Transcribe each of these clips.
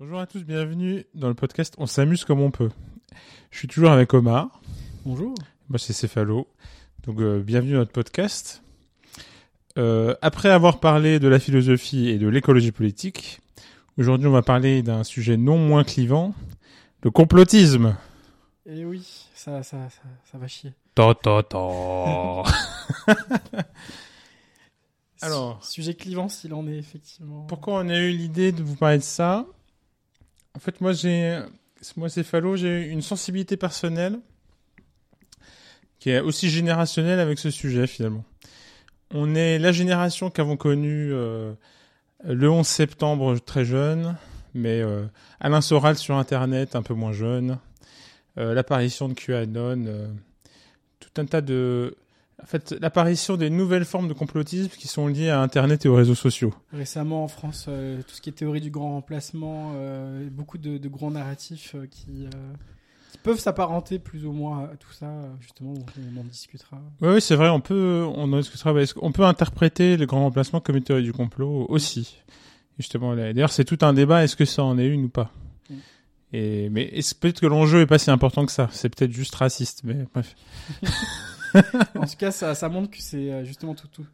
Bonjour à tous, bienvenue dans le podcast On s'amuse comme on peut. Je suis toujours avec Omar. Bonjour. Moi c'est Céphalo. Donc euh, bienvenue dans notre podcast. Euh, après avoir parlé de la philosophie et de l'écologie politique, aujourd'hui on va parler d'un sujet non moins clivant, le complotisme. Et oui, ça, ça, ça, ça va chier. Ta ta ta. Alors. Su- Sujet clivant s'il en est, effectivement. Pourquoi on a eu l'idée de vous parler de ça? En fait, moi, j'ai, moi, Céphalo, j'ai une sensibilité personnelle qui est aussi générationnelle avec ce sujet finalement. On est la génération qui avons connu euh, le 11 septembre très jeune, mais euh, Alain Soral sur Internet un peu moins jeune, euh, l'apparition de QAnon, euh, tout un tas de en fait, l'apparition des nouvelles formes de complotisme qui sont liées à Internet et aux réseaux sociaux. Récemment en France, euh, tout ce qui est théorie du grand remplacement, euh, beaucoup de, de grands narratifs euh, qui, qui peuvent s'apparenter plus ou moins à tout ça, justement, on, on en discutera. Oui, oui, c'est vrai, on peut, on en discutera, qu'on peut interpréter le grand remplacement comme une théorie du complot aussi. Justement, d'ailleurs, c'est tout un débat, est-ce que ça en est une ou pas? Mm. et, mais peut-être que l'enjeu est pas si important que ça? C'est peut-être juste raciste, mais bref. en tout cas, ça, montre que c'est euh, justement tout. tout.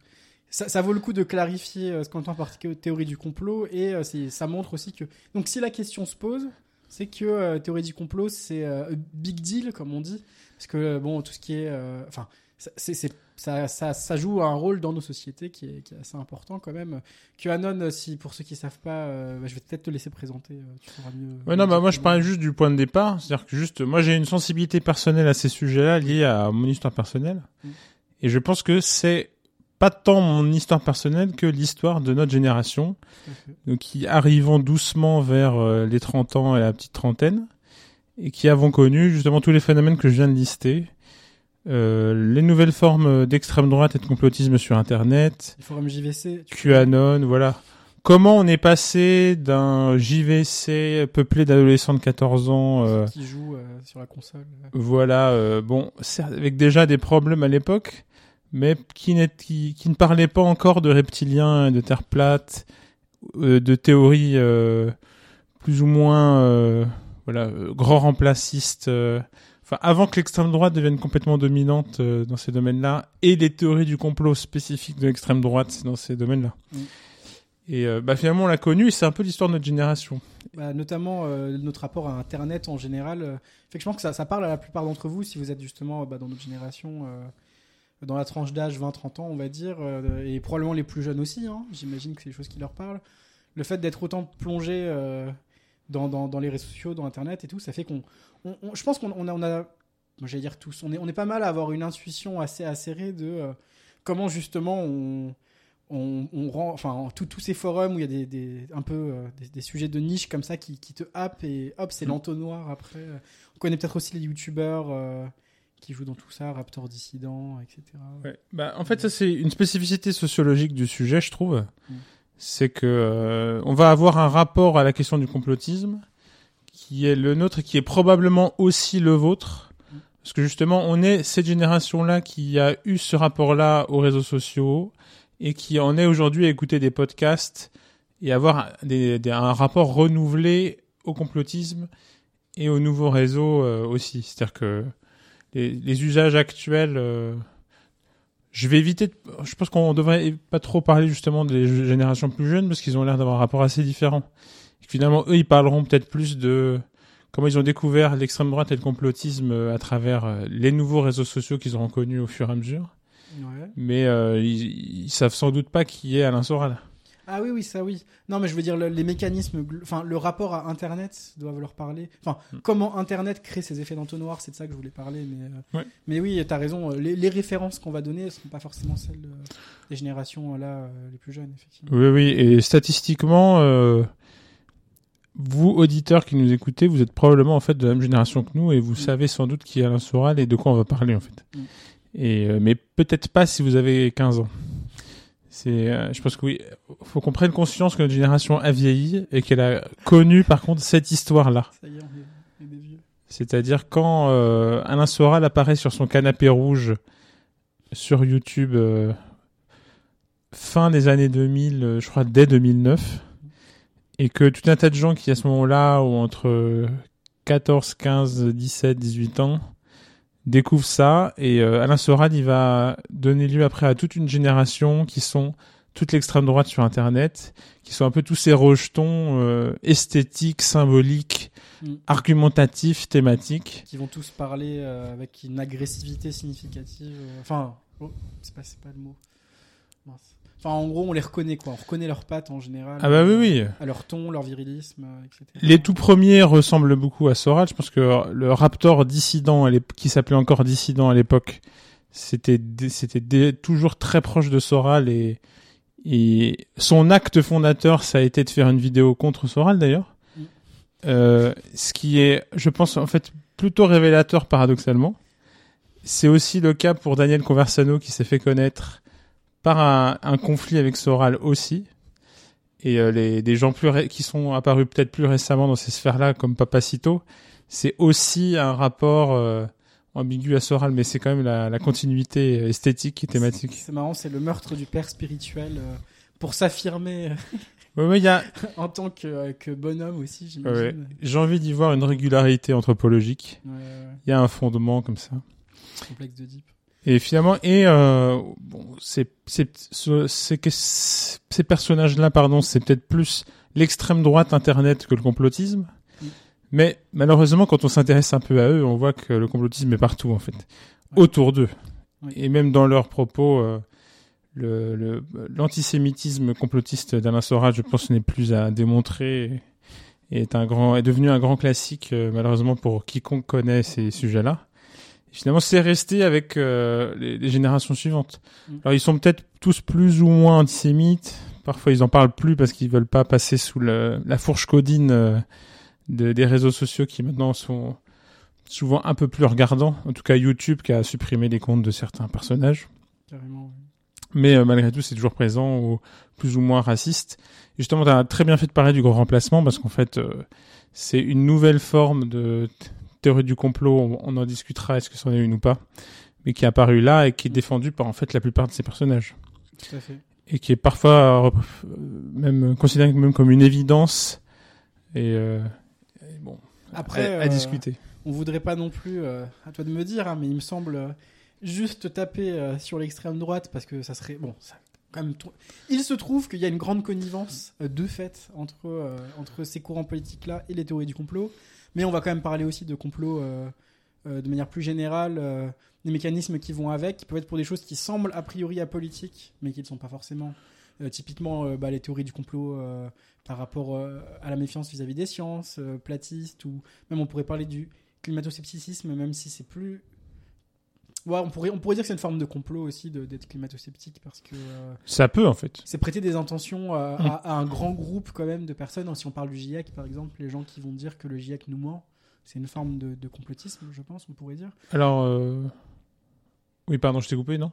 Ça, vaut le coup de clarifier euh, ce qu'on entend par thé- théorie du complot et euh, ça montre aussi que. Donc, si la question se pose, c'est que euh, théorie du complot, c'est euh, big deal, comme on dit. Parce que, euh, bon, tout ce qui est. euh, Enfin, c'est- c'est- ça, ça, ça joue un rôle dans nos sociétés qui est, qui est assez important quand même. QAnon, euh, si, pour ceux qui savent pas, euh, bah, je vais peut-être te laisser présenter. euh, Tu mieux. Ouais, non, bah, moi, je parlais juste du point de départ. C'est-à-dire que juste, moi, j'ai une sensibilité personnelle à ces sujets-là liée à mon histoire personnelle. Mm. Et je pense que c'est pas tant mon histoire personnelle que l'histoire de notre génération. Donc qui arrivons doucement vers euh, les 30 ans et la petite trentaine, et qui avons connu justement tous les phénomènes que je viens de lister, euh, les nouvelles formes d'extrême droite et de complotisme sur Internet, Le forum JVC. QAnon, voilà. Comment on est passé d'un JVC peuplé d'adolescents de 14 ans, euh, qui joue euh, sur la console. voilà, euh, bon, avec déjà des problèmes à l'époque, mais qui, qui, qui ne parlait pas encore de reptiliens et de terre plate, euh, de théories euh, plus ou moins, euh, voilà, grand remplacistes. Enfin, avant que l'extrême droite devienne complètement dominante euh, dans ces domaines-là, et les théories du complot spécifiques de l'extrême droite dans ces domaines-là. Mm. Et euh, bah, finalement, on l'a connu, et c'est un peu l'histoire de notre génération. Bah, notamment euh, notre rapport à Internet en général. fait que je pense que ça, ça parle à la plupart d'entre vous si vous êtes justement bah, dans notre génération, dans la tranche d'âge 20-30 ans, on va dire, et probablement les plus jeunes aussi. hein, J'imagine que c'est des choses qui leur parlent. Le fait d'être autant plongé dans, dans, dans les réseaux sociaux, dans Internet et tout, ça fait qu'on. On- on- je pense qu'on on a. On a moi, j'allais dire tous. On est, on est pas mal à avoir une intuition assez acérée de euh, comment justement on on, on rend, enfin, tous ces forums où il y a des, des un peu euh, des, des sujets de niche comme ça qui, qui te happent et hop, c'est Mm. l'entonnoir après. On connaît peut-être aussi les youtubeurs euh, qui jouent dans tout ça, Raptor Dissident, etc. Ouais. Bah, en fait, ça c'est une spécificité sociologique du sujet, je trouve. Mm. C'est que on va avoir un rapport à la question du complotisme qui est le nôtre et qui est probablement aussi le vôtre. Parce que justement, on est cette génération-là qui a eu ce rapport-là aux réseaux sociaux et qui en est aujourd'hui à écouter des podcasts et avoir un rapport renouvelé au complotisme et aux nouveaux réseaux euh, aussi. C'est-à-dire que les, les usages actuels euh, je vais éviter. de- Je pense qu'on devrait pas trop parler justement des générations plus jeunes parce qu'ils ont l'air d'avoir un rapport assez différent. Finalement, eux, ils parleront peut-être plus de comment ils ont découvert l'extrême droite et le complotisme euh, à travers euh, les nouveaux réseaux sociaux qu'ils auront connus au fur et à mesure. Ouais. Mais euh, ils, ils savent sans doute pas qui est Alain Soral. Ah oui, oui, ça oui. Non, mais je veux dire, le- les mécanismes, enfin, le rapport à Internet doivent leur parler. Enfin, Mm. comment Internet crée ces effets d'entonnoir, c'est de ça que je voulais parler. Mais, Ouais. mais oui, t'as raison. Les, les références qu'on va donner ne seront pas forcément celles des générations là les plus jeunes, effectivement. Oui, oui. Et statistiquement, euh, vous auditeurs qui nous écoutez, vous êtes probablement en fait de la même génération que nous et vous Mm. savez sans doute qui est Alain Soral et de quoi on va parler en fait. Mm. Et euh, mais peut-être pas si vous avez 15 ans. C'est, euh, je pense que oui, faut qu'on prenne conscience que notre génération a vieilli et qu'elle a connu par contre cette histoire-là. C'est-à-dire quand euh, Alain Soral apparaît sur son canapé rouge sur YouTube fin des années 2000, euh, je crois dès 2009, et que tout un tas de gens qui à ce moment-là ont entre 14, 15, 17, 18 ans découvrent ça et euh, Alain Soral il va donner lieu après à toute une génération qui sont toute l'extrême droite sur internet qui sont un peu tous ces rejetons euh, esthétiques symboliques Mm. argumentatifs thématiques Qui vont tous parler euh, avec une agressivité significative. Enfin, oh, c'est pas, c'est pas le mot. Mince. Enfin, en gros, on les reconnaît, quoi. On reconnaît leurs pattes en général. ah bah oui oui À leur ton, leur virilisme, euh, etc. Les tout premiers ressemblent beaucoup à Soral. Je pense que le Raptor dissident, qui s'appelait encore dissident à l'époque, c'était toujours très proche de Soral et et son acte fondateur, ça a été de faire une vidéo contre Soral d'ailleurs. Mm. Euh, ce qui est, je pense, en fait, plutôt révélateur paradoxalement. C'est aussi le cas pour Daniel Conversano qui s'est fait connaître par un, un conflit avec Soral aussi. Et euh, les, des gens plus ré- qui sont apparus peut-être plus récemment dans ces sphères-là, comme Papacito, c'est aussi un rapport euh, ambigu à Soral, mais c'est quand même la, la continuité esthétique et thématique. C'est marrant, c'est le meurtre du père spirituel euh, pour s'affirmer Ouais, ouais, il y a, en tant que, que bonhomme aussi, ouais. j'ai envie d'y voir une régularité ouais. Il y a un fondement comme ça. Complexe de Deep. Et finalement, et euh, bon, c'est c'est que ces personnages-là, pardon, c'est peut-être plus l'extrême droite internet que le complotisme. Mm. Mais malheureusement, quand on s'intéresse un peu à eux, on voit que le complotisme est partout en fait, Ouais. autour d'eux, Oui. et même dans leurs propos. euh, le l'antisémitisme complotiste d'Alain Soral, je pense, n'est plus à démontrer et est un grand est devenu un grand classique euh, malheureusement pour quiconque connaît ces sujets-là. Finalement, c'est resté avec euh, les, les générations suivantes. Mm. Alors, ils sont peut-être tous plus ou moins antisémites. Parfois, ils en parlent plus parce qu'ils veulent pas passer sous le, la fourche codine euh, de- des réseaux sociaux qui maintenant sont souvent un peu plus regardants. En tout cas, YouTube qui a supprimé les comptes de certains personnages. Carrément. Mais euh, malgré tout, c'est toujours présent ou plus ou moins raciste. Et justement, tu as très bien fait de parler du grand remplacement parce qu'en fait, c'est une nouvelle forme de théorie du complot. On, on en discutera, est-ce que c'en est une ou pas, mais qui est apparue là et qui est défendue par en fait la plupart de ces personnages Tout à fait. et qui est parfois euh, même considéré même comme une évidence et, euh, et bon Après, à, à euh, discuter. on voudrait pas non plus, euh, à toi de me dire, hein, mais il me semble euh, juste taper euh, sur l'extrême droite parce que ça serait bon. Ça, il se trouve qu'il y a une grande connivence euh, de fait entre euh, entre ces courants politiques là et les théories du complot. Mais on va quand même parler aussi de complot euh, de manière plus générale, des mécanismes qui vont avec, qui peuvent être pour des choses qui semblent a priori apolitiques, mais qui ne sont pas forcément. Typiquement, bah, les théories du complot par rapport à la méfiance vis-à-vis des sciences, platistes, ou même on pourrait parler du climato-scepticisme, même si c'est plus. Ouais, on pourrait, on pourrait dire que c'est une forme de complot aussi de- d'être climato-sceptique parce que euh, Ça peut en fait. c'est prêter des intentions euh, Mm. à, à un grand groupe quand même de personnes. Si on parle du GIEC par exemple, les gens qui vont dire que le GIEC nous ment, c'est une forme de, de complotisme, je pense, on pourrait dire. Alors euh, oui pardon je t'ai coupé non?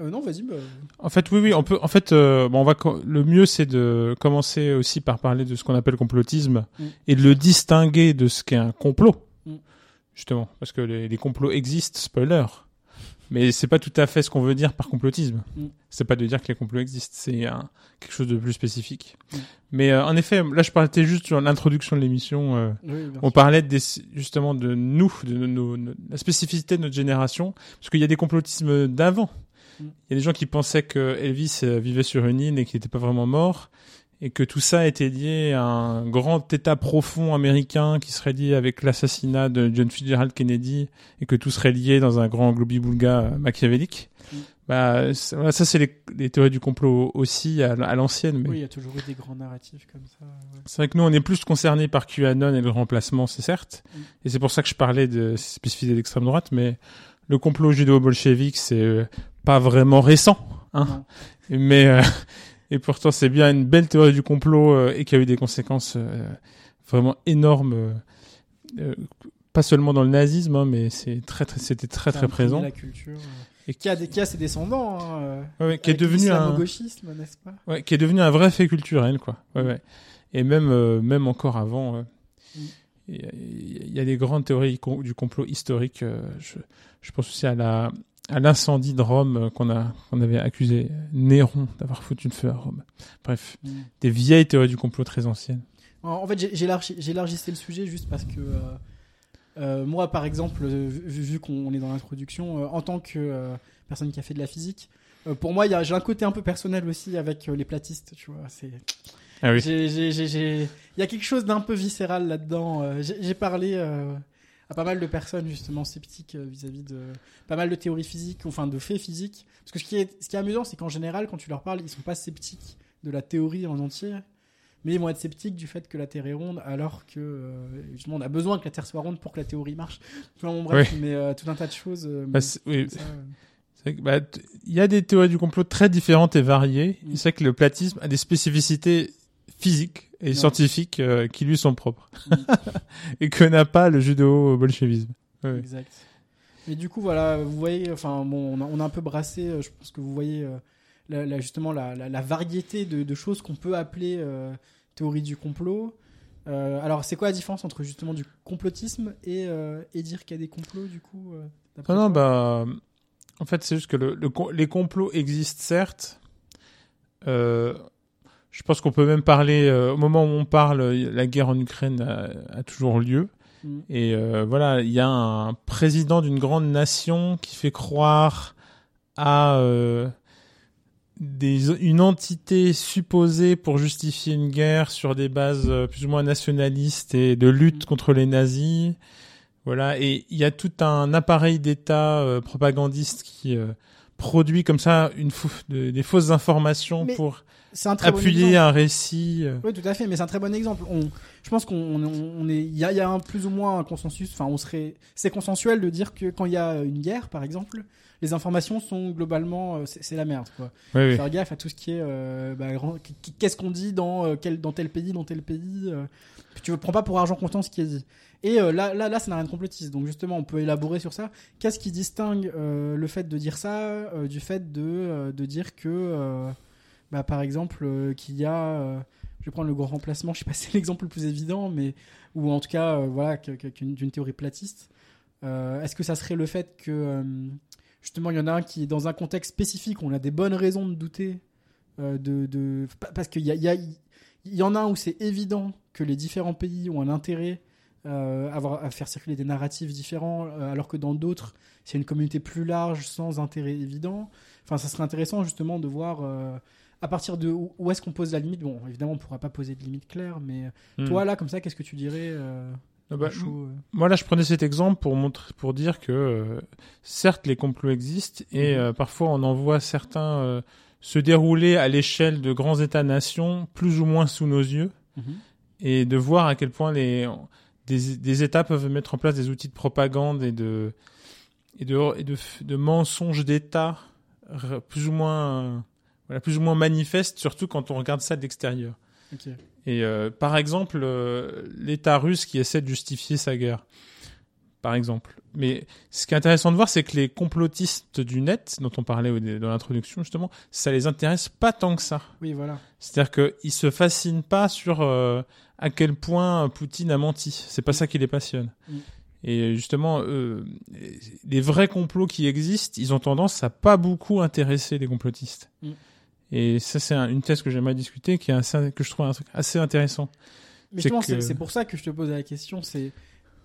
Euh, non, vas-y. Bah... En fait, oui, oui, on peut. En fait, bon, on va. Le mieux, c'est de commencer aussi par parler de ce qu'on appelle complotisme Mm. et de le distinguer de ce qu'est un complot, Mm. justement, parce que les, les complots existent. Spoiler. Mais c'est pas tout à fait ce qu'on veut dire par complotisme. Mm. C'est pas de dire que les complots existent, c'est quelque chose de plus spécifique. Mm. Mais euh, en effet, là, je parlais juste sur l'introduction de l'émission. euh, Oui, on parlait des, justement de nous, de nos- la spécificité de notre génération, parce qu'il y a des complotismes d'avant. Mm. Il y a des gens qui pensaient que Elvis euh, vivait sur une île et qu'il n'était pas vraiment mort, et que tout ça était lié à un grand état profond américain qui serait lié avec l'assassinat de John Fitzgerald Kennedy, et que tout serait lié dans un grand globi-boulga machiavélique. Mm. Bah, ça, c'est les, les théories du complot aussi à, à l'ancienne. Mais Oui, il y a toujours eu des grands narratifs comme ça. ouais. c'est vrai que nous, on est plus concernés par QAnon et le remplacement, c'est certes. Mm. Et c'est pour ça que je parlais de spécificité d'extrême droite, mais le complot judéo-bolchevique, c'est euh, pas vraiment récent. Hein mais euh, et pourtant, c'est bien une belle théorie du complot euh, et qui a eu des conséquences euh, vraiment énormes. euh, pas seulement dans le nazisme, hein, mais c'est très, très, c'était très très présent. La culture. Et qui a, des, qui a ses descendants. Hein, Ouais, qui est devenu un, l'islamo-gauchisme, n'est-ce pas? Ouais, qui est devenu un vrai fait culturel, quoi. Ouais, Mm. Et même, même encore avant, Mm. il y a- il y, a des grandes théories du complot historique. je, je pense aussi à la, à l'incendie de Rome euh, qu'on a, qu'on avait accusé Néron d'avoir foutu le feu à Rome. Bref, Mm. des vieilles théories du complot très anciennes. En, fait, j'élargissais le sujet juste parce que euh, euh, moi, par exemple, euh, vu, vu qu'on est dans l'introduction, euh, en tant que euh, personne qui a fait de la physique, euh, pour moi, il y a- j'ai un côté un peu personnel aussi avec les platistes, tu vois. C'est Ah oui. j'ai- j'ai- j'ai- j'ai- Il y a quelque chose d'un peu viscéral là-dedans. Euh, J'ai j'ai parlé euh, à pas mal de personnes justement sceptiques euh, vis-à-vis de pas mal de théories physiques, enfin de faits physiques. Parce que ce qui est, ce qui est amusant, c'est qu'en général, quand tu leur parles, ils sont pas sceptiques de la théorie en entier, mais ils vont être sceptiques du fait que la Terre est ronde, alors que euh, justement, on a besoin que la Terre soit ronde pour que la théorie marche. Enfin, bon, bref, mais euh, tout un tas de choses. euh, Bah, oui, ça, bah, il y a des théories du complot très différentes et variées. Mm. C'est vrai que le platisme a des spécificités physiques et Ouais. scientifiques euh, qui lui sont propres Mm. et que n'a pas le judo-bolchevisme. Ouais. Exact. Mais du coup, voilà, vous voyez, enfin, bon, on a, on a un peu brassé, euh, je pense que vous voyez euh, la, la- justement la, variété de, de choses qu'on peut appeler euh, théorie du complot. Alors, c'est quoi la différence entre justement du complotisme et, et dire qu'il y a des complots, du coup Non, non, bah, en fait, c'est juste que le, le com- les complots existent, certes. Euh, je pense qu'on peut même parler, euh, au moment où on parle, la guerre en Ukraine a, a toujours lieu. Mm. Et euh, voilà, il y a un président d'une grande nation qui fait croire à euh, des, une entité supposée pour justifier une guerre sur des bases euh, plus ou moins nationalistes et de lutte Mm. contre les nazis. Voilà, et il y a tout un appareil d'État euh, propagandiste qui euh, produit comme ça une de- des fausses informations Mais pour un très appuyer un récit. euh. Oui, tout à fait, mais c'est un très bon exemple. On, je pense qu'on on, est, il y a, y a un plus ou moins un consensus. Enfin, on serait, c'est consensuel de dire que quand il y a une guerre, par exemple, les informations sont globalement, euh, c'est la merde, quoi. Oui, oui. Faire gaffe à tout ce qui est, euh, bah, qu'est-ce qu'on dit dans quel, dans tel pays, dans tel pays. euh, puis tu ne prends pas pour argent comptant ce qui est dit. Et euh, là, là, ça n'a rien de complotiste. Donc justement, on peut élaborer sur ça. Qu'est-ce qui distingue euh, le fait de dire ça euh, du fait de, de dire que, bah, par exemple, qu'il y a, je vais prendre le grand remplacement. Je sais pas si c'est l'exemple le plus évident, mais ou en tout cas, voilà, d'une théorie platiste. Est-ce que ça serait le fait que justement, il y en a un qui, dans un contexte spécifique, on a des bonnes raisons de douter de, de- pa- parce qu'il y, y, y en a un où c'est évident que les différents pays ont un intérêt euh, à, avoir- à faire circuler des narratifs différents, euh, alors que dans d'autres, c'est une communauté plus large sans intérêt évident. Enfin, ça serait intéressant justement de voir euh, à partir de où, où est-ce qu'on pose la limite. Bon, évidemment, on pourra pas poser de limite claire, mais Hmm. toi là, comme ça, qu'est-ce que tu dirais Ah bah, Moi là, je prenais cet exemple pour montrer, pour dire que certes les complots existent et Mhm. euh, parfois on en voit certains se dérouler à l'échelle de grands États-nations, plus ou moins sous nos yeux, et de voir à quel point les des, des États peuvent mettre en place des outils de propagande et de et de et de, de mensonges d'État plus ou moins voilà plus ou moins manifestes, surtout quand on regarde ça de l'extérieur. Et euh, par exemple, euh, l'État russe qui essaie de justifier sa guerre, par exemple. Mais ce qui est intéressant de voir, c'est que les complotistes du net, dont on parlait dans l'introduction justement, ça les intéresse pas tant que ça. Oui, voilà. C'est-à-dire qu'ils se fascinent pas sur euh, à quel point Poutine a menti. C'est pas ça qui les passionne. Mm. Et justement, euh, les vrais complots qui existent, ils ont tendance à pas beaucoup intéresser les complotistes. Mm. Et ça, c'est un- une thèse que j'aimerais discuter, qui est assez- que je trouve un truc assez intéressant. Mais C'est justement, que- c'est pour ça que je te pose la question. C'est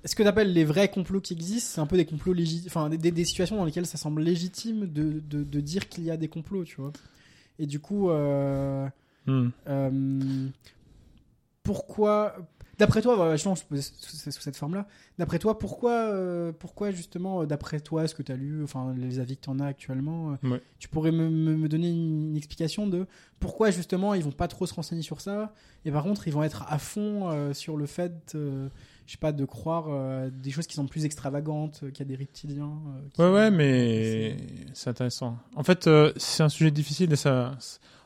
est-ce que tu appelles les vrais complots qui existent C'est un peu des complots légitimes, enfin des, des- des situations dans lesquelles ça semble légitime de, de, de dire qu'il y a des complots, tu vois? Et du coup, euh, Hmm. euh, pourquoi D'après toi, je posais sous, sous cette forme-là. D'après toi, pourquoi, euh, pourquoi justement, euh, d'après toi, ce que tu as lu, enfin les avis que tu en as actuellement, euh, Ouais. tu pourrais me, me- me donner une, une explication de pourquoi justement ils vont pas trop se renseigner sur ça, et par contre ils vont être à fond euh, sur le fait, je sais pas, de croire euh, des choses qui sont plus extravagantes, euh, qu'il y a des reptiliens. euh, qui- Ouais, ouais, mais c'est intéressant. En fait, c'est un sujet difficile et ça,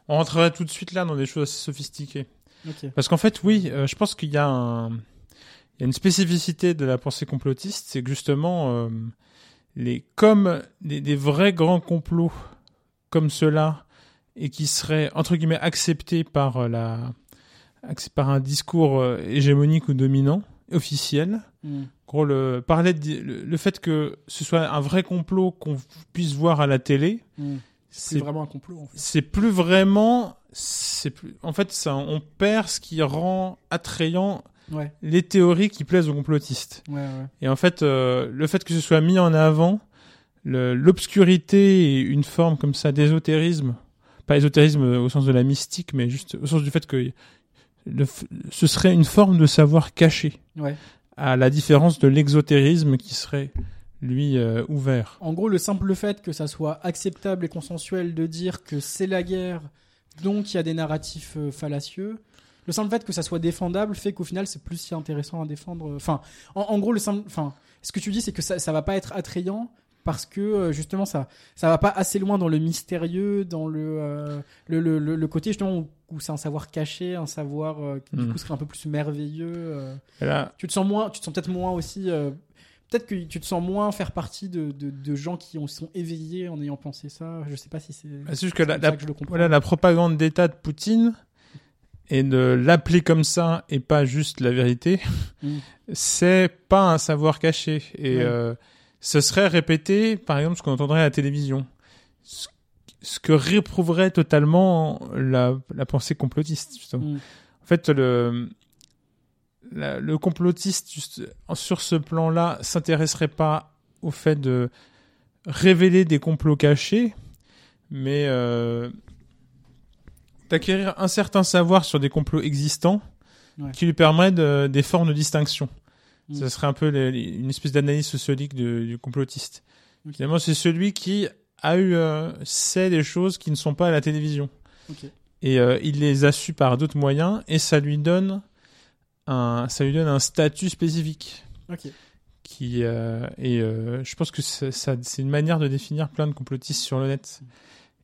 on rentrerait tout de suite là dans des choses assez sophistiquées. Parce qu'en fait, oui, euh, je pense qu'il y a un, il y a une spécificité de la pensée complotiste, c'est que justement, euh, les, comme des, des vrais grands complots comme ceux-là, et qui seraient, entre guillemets, acceptés par euh, la, par un discours hégémonique ou dominant, officiel, gros, le, parler de, le, le fait que ce soit un vrai complot qu'on puisse voir à la télé, Hmm. C'est c'est vraiment un complot en fait. c'est plus vraiment c'est plus. En fait, ça, on perd ce qui rend attrayant Ouais, les théories qui plaisent aux complotistes. ouais, ouais. Et en fait, euh, le fait que ce soit mis en avant, l'obscurité et une forme comme ça d'ésotérisme, pas ésotérisme au sens de la mystique, mais juste au sens du fait que le ce serait une forme de savoir caché, à la différence de l'exotérisme qui serait, lui, euh, ouvert. En gros, le simple fait que ça soit acceptable et consensuel de dire que c'est la guerre, donc il y a des narratifs euh, fallacieux. Le simple fait que ça soit défendable fait qu'au final c'est plus si intéressant à défendre. Enfin, en, en gros, le simple, enfin, ce que tu dis c'est que ça, ça va pas être attrayant parce que euh, justement ça, ça va pas assez loin dans le mystérieux, dans le euh, le, le, côté justement où, où c'est un savoir caché, un savoir euh, qui du Mm. coup serait un peu plus merveilleux. euh. Là, tu te sens moins, tu te sens peut-être moins aussi. Peut-être que tu te sens moins faire partie de, de, de gens qui ont, sont éveillés en ayant pensé ça. Je sais pas si c'est. c'est juste que la, comme la- ça que je le comprends. voilà, la propagande d'État de Poutine et de l'appeler comme ça et pas juste la vérité, Mm. c'est pas un savoir caché. Et Ouais. euh, ce serait répété, par exemple, ce qu'on entendrait à la télévision. Ce, ce que réprouverait totalement la, la pensée complotiste, justement. Mm. En fait, le, la- le complotiste, sur ce plan-là, s'intéresserait pas au fait de révéler des complots cachés, mais euh, d'acquérir un certain savoir sur des complots existants Ouais. qui lui permet de- des formes de distinction. Mm. Ce serait un peu les- les- une espèce d'analyse sociologique de- du complotiste. Ok. Finalement, c'est celui qui a eu euh, sait des choses qui ne sont pas à la télévision et euh, il les a su par d'autres moyens et ça lui donne un ça lui donne un statut spécifique Ok. qui euh, et euh, je pense que ça, ça- c'est une manière de définir plein de complotistes sur le net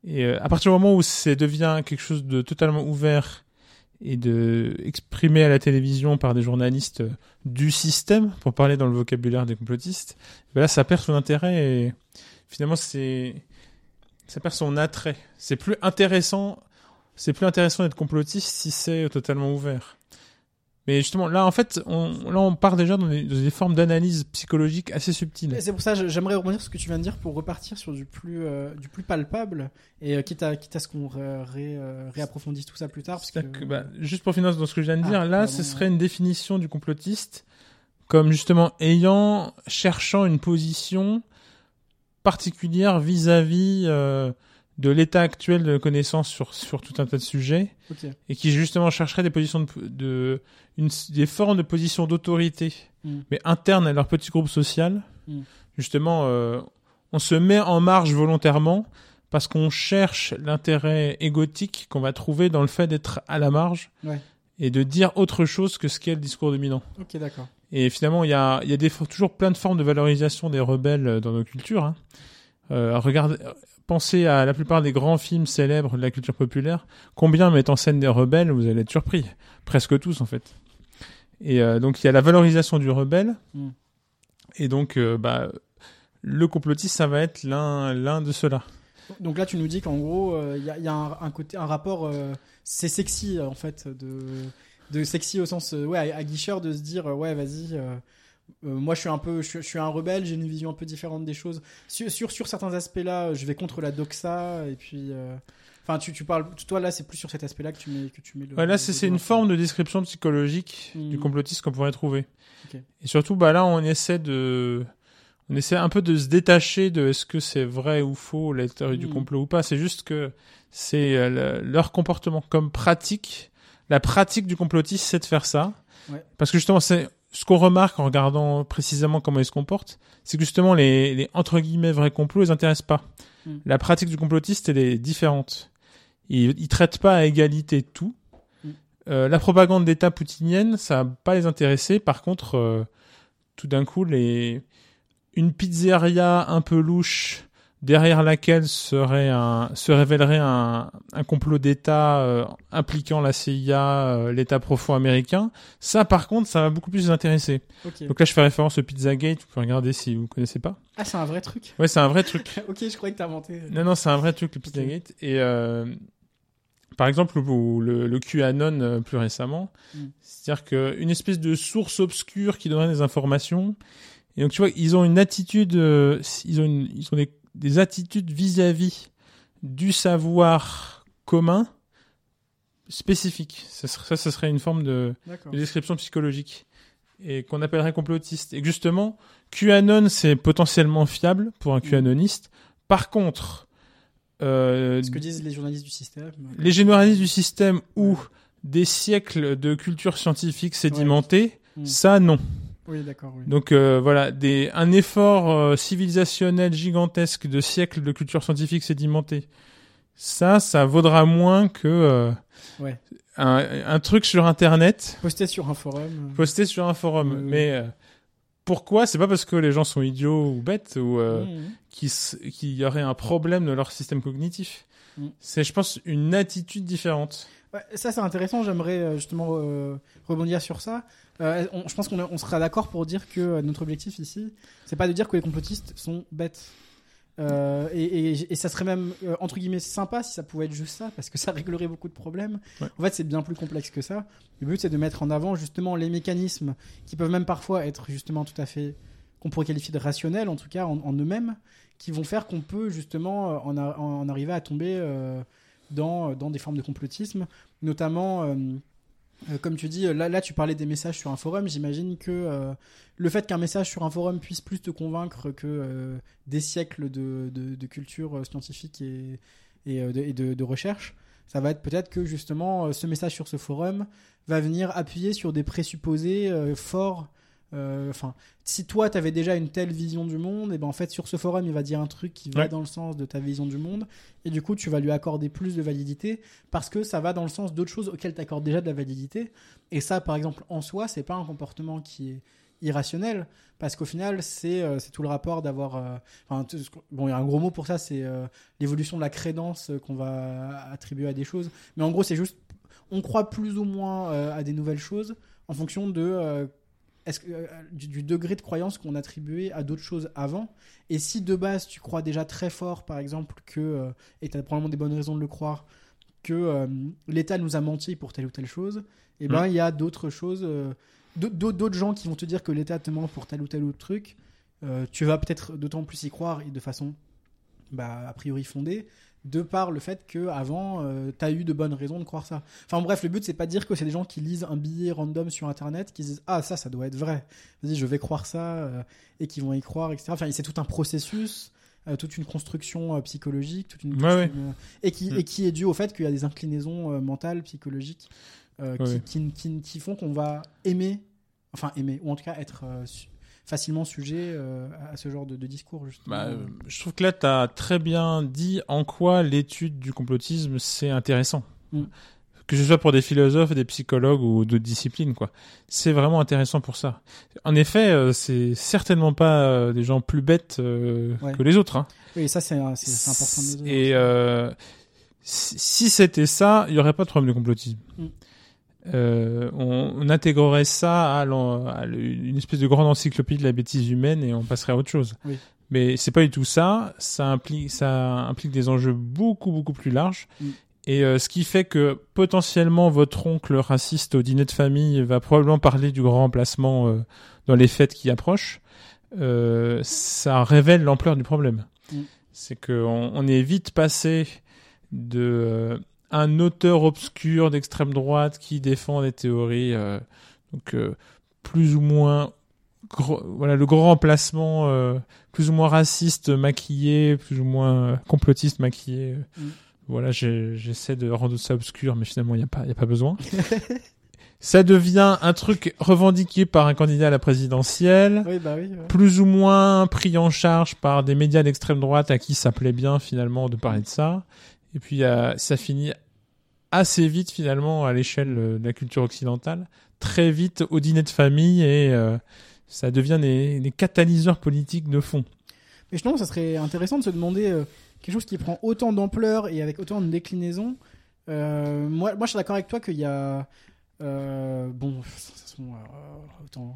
et euh, à partir du moment où c'est devient quelque chose de totalement ouvert et de exprimé à la télévision par des journalistes du système pour parler dans le vocabulaire des complotistes ben là ça perd son intérêt et finalement c'est ça perd son attrait c'est plus intéressant c'est plus intéressant d'être complotiste si c'est totalement ouvert. Mais justement, là, en fait, on, là, on part déjà dans des, dans des formes d'analyse psychologique assez subtiles. C'est pour ça que j'aimerais rebondir sur ce que tu viens de dire pour repartir sur du plus, euh, du plus palpable et euh, quitte, à, quitte à ce qu'on ré, ré- euh, réapprofondisse tout ça plus tard. Parce que, C'est-à-dire que, bah, juste pour finir dans ce que je viens de Ah, dire, là, pardon, ce ouais. serait une définition du complotiste comme justement ayant, cherchant une position particulière vis-à-vis euh, de l'état actuel de connaissance sur, sur tout un tas de sujets et qui justement chercherait des positions de, de une, des formes de position d'autorité, Mm. mais internes à leur petit groupe social. Mm. Justement, euh, on se met en marge volontairement parce qu'on cherche l'intérêt égotique qu'on va trouver dans le fait d'être à la marge Ouais. et de dire autre chose que ce qu'est le discours dominant. Ok, d'accord. Et finalement, il y a, il y a des, toujours plein de formes de valorisation des rebelles dans nos cultures. Hein. Euh, regardez, pensez à la plupart des grands films célèbres de la culture populaire. Combien mettent en scène des rebelles Vous allez être surpris. Presque tous, en fait. Et euh, donc, il y a la valorisation du rebelle. Mm. Et donc, euh, bah, le complotiste, ça va être l'un, de ceux-là. Donc là, tu nous dis qu'en gros, euh, il y a, il y a un, un côté, un rapport, c'est sexy en fait, de, de sexy au sens, ouais, aguicheur de se dire, ouais, vas-y, euh, moi je suis un peu, je, suis- je suis un rebelle, j'ai une vision un peu différente des choses. Sur, sur, sur certains aspects-là, je vais contre la doxa, et puis, euh, enfin, tu, tu parles, toi là, c'est plus sur cet aspect-là que tu mets, que tu mets le. Ouais, là, c'est, une forme de description psychologique du complotiste qu'on pourrait trouver. Et surtout, bah là, on essaie de, on essaie un peu de se détacher de est-ce que c'est vrai ou faux la théorie du Mm. complot ou pas. C'est juste que c'est euh, le- leur comportement comme pratique. La pratique du complotiste, c'est de faire ça. Ouais. Parce que justement, c'est ce qu'on remarque en regardant précisément comment ils se comportent, c'est que justement les, les entre guillemets vrais complots, ils intéressent pas. Mm. La pratique du complotiste, elle est différente. Ils, ils traitent pas à égalité tout. Mm. Euh, la propagande d'État poutinienne, ça va pas les intéresser. Par contre, euh, tout d'un coup, les une pizzeria un peu louche derrière laquelle serait un se révélerait un, un complot d'État euh, impliquant la CIA, euh, l'État profond américain. Ça, par contre, ça va beaucoup plus les intéresser. Donc là, je fais référence au Pizzagate. Vous pouvez regarder si vous connaissez pas. Ah, c'est un vrai truc. Ouais, c'est un vrai truc. ok, je croyais que t'as inventé. Non, non, c'est un vrai truc, le Pizzagate. Et euh, par exemple, le, le, le QAnon euh, plus récemment, Mm. c'est-à-dire qu'une espèce de source obscure qui donnerait des informations. Et donc, tu vois, ils ont une attitude, euh, ils ont, une, ils ont des, des attitudes vis-à-vis du savoir commun spécifique. Ça, ça, ce serait une forme de, description psychologique et qu'on appellerait complotiste. Et justement, QAnon, c'est potentiellement fiable pour un QAnoniste. Par contre, euh, Ce que disent les journalistes du système. les généralistes du système ou des siècles de culture scientifique sédimentée, Mm. ça non. Oui, d'accord. Oui. Donc euh, voilà, des, un effort euh, civilisationnel gigantesque de siècles de culture scientifique sédimentée. Ça, ça vaudra moins que euh, Ouais. un, un truc sur Internet Posté sur un forum. posté sur un forum. Mais pourquoi? C'est pas parce que les gens sont idiots ou bêtes ou euh, Mhm. qu'il y aurait un problème de leur système cognitif. Mm. C'est, je pense, une attitude différente. Ouais, ça c'est intéressant, j'aimerais justement euh, rebondir sur ça. Euh, on- je pense qu'on on sera d'accord pour dire que euh, notre objectif ici, c'est pas de dire que les complotistes sont bêtes. Euh, et, et- et ça serait même euh, entre guillemets sympa si ça pouvait être juste ça, parce que ça réglerait beaucoup de problèmes. Ouais. En fait, c'est bien plus complexe que ça. Le but, c'est de mettre en avant justement les mécanismes qui peuvent même parfois être justement tout à fait qu'on pourrait qualifier de rationnels, en tout cas en, en eux-mêmes, qui vont faire qu'on peut justement en, a- en arriver à tomber euh, dans, dans des formes de complotisme, notamment, comme tu dis, là, là tu parlais des messages sur un forum, j'imagine que euh, le fait qu'un message sur un forum puisse plus te convaincre que euh, des siècles de, de, culture euh, scientifique et, et, euh, de, de- recherche, ça va être peut-être que justement euh, ce message sur ce forum va venir appuyer sur des présupposés euh, forts. Euh, Enfin, si toi tu avais déjà une telle vision du monde, et ben en fait sur ce forum il va dire un truc qui va Ouais. dans le sens de ta vision du monde, et du coup tu vas lui accorder plus de validité parce que ça va dans le sens d'autres choses auxquelles tu accordes déjà de la validité. Et ça, par exemple, en soi, c'est pas un comportement qui est irrationnel parce qu'au final, c'est euh, tout le rapport d'avoir. euh, enfin, bon, il y a un gros mot pour ça, c'est euh, l'évolution de la crédence qu'on va attribuer à des choses. Mais en gros, c'est juste. On croit plus ou moins à des nouvelles choses en fonction de. Euh, est-ce que, euh, du, du degré de croyance qu'on attribuait à d'autres choses avant? Et si de base tu crois déjà très fort, par exemple, que, euh, et tu as probablement des bonnes raisons de le croire, que euh, l'État nous a menti pour telle ou telle chose, et ben il y a d'autres choses, d'au- d'au- d'autres gens qui vont te dire que l'État te ment pour tel ou tel autre truc. Tu vas peut-être d'autant plus y croire et de façon bah, a priori fondée, de par le fait que avant tu as eu de bonnes raisons de croire ça. Enfin bref, le but c'est pas de dire que c'est des gens qui lisent un billet random sur internet qui se disent ah ça ça doit être vrai. Vas-y, je vais croire ça euh, et qui vont y croire etc. Enfin, c'est tout un processus euh, toute une construction euh, psychologique, toute une, Ouais, euh, et qui Mm. et qui est due au fait qu'il y a des inclinaisons euh, mentales, psychologiques, euh, qui, qui, qui- qui font qu'on va aimer, enfin aimer, ou en tout cas être euh, facilement sujet euh, à ce genre de, de discours justement. Bah, euh, je trouve que là, tu as très bien dit en quoi l'étude du complotisme, c'est intéressant. Mm. Que ce soit pour des philosophes, des psychologues ou d'autres disciplines, quoi. C'est vraiment intéressant pour ça. En effet, euh, c'est certainement pas euh, des gens plus bêtes euh, Ouais. que les autres. Hein. Oui, ça c'est important de. Et si, si c'était ça, il y aurait pas de problème de complotisme. Mm. Euh, on, on intégrerait ça à, une espèce de grande encyclopédie de la bêtise humaine et on passerait à autre chose. Oui. Mais c'est pas du tout ça. Ça implique, ça implique des enjeux beaucoup beaucoup plus larges. Mm. Et euh, ce qui fait que potentiellement votre oncle raciste au dîner de famille va probablement parler du grand remplacement euh, dans les fêtes qui approchent. Ça révèle l'ampleur du problème. Mm. C'est que on, est vite passé de un auteur obscur d'extrême droite qui défend des théories euh, donc euh, plus ou moins gro- voilà le grand remplacement euh, plus ou moins raciste maquillé plus ou moins euh, complotiste maquillé Mm. voilà j'essaie de rendre ça obscur mais finalement il y a pas il y a pas besoin ça devient un truc revendiqué par un candidat à la présidentielle Oui, bah oui. ouais. plus ou moins pris en charge par des médias d'extrême droite à qui ça plaît bien finalement de parler de ça. Et puis euh, ça finit assez vite finalement à l'échelle euh, de la culture occidentale, très vite au dîner de famille et euh, ça devient des, catalyseurs politiques de fond. Mais je trouve que ça serait intéressant de se demander euh, quelque chose qui prend autant d'ampleur et avec autant de déclinaison. Euh, moi, je suis d'accord avec toi qu'il y a. euh, bon, toute façon, euh, autant.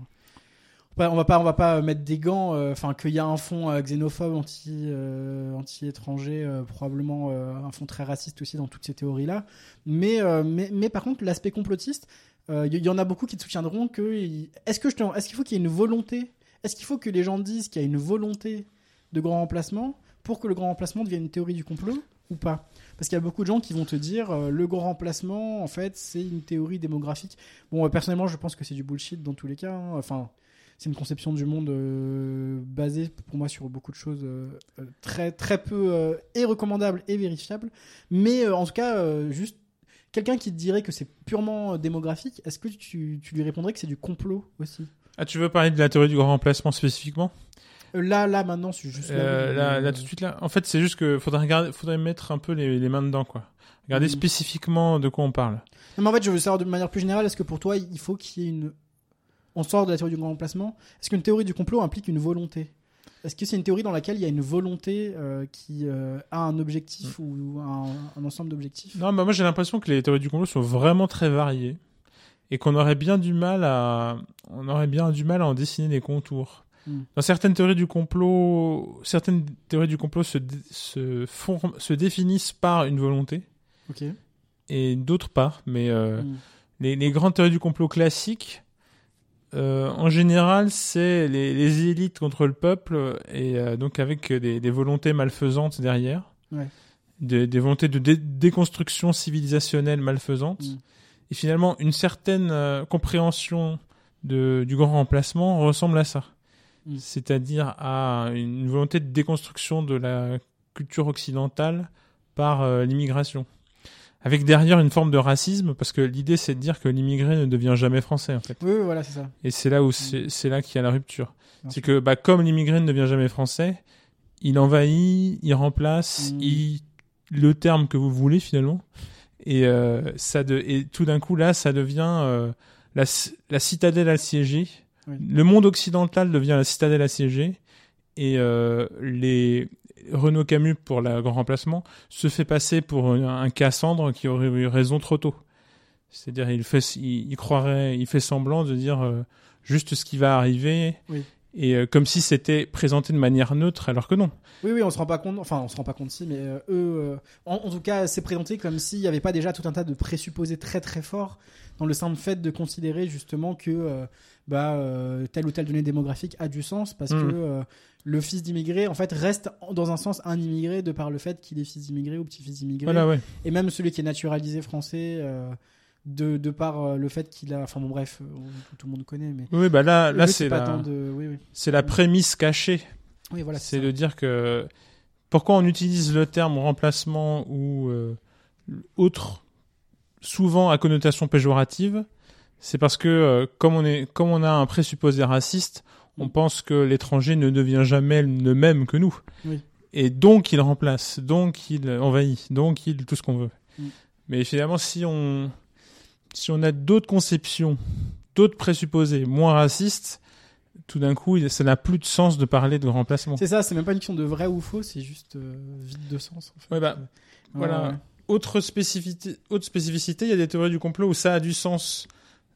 On va pas, on va pas mettre des gants. euh, Enfin, qu'il y a un fond euh, xénophobe, anti, euh, anti-étranger, euh, probablement un fond très raciste aussi dans toutes ces théories-là. Mais, mais, mais par contre, l'aspect complotiste, il y, en a beaucoup qui te soutiendront que. Est-ce que je est-ce qu'il faut qu'il y ait une volonté? Est-ce qu'il faut que les gens disent qu'il y a une volonté de grand remplacement pour que le grand remplacement devienne une théorie du complot ou pas? Parce qu'il y a beaucoup de gens qui vont te dire euh, le grand remplacement, en fait, c'est une théorie démographique. Bon, personnellement, je pense que c'est du bullshit dans tous les cas. hein. Enfin, c'est une conception du monde euh, basée pour moi sur beaucoup de choses euh, euh, très très peu et recommandables et vérifiables. Mais en tout cas, juste quelqu'un qui te dirait que c'est purement démographique, est-ce que tu, tu lui répondrais que c'est du complot aussi? Ah, tu veux parler de la théorie du grand remplacement spécifiquement? Là, là, maintenant, c'est juste. Euh, là, là, tout de suite, là. En fait, c'est juste que faudrait regarder, faudrait mettre un peu les, les mains dedans, quoi. Regarder Mhm. spécifiquement de quoi on parle. Non, mais en fait, je veux savoir de manière plus générale, est-ce que pour toi, il faut qu'il y ait une. On sort de la théorie du grand remplacement. Est-ce qu'une théorie du complot implique une volonté? Est-ce que c'est une théorie dans laquelle il y a une volonté euh, qui euh, a un objectif ou un, un ensemble d'objectifs? Non, bah moi j'ai l'impression que les théories du complot sont vraiment très variées et qu'on aurait bien du mal à, on aurait bien du mal à en dessiner les contours. Mm. Dans certaines théories du complot, certaines théories du complot se, dé- se, définissent par une volonté et d'autres pas. Mais euh, Mm. les, les grandes théories du complot classiques, euh, en général, c'est les, les élites contre le peuple et euh, donc avec des, des volontés malfaisantes derrière, Ouais. des, des volontés de dé- déconstruction civilisationnelle malfaisante. Mm. Et finalement, une certaine euh, compréhension de, du grand remplacement ressemble à ça. Mm. C'est-à-dire à une volonté de déconstruction de la culture occidentale par l'immigration. Avec derrière une forme de racisme, parce que l'idée c'est de dire que l'immigré ne devient jamais français en fait. Oui, oui, voilà, c'est ça. Et c'est là où c'est c'est là qu'il y a la rupture. C'est que bah, comme l'immigré ne devient jamais français, il envahit, il remplace, Mm. il le terme que vous voulez finalement. Et euh, ça de et tout d'un coup là, ça devient euh, la, citadelle assiégée. Oui. Le monde occidental devient la citadelle assiégée et euh, les Renaud Camus pour le grand remplacement se fait passer pour un, Cassandre qui aurait eu raison trop tôt. C'est-à-dire il fait il, il croirait il fait semblant de dire euh, juste ce qui va arriver Oui. et euh, comme si c'était présenté de manière neutre alors que non. Oui, oui, on se rend pas compte. Enfin, on se rend pas compte si, mais euh, eux, en, en tout cas, c'est présenté comme s'il n'y avait pas déjà tout un tas de présupposés très très forts dans le simple fait de considérer justement que euh, bah, euh, telle ou telle donnée démographique a du sens parce Mhm. que euh, le fils d'immigré, en fait, reste dans un sens un immigré de par le fait qu'il est fils d'immigré ou petit-fils d'immigré. Voilà ouais. Et même celui qui est naturalisé français. euh, de, de par le fait qu'il a enfin bon bref on- tout le monde connaît mais Oui bah là là c'est la tant de oui oui c'est la prémisse cachée. oui voilà c'est de dire que pourquoi on utilise le terme remplacement ou euh, autre souvent à connotation péjorative, c'est parce que euh, comme on est comme on a un présupposé raciste, on pense que l'étranger ne devient jamais le même que nous. Oui. Et donc il remplace, donc il envahit, donc il tout ce qu'on veut. Mais finalement si on si on a d'autres conceptions, d'autres présupposés moins racistes, tout d'un coup, ça n'a plus de sens de parler de remplacement. c'est ça c'est même pas une question de vrai ou faux c'est juste euh, vide de sens en fait. Ouais, bah, Ouais, voilà. Autre spécificité, autre spécificité, il y a des théories du complot où ça a du sens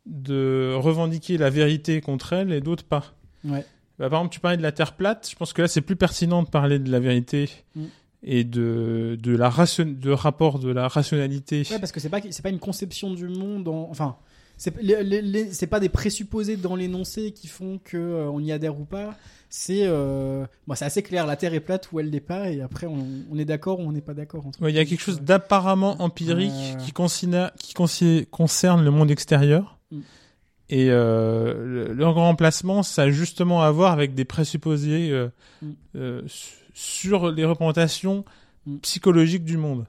de revendiquer la vérité contre elle et d'autres pas. Ouais. Bah, par exemple, tu parlais de la Terre plate. Je pense que là, c'est plus pertinent de parler de la vérité Mm. et de de la ration, de rapport de la rationalité. Ouais, parce que c'est pas c'est pas une conception du monde en- enfin c'est pas des présupposés dans l'énoncé qui font que euh, on y adhère ou pas c'est euh, bon, c'est assez clair la terre est plate ou elle l'est pas et après on, on est d'accord ou on n'est pas d'accord Ouais, il y a quelque chose d'apparemment empirique Ouais. qui, considère- qui concerne le monde extérieur. Mm. Et euh, le, le remplacement, ça a justement à voir avec des présupposés euh, Mm. euh, su- sur les représentations Mm. psychologiques du monde.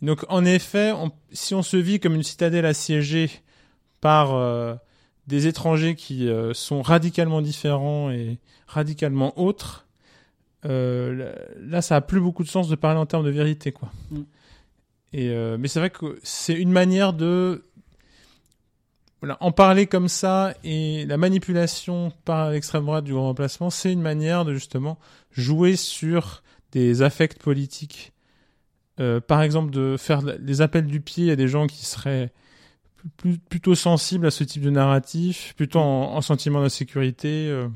Donc, en effet, on- si on se vit comme une citadelle assiégée par euh, des étrangers qui euh, sont radicalement différents et radicalement autres, euh, là, ça a plus beaucoup de sens de parler en termes de vérité, quoi. Mm. Et euh, mais c'est vrai que c'est une manière de voilà, en parler comme ça et la manipulation par l'extrême droite du grand remplacement, c'est une manière de justement jouer sur des affects politiques. Par exemple, de faire les appels du pied à des gens qui seraient plus, plutôt sensibles à ce type de narratif, plutôt en, en sentiment d'insécurité. euh.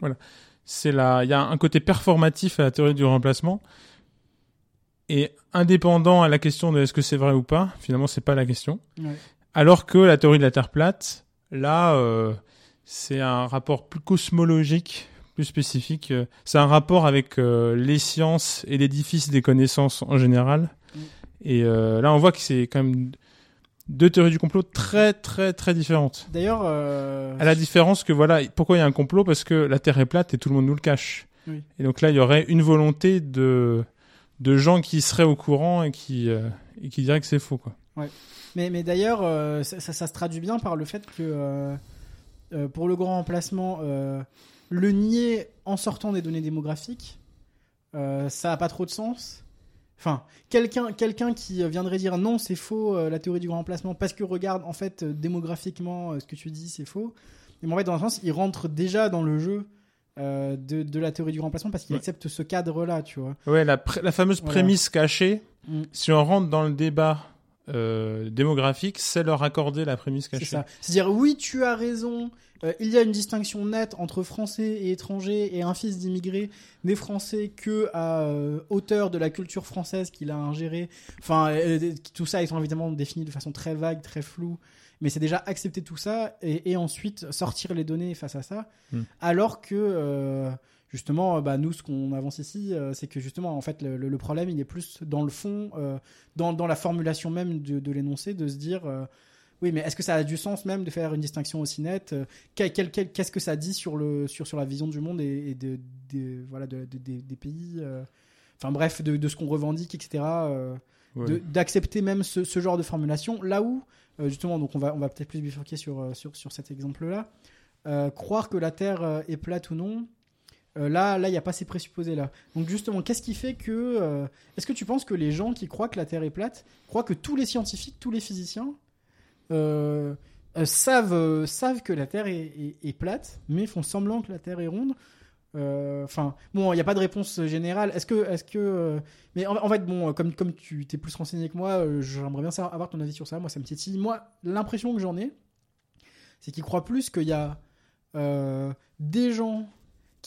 voilà. C'est là, il y a un côté performatif à la théorie du remplacement et indépendant à la question de est-ce que c'est vrai ou pas. Finalement, c'est pas la question. Ouais. Alors que la théorie de la Terre plate, là, euh, c'est un rapport plus cosmologique, plus spécifique. euh, C'est un rapport avec euh, les sciences et l'édifice des connaissances en général. Et là, on voit que c'est quand même deux théories du complot très très très différentes. D'ailleurs, euh, À la différence que voilà, pourquoi il y a un complot? Parce que la Terre est plate et tout le monde nous le cache. Oui. Et donc là, il y aurait une volonté de de gens qui seraient au courant et qui euh, et qui diraient que c'est faux quoi. Mais, mais d'ailleurs, euh, ça, ça- ça se traduit bien par le fait que pour le grand remplacement, le nier en sortant des données démographiques, ça n'a pas trop de sens. Enfin, quelqu'un quelqu'un qui euh, viendrait dire non, c'est faux euh, la théorie du grand remplacement parce que regarde, en fait, euh, démographiquement, euh, ce que tu dis, c'est faux. Mais en fait, dans un sens, il rentre déjà dans le jeu de, de la théorie du grand remplacement parce qu'il Ouais. accepte ce cadre-là, tu vois. Ouais, la, fameuse Voilà. prémisse cachée. Mm. Si on rentre dans le débat euh, démographique, c'est leur accorder la prémisse C'est cachée. ça. C'est-à-dire, oui, tu as raison. euh, il y a une distinction nette entre français et étrangers et un fils d'immigré des Français que à euh, hauteur de la culture française qu'il a ingéré. Enfin, tout ça étant évidemment défini de façon très vague, très floue. Mais c'est déjà accepter tout ça et, et ensuite sortir les données face à ça. Hmm. Alors que justement, bah, nous, ce qu'on avance ici, euh, c'est que justement, en fait, le, problème, il est plus dans le fond, euh, dans, dans la formulation même de, de l'énoncé, de se dire. euh, oui, mais est-ce que ça a du sens même de faire une distinction aussi nette Euh, quel- quel- quel- Qu'est-ce que ça dit sur, le, sur, sur la vision du monde et, et de, de- voilà, de- de- des- pays euh, Enfin bref, de, ce qu'on revendique, etc. euh, Ouais. D'accepter même ce, ce genre de formulation. Là où, euh, justement, donc on va, on va peut-être plus bifurquer sur, euh, sur, sur cet exemple-là. Euh, croire que la Terre euh, est plate ou non, euh, là, là, il n'y a pas ces présupposés-là. Donc justement, qu'est-ce qui fait que... euh, Est-ce que tu penses que les gens qui croient que la Terre est plate croient que tous les scientifiques, tous les physiciens euh, savent, savent que la Terre est, plate, mais font semblant que la Terre est ronde? Enfin, bon, il n'y a pas de réponse générale. Est-ce que, est-ce que, mais en, en fait, bon, comme comme tu t'es plus renseigné que moi, j'aimerais bien savoir, avoir ton avis sur ça. Moi, ça me titille. Moi, l'impression que j'en ai, c'est qu'ils croient plus qu'il y a des gens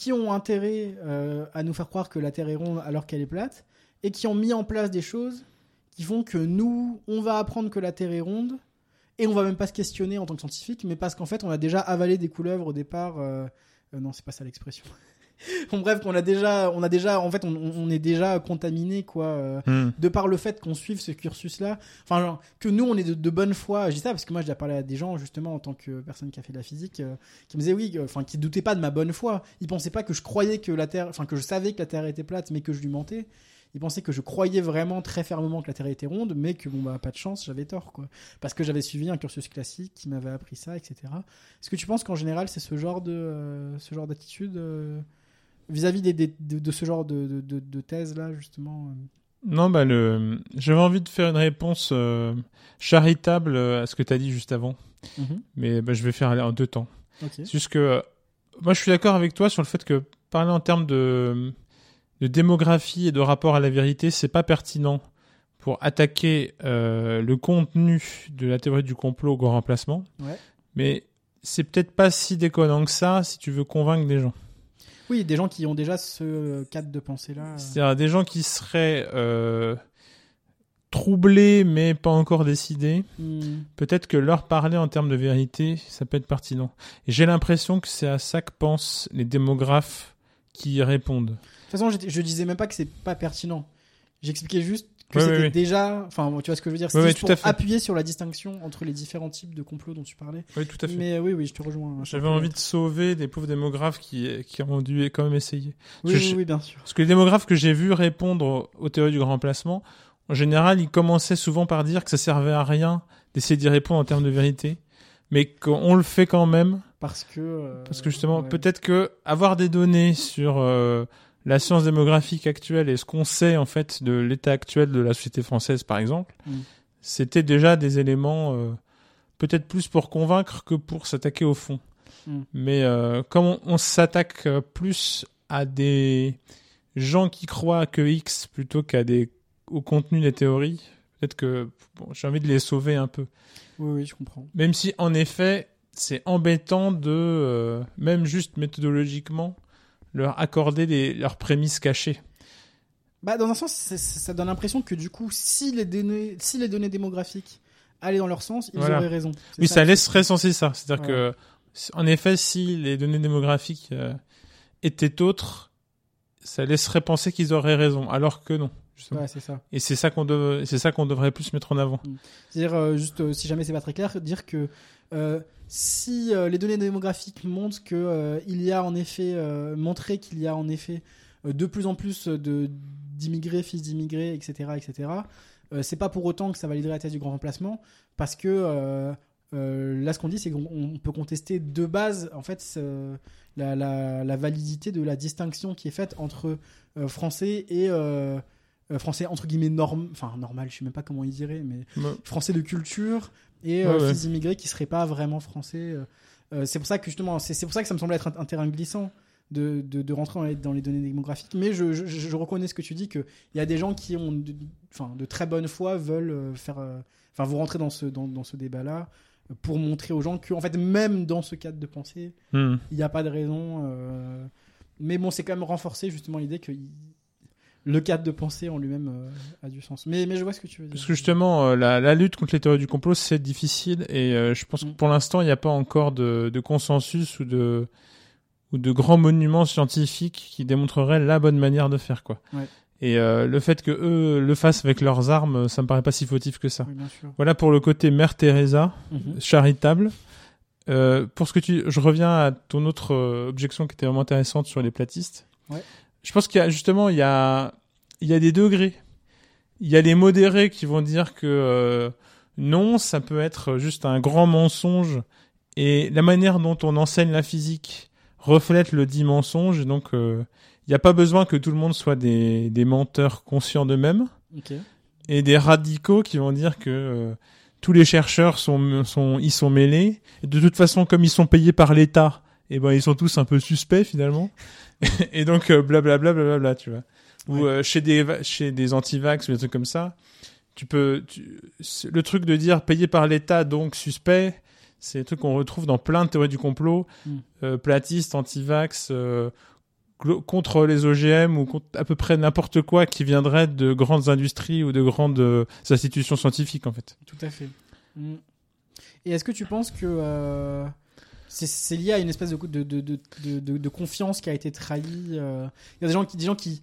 qui ont intérêt euh, à nous faire croire que la Terre est ronde alors qu'elle est plate, et qui ont mis en place des choses qui font que nous, on va apprendre que la Terre est ronde, et on va même pas se questionner en tant que scientifique, mais parce qu'en fait, on a déjà avalé des couleuvres au départ. euh, euh, non, c'est pas ça l'expression. bon, bref, on a déjà, on a déjà, en fait, on, on est déjà contaminé, quoi. euh, Hmm. de par le fait qu'on suive ce cursus-là, enfin, genre, que nous, on est de, de bonne foi. Je dis ça parce que moi, j'ai parlé à des gens, justement, en tant que personne qui a fait de la physique, euh, qui me disaient oui, euh, enfin, qui doutaient pas de ma bonne foi. Ils pensaient pas que je croyais que la Terre, enfin, que je savais que la Terre était plate, mais que je lui mentais. Ils pensaient que je croyais vraiment très fermement que la Terre était ronde, mais que bon bah pas de chance, j'avais tort quoi, parce que j'avais suivi un cursus classique qui m'avait appris ça, etc. Est-ce que tu penses qu'en général c'est ce genre de euh, ce genre d'attitude vis-à-vis des, des- de, de ce genre de, de, de, de thèse là justement euh Non, bah le, j'avais envie de faire une réponse euh, charitable euh, à ce que tu as dit juste avant, Mhm. mais bah, je vais faire en deux temps. C'est juste que moi, je suis d'accord avec toi sur le fait que parler en termes de, de démographie et de rapport à la vérité, c'est pas pertinent pour attaquer euh, le contenu de la théorie du complot au grand remplacement. Ouais. Mais c'est peut-être pas si déconnant que ça si tu veux convaincre des gens. Oui, des gens qui ont déjà ce cadre de pensée là. C'est-à-dire des gens qui seraient euh, troublés mais pas encore décidés. Hmm. Peut-être que leur parler en termes de vérité, ça peut être pertinent. Et j'ai l'impression que c'est à ça que pensent les démographes qui y répondent. De toute façon, j'étais- je disais même pas que c'est pas pertinent. J'expliquais juste que Ouais, c'était déjà. Enfin, tu vois ce que je veux dire. Juste tout pour appuyer sur la distinction entre les différents types de complots dont tu parlais. Oui, tout à fait. Mais oui, oui, je te rejoins. J'avais envie de sauver des pauvres démographes qui, qui ont dû quand même essayer. Oui, je- oui, oui, bien sûr. Parce que les démographes que j'ai vus répondre aux, aux théories du grand remplacement, en général, ils commençaient souvent par dire que ça servait à rien d'essayer d'y répondre en termes de vérité, mais qu'on le fait quand même, Parce que. euh, parce que justement, ouais. peut-être que avoir des données sur euh, la science démographique actuelle et ce qu'on sait en fait de l'état actuel de la société française, par exemple, Mm. c'était déjà des éléments euh, peut-être plus pour convaincre que pour s'attaquer au fond. Mm. Mais euh, comme on, on s'attaque euh, plus à des gens qui croient que X plutôt qu'à des au contenu des théories, peut-être que bon, j'ai envie de les sauver un peu. Oui, oui, je comprends. Même si en effet, c'est embêtant de euh, même juste méthodologiquement leur accorder leurs prémices cachées. Bah, dans un sens, ça donne l'impression que du coup, si les données, si les données démographiques allaient dans leur sens, ils Voilà. auraient raison. Oui, ça, laisserait censer ça. C'est-à-dire Ouais. que, en effet, si les données démographiques euh, étaient autres, ça laisserait penser qu'ils auraient raison, alors que non. Justement. Ouais, c'est ça. Et c'est ça qu'on dev- c'est ça qu'on devrait plus mettre en avant. C'est-à-dire, euh, juste euh, si jamais c'est pas très clair, dire que euh, si les données démographiques montrent que il y a en effet montré qu'il y a en effet de plus en plus de d'immigrés, fils d'immigrés, etc., etc. c'est pas pour autant que ça validerait la thèse du grand remplacement, parce que euh, là, ce qu'on dit, c'est qu'on on peut contester de base, en fait, la, la, la validité de la distinction qui est faite entre euh, français et euh, euh, français entre guillemets norm, enfin normal, je sais même pas comment il dirait, mais Ouais. français de culture et euh, Ouais, fils d'immigrés qui seraient pas vraiment français. euh. Euh, c'est pour ça que justement, c'est pour ça que ça me semble être un, un terrain glissant de, de, de rentrer dans les, dans les données démographiques. Mais je, je, je reconnais ce que tu dis que il y a des gens qui ont, de, enfin, de très bonne foi veulent euh, faire, euh, enfin, vous rentrer dans ce dans, dans ce débat-là euh, pour montrer aux gens que, en fait, même dans ce cadre de pensée, Hmm. il n'y a pas de raison. euh, Mais bon, c'est quand même renforcer justement l'idée que le cadre de pensée en lui-même euh, a du sens. Mais, mais je vois ce que tu veux dire. Parce que justement, euh, la, la lutte contre les théories du complot, c'est difficile et euh, je pense que Mm. pour l'instant, il n'y a pas encore de, de consensus ou de ou de grands monuments scientifiques qui démontreraient la bonne manière de faire quoi. Ouais. Et le fait que eux le fassent avec leurs armes, ça me paraît pas si fautif que ça. Oui, bien sûr. Voilà pour le côté Mère Teresa, Mhm. charitable. Pour ce que tu, je reviens à ton autre objection qui était vraiment intéressante sur les platistes. Ouais. Je pense qu'il y a justement il y a il y a des degrés. Il y a les modérés qui vont dire que euh, non, ça peut être juste un grand mensonge et la manière dont on enseigne la physique reflète le dit mensonge. Donc euh, il n'y a pas besoin que tout le monde soit des, des menteurs conscients d'eux-mêmes Ok. et des radicaux qui vont dire que euh, tous les chercheurs sont, sont, ils sont mêlés. Et de toute façon, comme ils sont payés par l'État, et ben ils sont tous un peu suspects finalement. et donc euh, blablabla, tu vois. Ou Ouais. euh, chez des chez des antivax ou des trucs comme ça, tu peux tu, le truc de dire payé par l'État donc suspect, c'est un truc qu'on retrouve dans plein de théories du complot, Mm. euh, platistes, antivax. contre les OGM ou contre à peu près n'importe quoi qui viendrait de grandes industries ou de grandes institutions scientifiques en fait. Tout à fait. Mm. Et est-ce que tu penses que c'est- lié à une espèce de, confiance qui a été trahie euh, Il y a des gens qui, des gens qui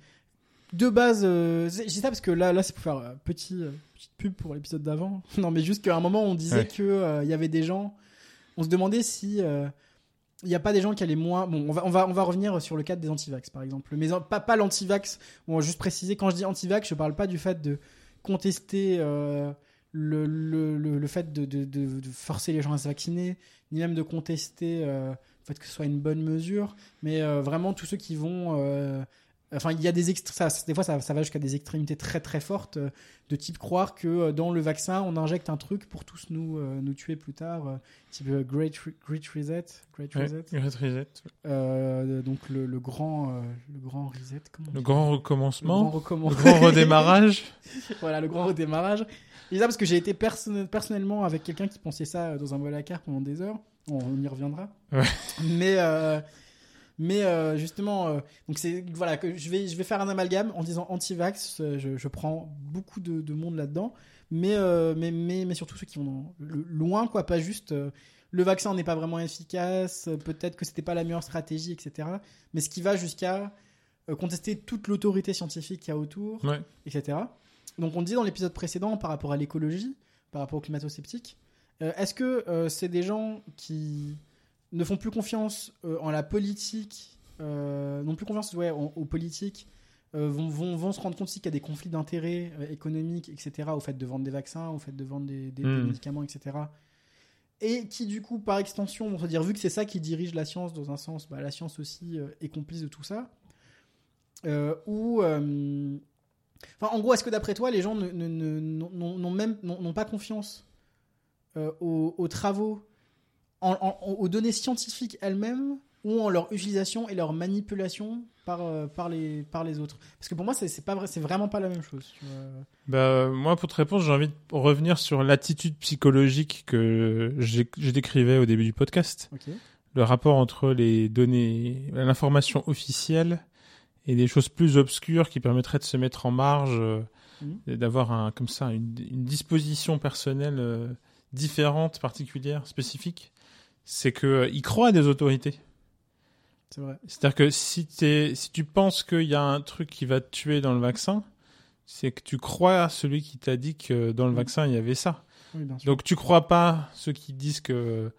de base, euh, dis ça parce que là, là c'est pour faire euh, petit, euh, petite pub pour l'épisode d'avant. non, mais juste qu'à un moment, on disait Ouais. que il y avait des gens. On se demandait si il n'y a pas des gens qui allaient moins. Bon, on va, on va, on va revenir sur le cadre des antivax, par exemple. Mais pas, pas l'antivax. Bon, juste préciser, quand je dis antivax, je parle pas du fait de contester euh, le, le, le, le fait de, de, de, de forcer les gens à se vacciner, ni même de contester euh, le fait que ce soit une bonne mesure, mais euh, vraiment tous ceux qui vont. euh, Enfin, il y a des ça, des fois, ça, ça va jusqu'à des extrémités très très fortes, euh, de type croire que euh, dans le vaccin, on injecte un truc pour tous nous euh, nous tuer plus tard, type Great, Re- Great Reset, Great Reset. Great Reset. Donc le, le grand le grand reset, comment Le grand le grand recommencement, recommence. le grand redémarrage. voilà, le grand redémarrage. Et ça parce que j'ai été perso- personnellement avec quelqu'un qui pensait ça euh, dans un vol à car pendant des heures. On, on y reviendra. Ouais. Mais euh, mais euh, justement, euh, donc c'est voilà que je vais je vais faire un amalgame en disant anti-vax. je, je prends beaucoup de, de monde là-dedans, mais, mais mais mais surtout ceux qui vont loin quoi, pas juste. le vaccin n'est pas vraiment efficace, peut-être que c'était pas la meilleure stratégie, etc. Mais ce qui va jusqu'à contester toute l'autorité scientifique qu'il y a autour, Ouais. etc. Donc on dit dans l'épisode précédent par rapport à l'écologie, par rapport aux climato-sceptiques, euh, est-ce que euh, c'est des gens qui ne font plus confiance euh, en la politique, n'ont plus confiance ouais, en- aux politiques, vont, vont, vont se rendre compte aussi qu'il y a des conflits d'intérêts économiques, etc., au fait de vendre des vaccins, au fait de vendre des, des- des Mm. médicaments, etc. Et qui, du coup, par extension, vont se dire, vu que c'est ça qui dirige la science dans un sens, bah, la science aussi est complice de tout ça. Ou. Enfin, en gros, est-ce que d'après toi, les gens n'ont même n'ont pas confiance euh, aux, aux travaux, en- en- en- aux données scientifiques elles-mêmes, ou en leur utilisation et leur manipulation par, euh, par, les, par les autres? Parce que pour moi, c'est pas vrai, c'est vraiment pas la même chose. tu vois. Bah, moi, pour te répondre, j'ai envie de revenir sur l'attitude psychologique que j'ai- je décrivais au début du podcast. Le rapport entre les données, l'information officielle et des choses plus obscures qui permettraient de se mettre en marge, euh, Mhm. et d'avoir un, comme ça, une, une disposition personnelle euh, différente, particulière, spécifique. C'est que euh, ils croient à des autorités. C'est vrai. C'est-à-dire que si, t'es- si tu penses qu'il y a un truc qui va te tuer dans le vaccin, c'est que tu crois à celui qui t'a dit que dans le Mm. vaccin il y avait ça. Oui, bien sûr. Donc tu crois pas ceux qui disent que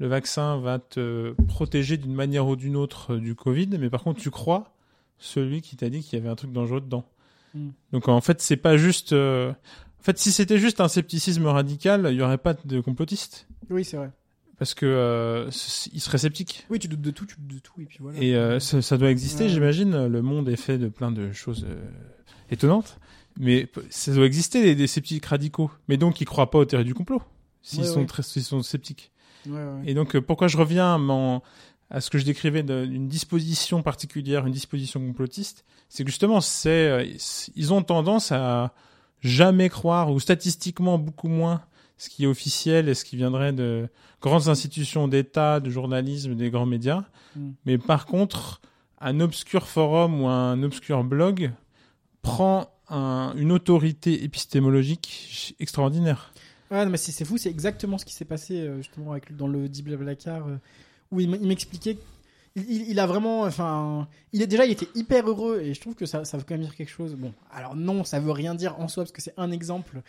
le vaccin va te protéger d'une manière ou d'une autre euh, du Covid, mais par contre tu crois celui qui t'a dit qu'il y avait un truc dangereux dedans. Mm. Donc en fait c'est pas juste. euh, En fait si c'était juste un scepticisme radical, il y aurait pas de complotistes Oui, c'est vrai. parce que euh, ils seraient sceptiques. Oui, tu doutes de tout, tu doutes de tout, et puis voilà. Et euh, ça, ça doit exister, Ouais. j'imagine. Le monde est fait de plein de choses euh, étonnantes. Mais ça doit exister, des, des sceptiques radicaux. Mais donc, ils croient pas aux théories du complot. S'ils Ouais, sont, ouais. très, s'ils sont sceptiques. Et donc, pourquoi je reviens à, mon- à ce que je décrivais d'une disposition particulière, une disposition complotiste, c'est que justement, c'est, euh, ils ont tendance à jamais croire, ou statistiquement beaucoup moins, ce qui est officiel et ce qui viendrait de grandes institutions d'État, de journalisme, des grands médias. Mm. Mais par contre, un obscur forum ou un obscur blog prend un- une autorité épistémologique extraordinaire. Ouais, non, mais c'est c'est fou, c'est exactement ce qui s'est passé euh, justement avec, dans le dit Blablacar, euh, où il m'expliquait. Il, il- a vraiment, enfin, il est déjà, il était hyper heureux et je trouve que ça, ça veut quand même dire quelque chose. Bon, alors non, ça veut rien dire en soi parce que c'est un exemple,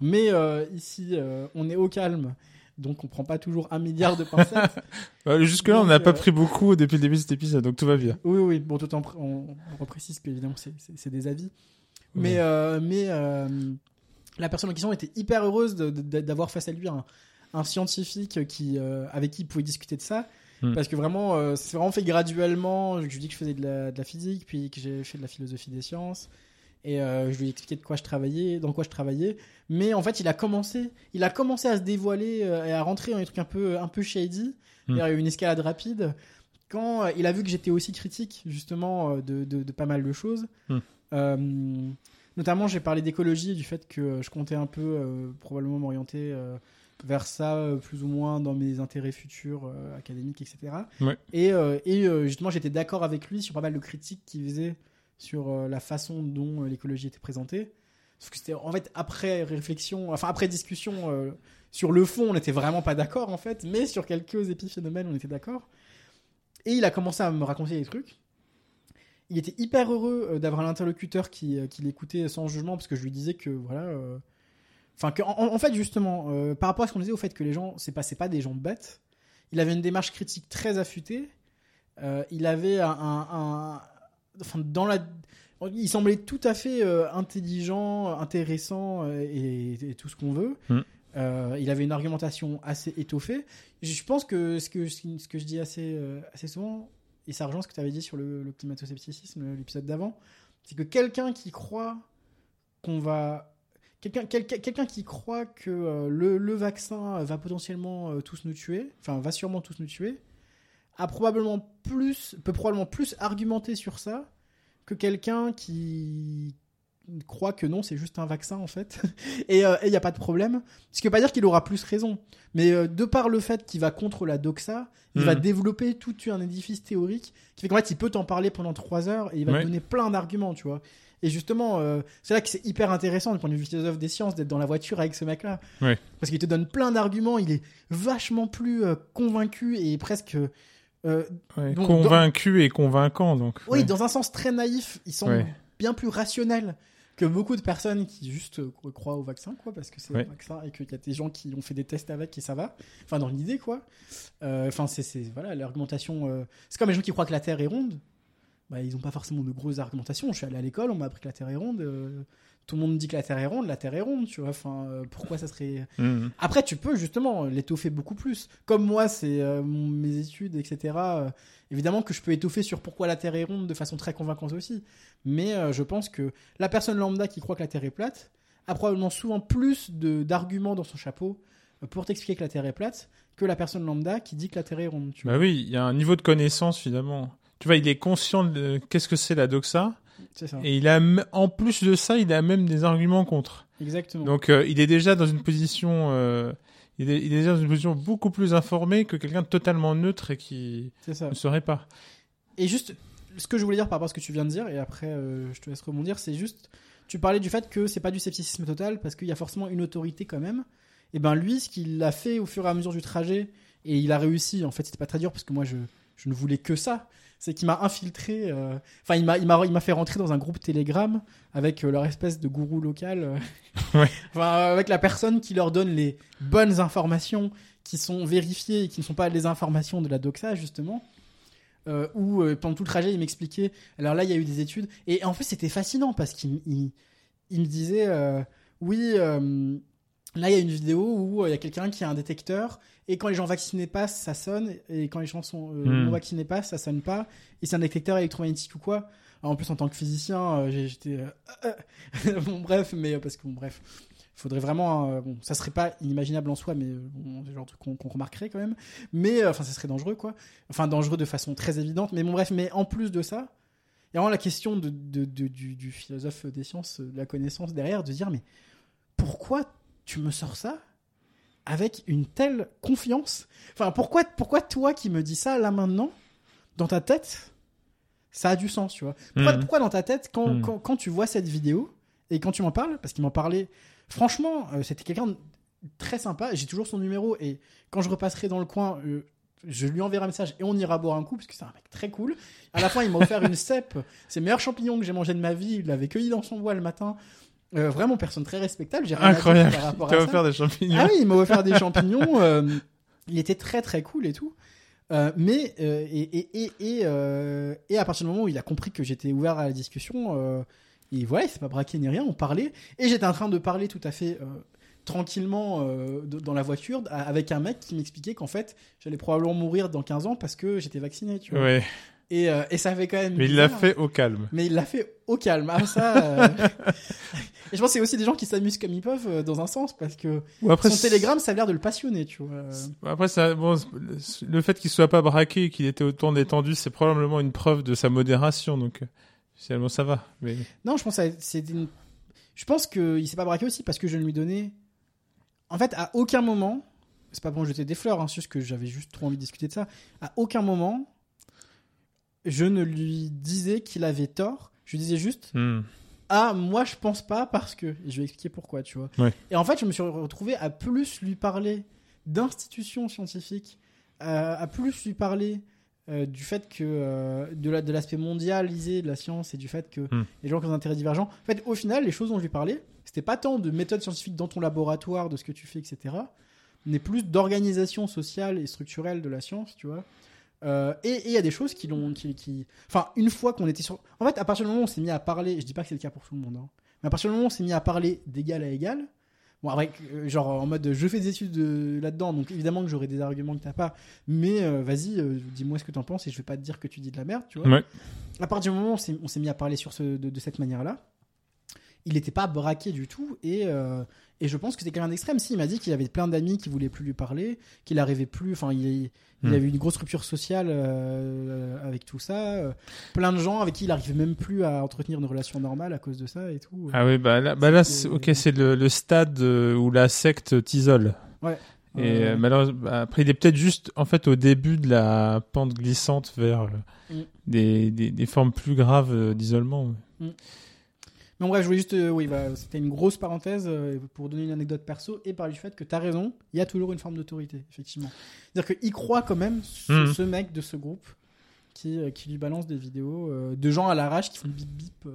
mais euh, ici, euh, on est au calme, donc on prend pas toujours un milliard de pincettes. Euh, Jusque-là, on Donc, n'a pas pris beaucoup depuis le début de cet épisode, donc tout va bien. oui, oui, bon, tout en on, on reprécise qu'évidemment c'est- des avis, mais mais la personne en question était hyper heureuse d'avoir face à lui un, un scientifique qui, avec qui il pouvait discuter de ça. Hmm. Parce que vraiment, euh, c'est vraiment fait graduellement. Je lui dit que je faisais de la, de la physique, puis que j'ai fait de la philosophie des sciences. Et euh, je lui ai expliqué de quoi je travaillais, dans quoi je travaillais. Mais en fait, il a commencé, il a commencé à se dévoiler euh, et à rentrer dans des trucs un peu, un peu shady. A eu une escalade rapide. Quand il a vu que j'étais aussi critique, justement, de, de, de pas mal de choses. Hmm. Notamment, j'ai parlé d'écologie et du fait que je comptais un peu probablement m'orienter vers ça, euh, plus ou moins dans mes intérêts futurs euh, académiques, etc. Ouais. Et, et euh, justement, j'étais d'accord avec lui sur pas mal de critiques qu'il faisait sur la façon dont l'écologie était présentée. Parce que c'était en fait après réflexion, enfin après discussion euh, sur le fond, on n'était vraiment pas d'accord en fait, mais sur quelques épiphénomènes, on était d'accord. Et il a commencé à me raconter des trucs. Il était hyper heureux d'avoir un interlocuteur qui, qui l'écoutait sans jugement parce que je lui disais que voilà. euh, Enfin, que, en, en fait, justement, euh, par rapport à ce qu'on disait au fait que les gens, c'est pas, pas des gens bêtes, il avait une démarche critique très affûtée. Euh, il avait un, un- un- enfin, dans la, il semblait tout à fait euh, intelligent, intéressant et, et tout ce qu'on veut. Mm. Euh, il avait une argumentation assez étoffée. Je pense que ce que, ce que je dis assez, assez souvent, et ça rejoint ce que tu avais dit sur le, le climato-scepticisme, l'épisode d'avant, c'est que quelqu'un qui croit qu'on va. Quelqu'un qui croit que euh, le, le vaccin va potentiellement euh, tous nous tuer, enfin va sûrement tous nous tuer, a probablement plus, peut probablement plus argumenter sur ça que quelqu'un qui croit que non, c'est juste un vaccin en fait, et il n'y a pas de problème. Ce qui veut pas dire qu'il aura plus raison, mais euh, de par le fait qu'il va contre la doxa, il Mhm. va développer tout un édifice théorique qui fait qu'en fait il peut t'en parler pendant trois heures et il va Ouais. te donner plein d'arguments, tu vois. Et justement, euh, c'est là que c'est hyper intéressant du point de vue philosophe des sciences d'être dans la voiture avec ce mec-là. Ouais. Parce qu'il te donne plein d'arguments, il est vachement plus euh, convaincu et presque. euh, Ouais, Donc, convaincu et convaincant, donc. oui, ouais. dans un sens très naïf, il semble Ouais. bien plus rationnel que beaucoup de personnes qui juste croient au vaccin, quoi, parce que c'est un vaccin et qu'il y a des gens qui ont fait des tests avec et ça va. Enfin, dans l'idée, quoi. Enfin, c'est, voilà, l'argumentation. C'est comme les gens qui croient que la Terre est ronde. Bah, ils n'ont pas forcément de grosses argumentations. Je suis allé à l'école, on m'a appris que la Terre est ronde. euh, tout le monde dit que la Terre est ronde, la Terre est ronde, tu vois. Enfin, euh, pourquoi ça serait Mhm. après, tu peux justement l'étoffer beaucoup plus. Comme moi, c'est euh, mes études, etc. évidemment que je peux étoffer sur pourquoi la Terre est ronde de façon très convaincante aussi. Mais je pense que la personne lambda qui croit que la Terre est plate a probablement souvent plus de- d'arguments dans son chapeau pour t'expliquer que la Terre est plate que la personne lambda qui dit que la Terre est ronde. Tu vois. Bah oui, il y a un niveau de connaissance, finalement. Tu vois, il est conscient de qu'est-ce que c'est la doxa, ça. et il a, en plus de ça, il a même des arguments contre. Exactement. Donc, euh, il est déjà dans une position, euh, il, est, il est déjà dans une position beaucoup plus informée que quelqu'un de totalement neutre et qui ne serait pas. Et juste, ce que je voulais dire par rapport à ce que tu viens de dire, et après euh, je te laisse rebondir, c'est juste, tu parlais du fait que c'est pas du scepticisme total parce qu'il y a forcément une autorité quand même. Et ben lui, ce qu'il a fait au fur et à mesure du trajet, et il a réussi, en fait c'était pas très dur parce que moi je, je ne voulais que ça. C'est qu'il m'a infiltré. euh, Enfin, il m'a, il m'a, il m'a fait rentrer dans un groupe Telegram avec euh, leur espèce de gourou local. euh. Ouais. avec la personne qui leur donne les bonnes informations qui sont vérifiées et qui ne sont pas les informations de la doxa justement. Euh, où euh, pendant tout le trajet, il m'expliquait. Alors là, il y a eu des études et en fait, c'était fascinant parce qu'il il, il me disait, euh, oui. Là, il y a une vidéo où euh, il y a quelqu'un qui a un détecteur et quand les gens vaccinés passent, ça sonne et quand les gens sont euh, Hmm. non vaccinés passent, ça sonne pas. Et c'est un détecteur électromagnétique ou quoi Alors, En plus, en tant que physicien, euh, j'étais euh, bon bref, mais parce que bon bref, faudrait vraiment euh, bon, ça serait pas inimaginable en soi, mais bon, c'est le genre de truc qu'on remarquerait quand même. Mais enfin, ça serait dangereux quoi. Enfin, dangereux de façon très évidente. Mais bon bref, mais en plus de ça, il y a vraiment la question de, de- de- du, du philosophe des sciences, de la connaissance derrière, de dire mais pourquoi tu me sors ça avec une telle confiance? Enfin, pourquoi, pourquoi toi qui me dis ça là maintenant, dans ta tête, ça a du sens, tu vois? Pourquoi, Mhm. pourquoi dans ta tête, quand, Mhm. quand, quand tu vois cette vidéo et quand tu m'en parles, parce qu'il m'en parlait, franchement, euh, c'était quelqu'un de très sympa. J'ai toujours son numéro et quand je repasserai dans le coin, euh, je lui enverrai un message et on ira boire un coup parce que c'est un mec très cool. À la fin, il m'a offert une cèpe. C'est le meilleur champignon que j'ai mangé de ma vie. Il l'avait cueilli dans son bois le matin. Euh, vraiment, personne très respectable. J'ai rien à dire Incroyable. par rapport T'as à ça. offert des champignons. Ah oui, il m'a offert des champignons. euh, il était très très cool et tout. Euh, mais et, et, et, et, et à partir du moment où il a compris que j'étais ouvert à la discussion, et voilà, il s'est pas braqué ni rien, on parlait. Et j'étais en train de parler tout à fait tranquillement de- dans la voiture avec un mec qui m'expliquait qu'en fait j'allais probablement mourir dans 15 ans parce que j'étais vacciné. Tu vois. Ouais. Et, euh, et ça fait quand même. Mais il l'a fait au calme. Mais il l'a fait au calme. Ah, ça. euh, et je pense que c'est aussi des gens qui s'amusent comme ils peuvent euh, dans un sens parce que après, son télégramme, ça a l'air de le passionner, tu vois. Après, ça, bon, le- fait qu'il soit pas braqué et qu'il était autant détendu, c'est probablement une preuve de sa modération. Donc, finalement, ça va. Mais Non, je pense que c'est une... Je pense qu'il s'est pas braqué aussi parce que je ne lui donnais. En fait, à aucun moment. C'est pas pour me jeter des fleurs, hein, c'est juste que j'avais juste trop envie de discuter de ça. À aucun moment, je ne lui disais qu'il avait tort. Je lui disais juste hmm. Ah, moi je pense pas parce que. Et je vais expliquer pourquoi, tu vois. Ouais. Et en fait, je me suis retrouvé à plus lui parler d'institutions scientifiques, à, à plus lui parler euh, du fait que. euh, de la- de l'aspect mondialisé de la science et du fait que Hmm. les gens qui ont des intérêts divergents. En fait, au final, les choses dont je lui parlais, c'était pas tant de méthodes scientifiques dans ton laboratoire, de ce que tu fais, etc. Mais plus d'organisation sociale et structurelle de la science, tu vois. Euh, et il y a des choses qui l'ont. Qui, qui... Enfin, une fois qu'on était sur. En fait, à partir du moment où on s'est mis à parler, je dis pas que c'est le cas pour tout le monde, hein, mais à partir du moment où on s'est mis à parler d'égal à égal, bon, avec, euh, genre en mode je fais des études là-dedans, donc évidemment que j'aurai des arguments que t'as pas, mais euh, vas-y, dis-moi ce que t'en penses et je vais pas te dire que tu dis de la merde, tu vois. Ouais. À partir du moment où on s'est- on s'est mis à parler sur ce, de, de cette manière-là, il n'était pas braqué du tout et, euh, et je pense que c'est quelqu'un d'extrême. Si, il m'a dit qu'il avait plein d'amis qui voulaient plus lui parler, qu'il arrivait plus, enfin, il, il Hmm. avait une grosse rupture sociale euh, avec tout ça. euh, plein de gens avec qui il arrivait même plus à entretenir une relation normale à cause de ça et tout. Ah oui, bah là, bah là ok, c'est le, le stade où la secte t'isole. Ouais. Et malheureusement, bah, après, il est peut-être juste, en fait, au début de la pente glissante vers Mm. des, des, des formes plus graves d'isolement. Mais bref, je voulais juste, euh, oui, bah, c'était une grosse parenthèse euh, pour donner une anecdote perso et parler du fait que t'as raison, il y a toujours une forme d'autorité, effectivement. C'est-à-dire qu'il croit quand même ce, Mhm. ce mec de ce groupe qui, euh, qui lui balance des vidéos de gens à l'arrache qui font bip bip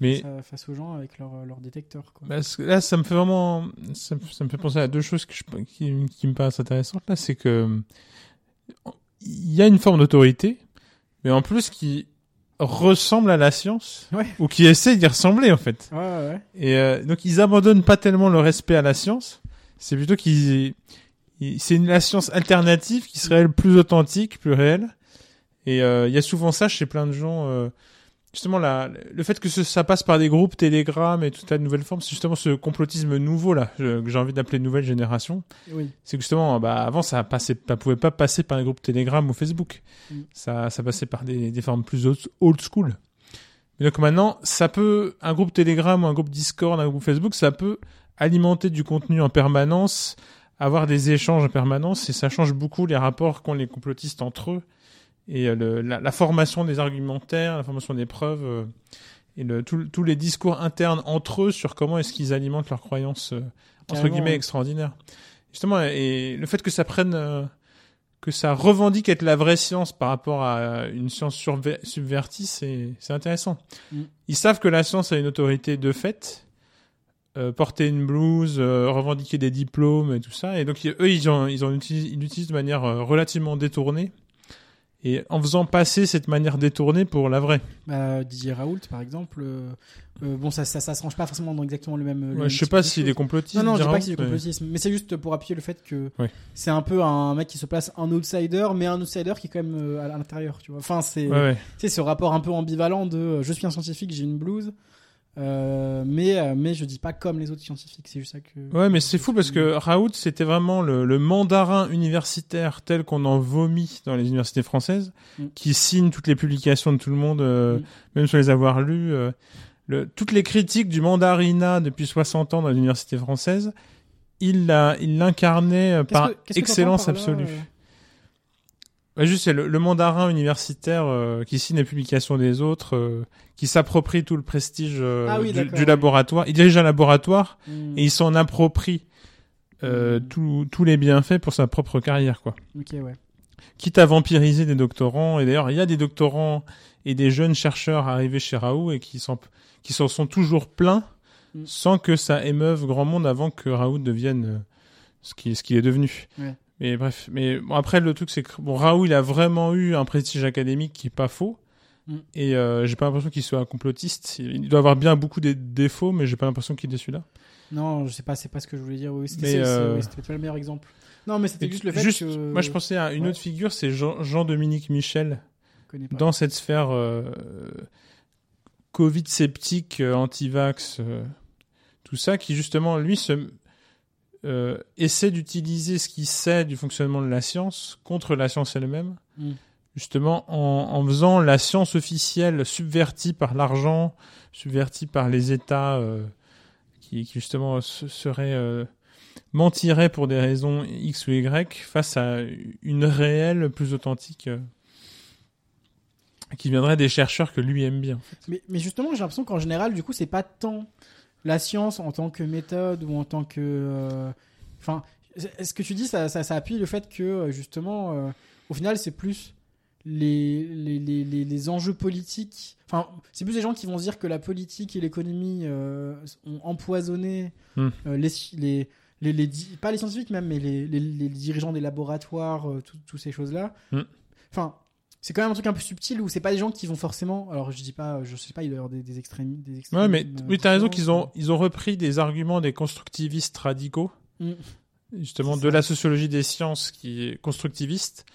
Mais face, aux gens avec leur, leur détecteur. Quoi. Que là, ça me fait vraiment, ça, me- ça me fait penser à deux choses que je, qui, qui me paraissent intéressantes. Là, c'est que il y a une forme d'autorité, mais en plus qui ressemble à la science Ouais. ou qui essaie d'y ressembler en fait. Ouais, ouais, ouais. Et euh, donc ils abandonnent pas tellement le respect à la science, c'est plutôt qu'ils, ils- c'est une la science alternative qui serait elle plus authentique, plus réelle. Et euh, il y a souvent ça chez plein de gens. Justement, la, le fait que ce- ça passe par des groupes Telegram et tout tas de nouvelles formes, c'est justement ce complotisme nouveau là que j'ai envie d'appeler nouvelle génération. Oui. C'est justement, bah, avant ça passait, ça pouvait pas passer par les groupes Telegram ou Facebook. Mm. Ça, ça passait par des, des formes plus old- old school. Mais donc maintenant, ça peut, un groupe Telegram ou un groupe Discord, un groupe Facebook, ça peut alimenter du contenu en permanence, avoir des échanges en permanence, et ça change beaucoup les rapports qu'ont les complotistes entre eux, et euh, le, la, la formation des argumentaires, la formation des preuves, euh, et le, tous les discours internes entre eux sur comment est-ce qu'ils alimentent leurs croyances, euh, entre guillemets, ouais. extraordinaires. Justement, et le fait que ça prenne, euh, que ça revendique être la vraie science par rapport à une science subvertie, c'est c'est intéressant. Mm. Ils savent que la science a une autorité de fait, porter une blouse, revendiquer des diplômes et tout ça, et donc ils- eux ils ont ils ont utilisé, ils l'utilisent de manière relativement détournée, et en faisant passer cette manière détournée pour la vraie. Bah, Didier Raoult, par exemple, euh, euh, bon, ça, ça, ça se range pas forcément dans exactement le même. le Ouais, même je sais pas s'il choses. est complotiste. Non, non, je Gérard, pas que c'est du mais- complotisme, mais c'est juste pour appuyer le fait que Ouais. c'est un peu un mec qui se place un outsider, mais un outsider qui est quand même euh, à l'intérieur, tu vois. Enfin, c'est, Ouais, sais, ce rapport un peu ambivalent de je suis un scientifique, j'ai une blouse, euh, mais euh, mais je dis pas comme les autres scientifiques. C'est juste ça que. Ouais, mais c'est fou parce que Raoult, c'était vraiment le, le mandarin universitaire tel qu'on en vomit dans les universités françaises, Mm. qui signe toutes les publications de tout le monde, euh, Mm. même sans les avoir lues. euh, le, toutes les critiques du mandarinat depuis 60 ans dans les universités françaises, il l'a, il l'incarnait euh, par que- excellence par absolue. Juste, c'est le, le mandarin universitaire euh, qui signe les publications des autres, euh, qui s'approprie tout le prestige euh, Ah oui, du, laboratoire. Il dirige un laboratoire hmm, et il s'en approprie euh, Mm. tous- les bienfaits pour sa propre carrière, quoi. Ok, ouais. Quitte à vampiriser des doctorants. Et d'ailleurs, il y a des doctorants et des jeunes chercheurs arrivés chez Raoult et qui s'en qui s'en sont toujours pleins Mm. sans que ça émeuve grand monde avant que Raoult devienne ce qui ce qu'il est devenu. Ouais. Mais bref, mais bon, après le truc c'est que bon Raoult il a vraiment eu un prestige académique qui est pas faux. Mm. Et euh, j'ai pas l'impression qu'il soit un complotiste. Il doit avoir bien beaucoup de défauts, mais j'ai pas l'impression qu'il est celui-là. Non, je sais pas, c'est pas ce que je voulais dire. Oui, c'était euh, pas le meilleur exemple. Non, mais c'était juste le fait juste, que. Moi, je pensais à une Ouais. autre figure, c'est Jean- Jean-Dominique Michel, dans cette sphère euh, Covid sceptique, euh, anti-vax, euh, tout ça, qui justement, lui, se, euh, essaie d'utiliser ce qu'il sait du fonctionnement de la science contre la science elle-même, Mm. justement en, en faisant la science officielle subvertie par l'argent, subvertie par les États euh, qui, qui justement se- seraient euh, mentiraient pour des raisons X ou Y face à une réelle plus authentique euh, qui viendrait des chercheurs que lui aime bien. Mais, mais justement, j'ai l'impression qu'en général, du coup, c'est pas tant la science en tant que méthode ou en tant que. euh, Enfin, est-ce que tu dis ça, ça, ça appuie le fait que euh, justement, euh, au final, c'est plus les, les, les, les, les enjeux politiques. Enfin, c'est plus des gens qui vont se dire que la politique et l'économie euh, ont empoisonné Hmm. euh, les, les, pas les scientifiques même, mais les, dirigeants des laboratoires, euh, tout- toutes ces choses-là. Hmm. Enfin, c'est quand même un truc un peu subtil où c'est pas des gens qui vont forcément. Alors je dis pas, je sais pas, il doit y avoir des, des extrêmes. Des Ouais, mais extrémismes, oui, t'as raison qu'ils ont, ils ont repris des arguments des constructivistes radicaux, Mm. justement de la sociologie des sciences qui est constructiviste,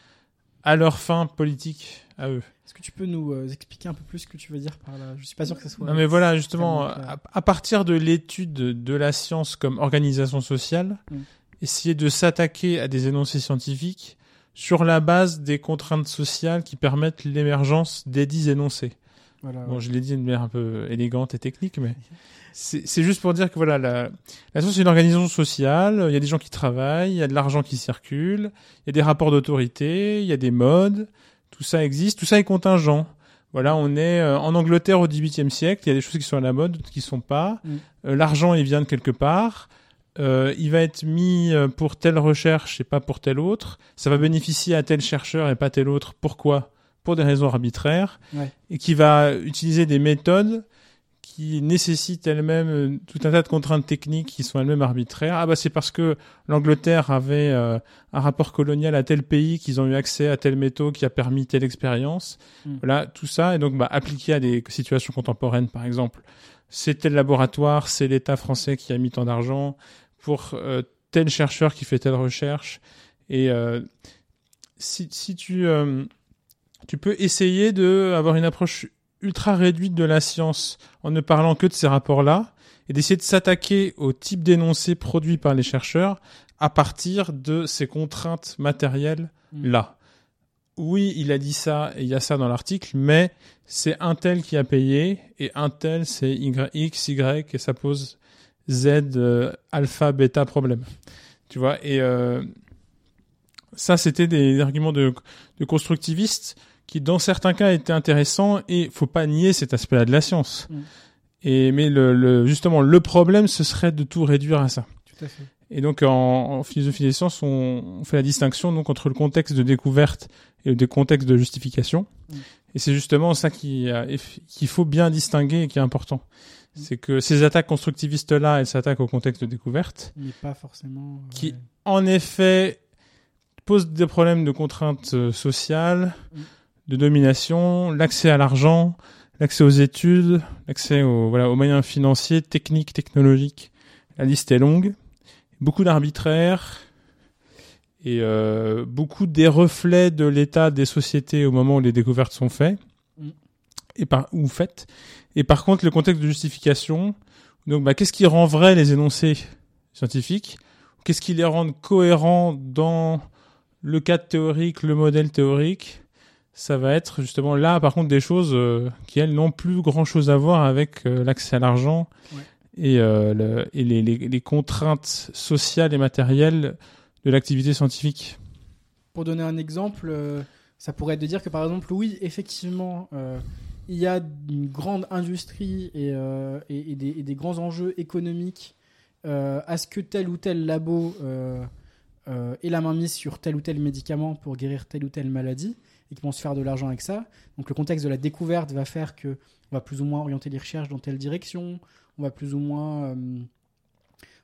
à leur fin politique, à eux. Est-ce que tu peux nous euh, expliquer un peu plus ce que tu veux dire par là? Je suis pas sûr que ça soit. Non, mais voilà, justement, à partir de l'étude de la science comme organisation sociale, Mm. essayer de s'attaquer à des énoncés scientifiques sur la base des contraintes sociales qui permettent l'émergence des dix énoncés. Voilà, Bon, ouais. je l'ai dit de manière un peu élégante et technique, mais c'est juste pour dire que voilà, la, la c'est une organisation sociale. Il y a des gens qui travaillent, il y a de l'argent qui circule, il y a des rapports d'autorité, il y a des modes. Tout ça existe, tout ça est contingent. Voilà, on est euh, en Angleterre au XVIIIe siècle. Il y a des choses qui sont à la mode, d'autres qui sont pas. Mm. Euh, l'argent, il vient de quelque part. Euh, il va être mis euh, pour telle recherche et pas pour telle autre. Ça va bénéficier à tel chercheur et pas tel autre. Pourquoi? Pour des raisons arbitraires. Ouais. Et qui va utiliser des méthodes qui nécessitent elles-mêmes euh, tout un tas de contraintes techniques qui sont elles-mêmes arbitraires. Ah bah c'est parce que l'Angleterre avait euh, un rapport colonial à tel pays qu'ils ont eu accès à telle méthode qui a permis telle expérience. Mm. Voilà, tout ça et donc bah, appliqué à des situations contemporaines par exemple. C'est tel laboratoire, c'est l'État français qui a mis tant d'argent pour euh, tel chercheur qui fait telle recherche et euh, si, si tu euh, tu peux essayer de avoir une approche ultra réduite de la science en ne parlant que de ces rapports-là et d'essayer de s'attaquer au type d'énoncé produit par les chercheurs à partir de ces contraintes matérielles là. Oui, il a dit ça et il y a ça dans l'article, mais c'est un tel qui a payé et un tel c'est Y, X, Y et ça pose Z, euh, alpha, bêta problème. Tu vois, et euh, ça c'était des arguments de, de constructivistes qui dans certains cas étaient intéressants et faut pas nier cet aspect-là de la science. Mm. Et mais le, le justement le problème ce serait de tout réduire à ça. Tout à fait. Et donc en, en philosophie des sciences, on, on, fait la distinction donc entre le contexte de découverte et le contexte de justification. Mm. Et c'est justement ça qu'il faut bien distinguer et qui est important. Mm. C'est que ces attaques constructivistes-là, elles s'attaquent au contexte de découverte. Mais pas forcément. Qui, en effet, posent des problèmes de contraintes euh, sociales, mm. de domination, l'accès à l'argent, l'accès aux études, l'accès aux, voilà, aux moyens financiers, techniques, technologiques. La liste est longue. Beaucoup d'arbitraire et euh, beaucoup des reflets de l'état des sociétés au moment où les découvertes sont faites mm. et par ou faites. Et par contre, le contexte de justification. Donc, bah, qu'est-ce qui rend vrai les énoncés scientifiques? Qu'est-ce qui les rend cohérents dans le cadre théorique, le modèle théorique? Ça va être justement là, par contre, des choses euh, qui, elles, n'ont plus grand-chose à voir avec euh, l'accès à l'argent et, euh, le, et les, les, les, contraintes sociales et matérielles de l'activité scientifique. Pour donner un exemple, ça pourrait être de dire que, par exemple, oui, effectivement, il y a une grande industrie et, et, des, grands enjeux économiques à ce que tel ou tel labo ait la main mise sur tel ou tel médicament pour guérir telle ou telle maladie et qui vont se faire de l'argent avec ça. Donc le contexte de la découverte va faire que on va plus ou moins orienter les recherches dans telle direction, on va plus ou moins euh,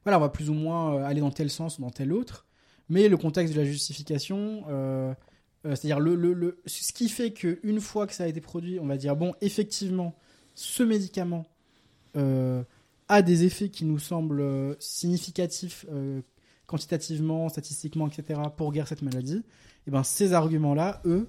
voilà, on va plus ou moins euh, aller dans tel sens ou dans tel autre. Mais le contexte de la justification, euh, c'est-à-dire ce qui fait qu'une fois que ça a été produit, on va dire bon, effectivement, ce médicament a des effets qui nous semblent significatifs quantitativement, statistiquement, etc. pour guérir cette maladie. Et ben ces arguments-là, eux,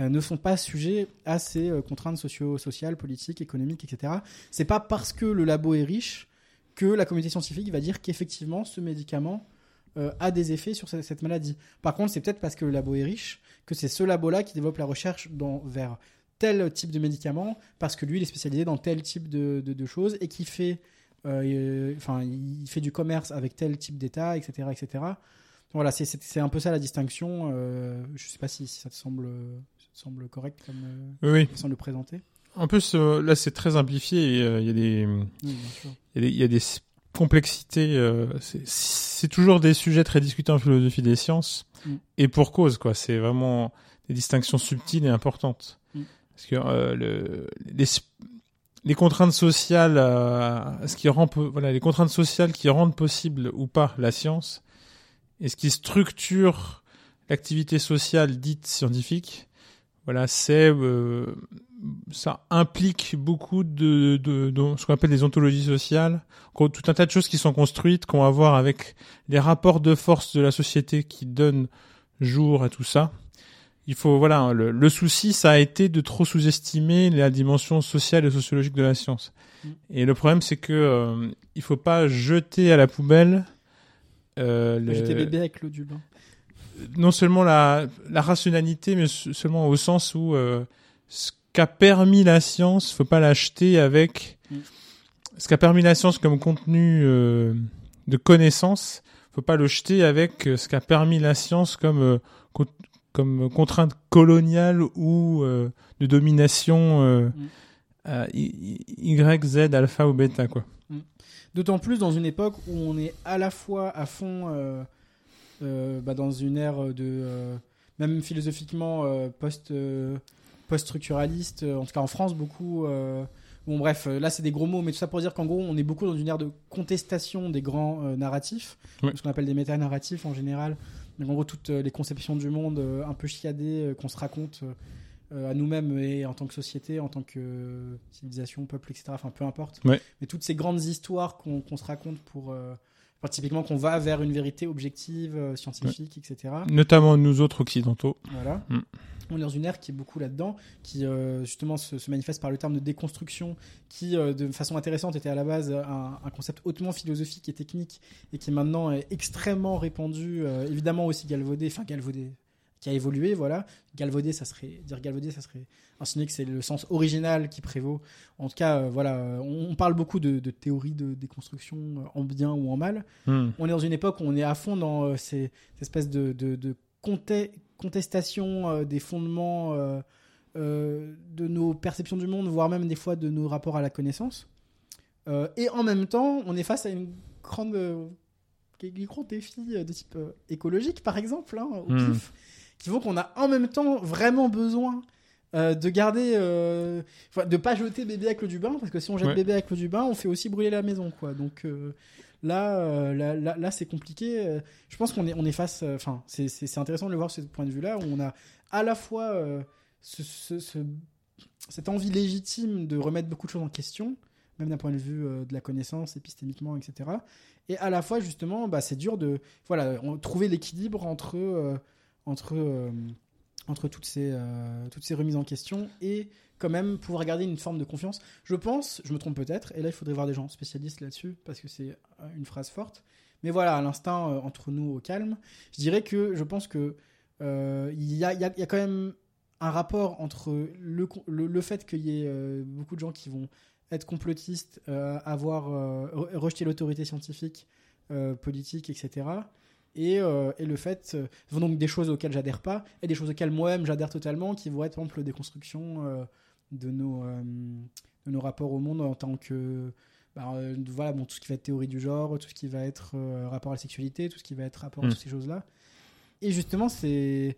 euh, ne sont pas sujets à ces euh, contraintes socio-sociales, politiques, économiques, etc. C'est pas parce que le labo est riche que la communauté scientifique va dire qu'effectivement ce médicament euh, a des effets sur cette, maladie. Par contre, c'est peut-être parce que le labo est riche que c'est ce labo-là qui développe la recherche dans, vers tel type de médicament parce que lui il est spécialisé dans tel type de, de, choses et qui fait, enfin, il fait du commerce avec tel type d'État, etc., etc. Voilà, c'est un peu ça la distinction. je sais pas si, si ça te semble semble correct comme euh, oui. façon de le présenter. En plus, euh, là, c'est très simplifié. Il y, a des, il y, a des complexités. Euh, c'est toujours des sujets très discutés en philosophie des sciences, mm. et pour cause, quoi. C'est vraiment des distinctions subtiles et importantes. Mm. Parce que le, les, les contraintes sociales, ce qui rend, voilà, les contraintes sociales qui rendent possible ou pas la science, et ce qui structure l'activité sociale dite scientifique, voilà, c'est euh, ça implique beaucoup de, de, de ce qu'on appelle des ontologies sociales, tout un tas de choses qui sont construites, qui ont à voir avec les rapports de force de la société qui donnent jour à tout ça. Il faut voilà, le, le souci ça a été de trop sous-estimer la dimension sociale et sociologique de la science. Mm. Et le problème c'est que euh, il faut pas jeter à la poubelle euh, le... Jeter bébé avec l'eau du bain non seulement la, la rationalité, mais seulement au sens où euh, ce qu'a permis la science, faut pas l'acheter avec mm. ce qu'a permis la science comme contenu euh, de connaissance, faut pas le jeter avec euh, ce qu'a permis la science comme comme contrainte coloniale ou de domination mm. Y, Z, alpha ou bêta quoi. Mm. D'autant plus dans une époque où on est à la fois à fond euh, bah, dans une ère de euh, même philosophiquement euh, post post-structuraliste, en tout cas en France beaucoup. Bon, bref, là, c'est des gros mots, mais tout ça pour dire qu'en gros, on est beaucoup dans une ère de contestation des grands narratifs, ce qu'on appelle des méta-narratifs en général. Donc, en gros, toutes les conceptions du monde un peu chiadées qu'on se raconte à nous-mêmes et en tant que société, en tant que civilisation, peuple, etc. Enfin, peu importe. Mais toutes ces grandes histoires qu'on se raconte pour typiquement qu'on va vers une vérité objective, euh, scientifique, etc. Notamment nous autres occidentaux. Voilà. Mm. On est dans une ère qui est beaucoup là-dedans, qui euh, justement se, manifeste par le terme de déconstruction, qui euh, de façon intéressante était à la base un, un, concept hautement philosophique et technique, et qui maintenant est extrêmement répandu, évidemment aussi galvaudé, enfin galvaudé, qui a évolué, voilà. Galvaudé, ça serait dire galvaudé, ça serait insinuer que c'est le sens original qui prévaut. En tout cas, euh, voilà, on, parle beaucoup de, de théorie de déconstruction euh, en bien ou en mal. Hmm. On est dans une époque où on est à fond dans euh, ces, espèces de, de, de contestation des fondements de nos perceptions du monde, voire même des fois de nos rapports à la connaissance. et en même temps, on est face à une grande des gros défis de type euh, écologique, par exemple, hein, au Hmm. pif, qui font qu'on a en même temps vraiment besoin euh, de garder, euh, de pas jeter bébé avec l'eau du bain, parce que si on jette Ouais. bébé avec l'eau du bain, on fait aussi brûler la maison, quoi. Donc euh, là, euh, là, là, là, c'est compliqué. Je pense qu'on est, on est face, enfin, c'est- c'est c'est intéressant de le voir de ce point de vue-là, où on a à la fois ce, ce- ce- cette envie légitime de remettre beaucoup de choses en question, même d'un point de vue de la connaissance, épistémiquement, etc. Et à la fois, justement, bah, c'est dur de voilà, trouver l'équilibre entre, entre, euh, entre toutes, ces, euh, toutes ces remises en question et quand même pouvoir garder une forme de confiance. Je pense, je me trompe peut-être, et là il faudrait voir des gens spécialistes là-dessus parce que c'est euh, une phrase forte. Mais voilà, à l'instant, euh, entre nous au calme, je dirais que je pense que il y, a, y a- y a quand même un rapport entre le, le, le fait qu'il y ait beaucoup de gens qui vont être complotistes, euh, avoir euh, re- rejeté l'autorité scientifique, politique, etc. Et, euh, et le fait, euh, donc des choses auxquelles j'adhère pas, et des choses auxquelles moi-même j'adhère totalement, qui vont être par exemple des constructions euh, de, nos, de nos rapports au monde en tant que bah, voilà, bon, tout ce qui va être théorie du genre, tout ce qui va être rapport à la sexualité, tout ce qui va être rapport à Mm. toutes ces choses-là. Et justement, c'est.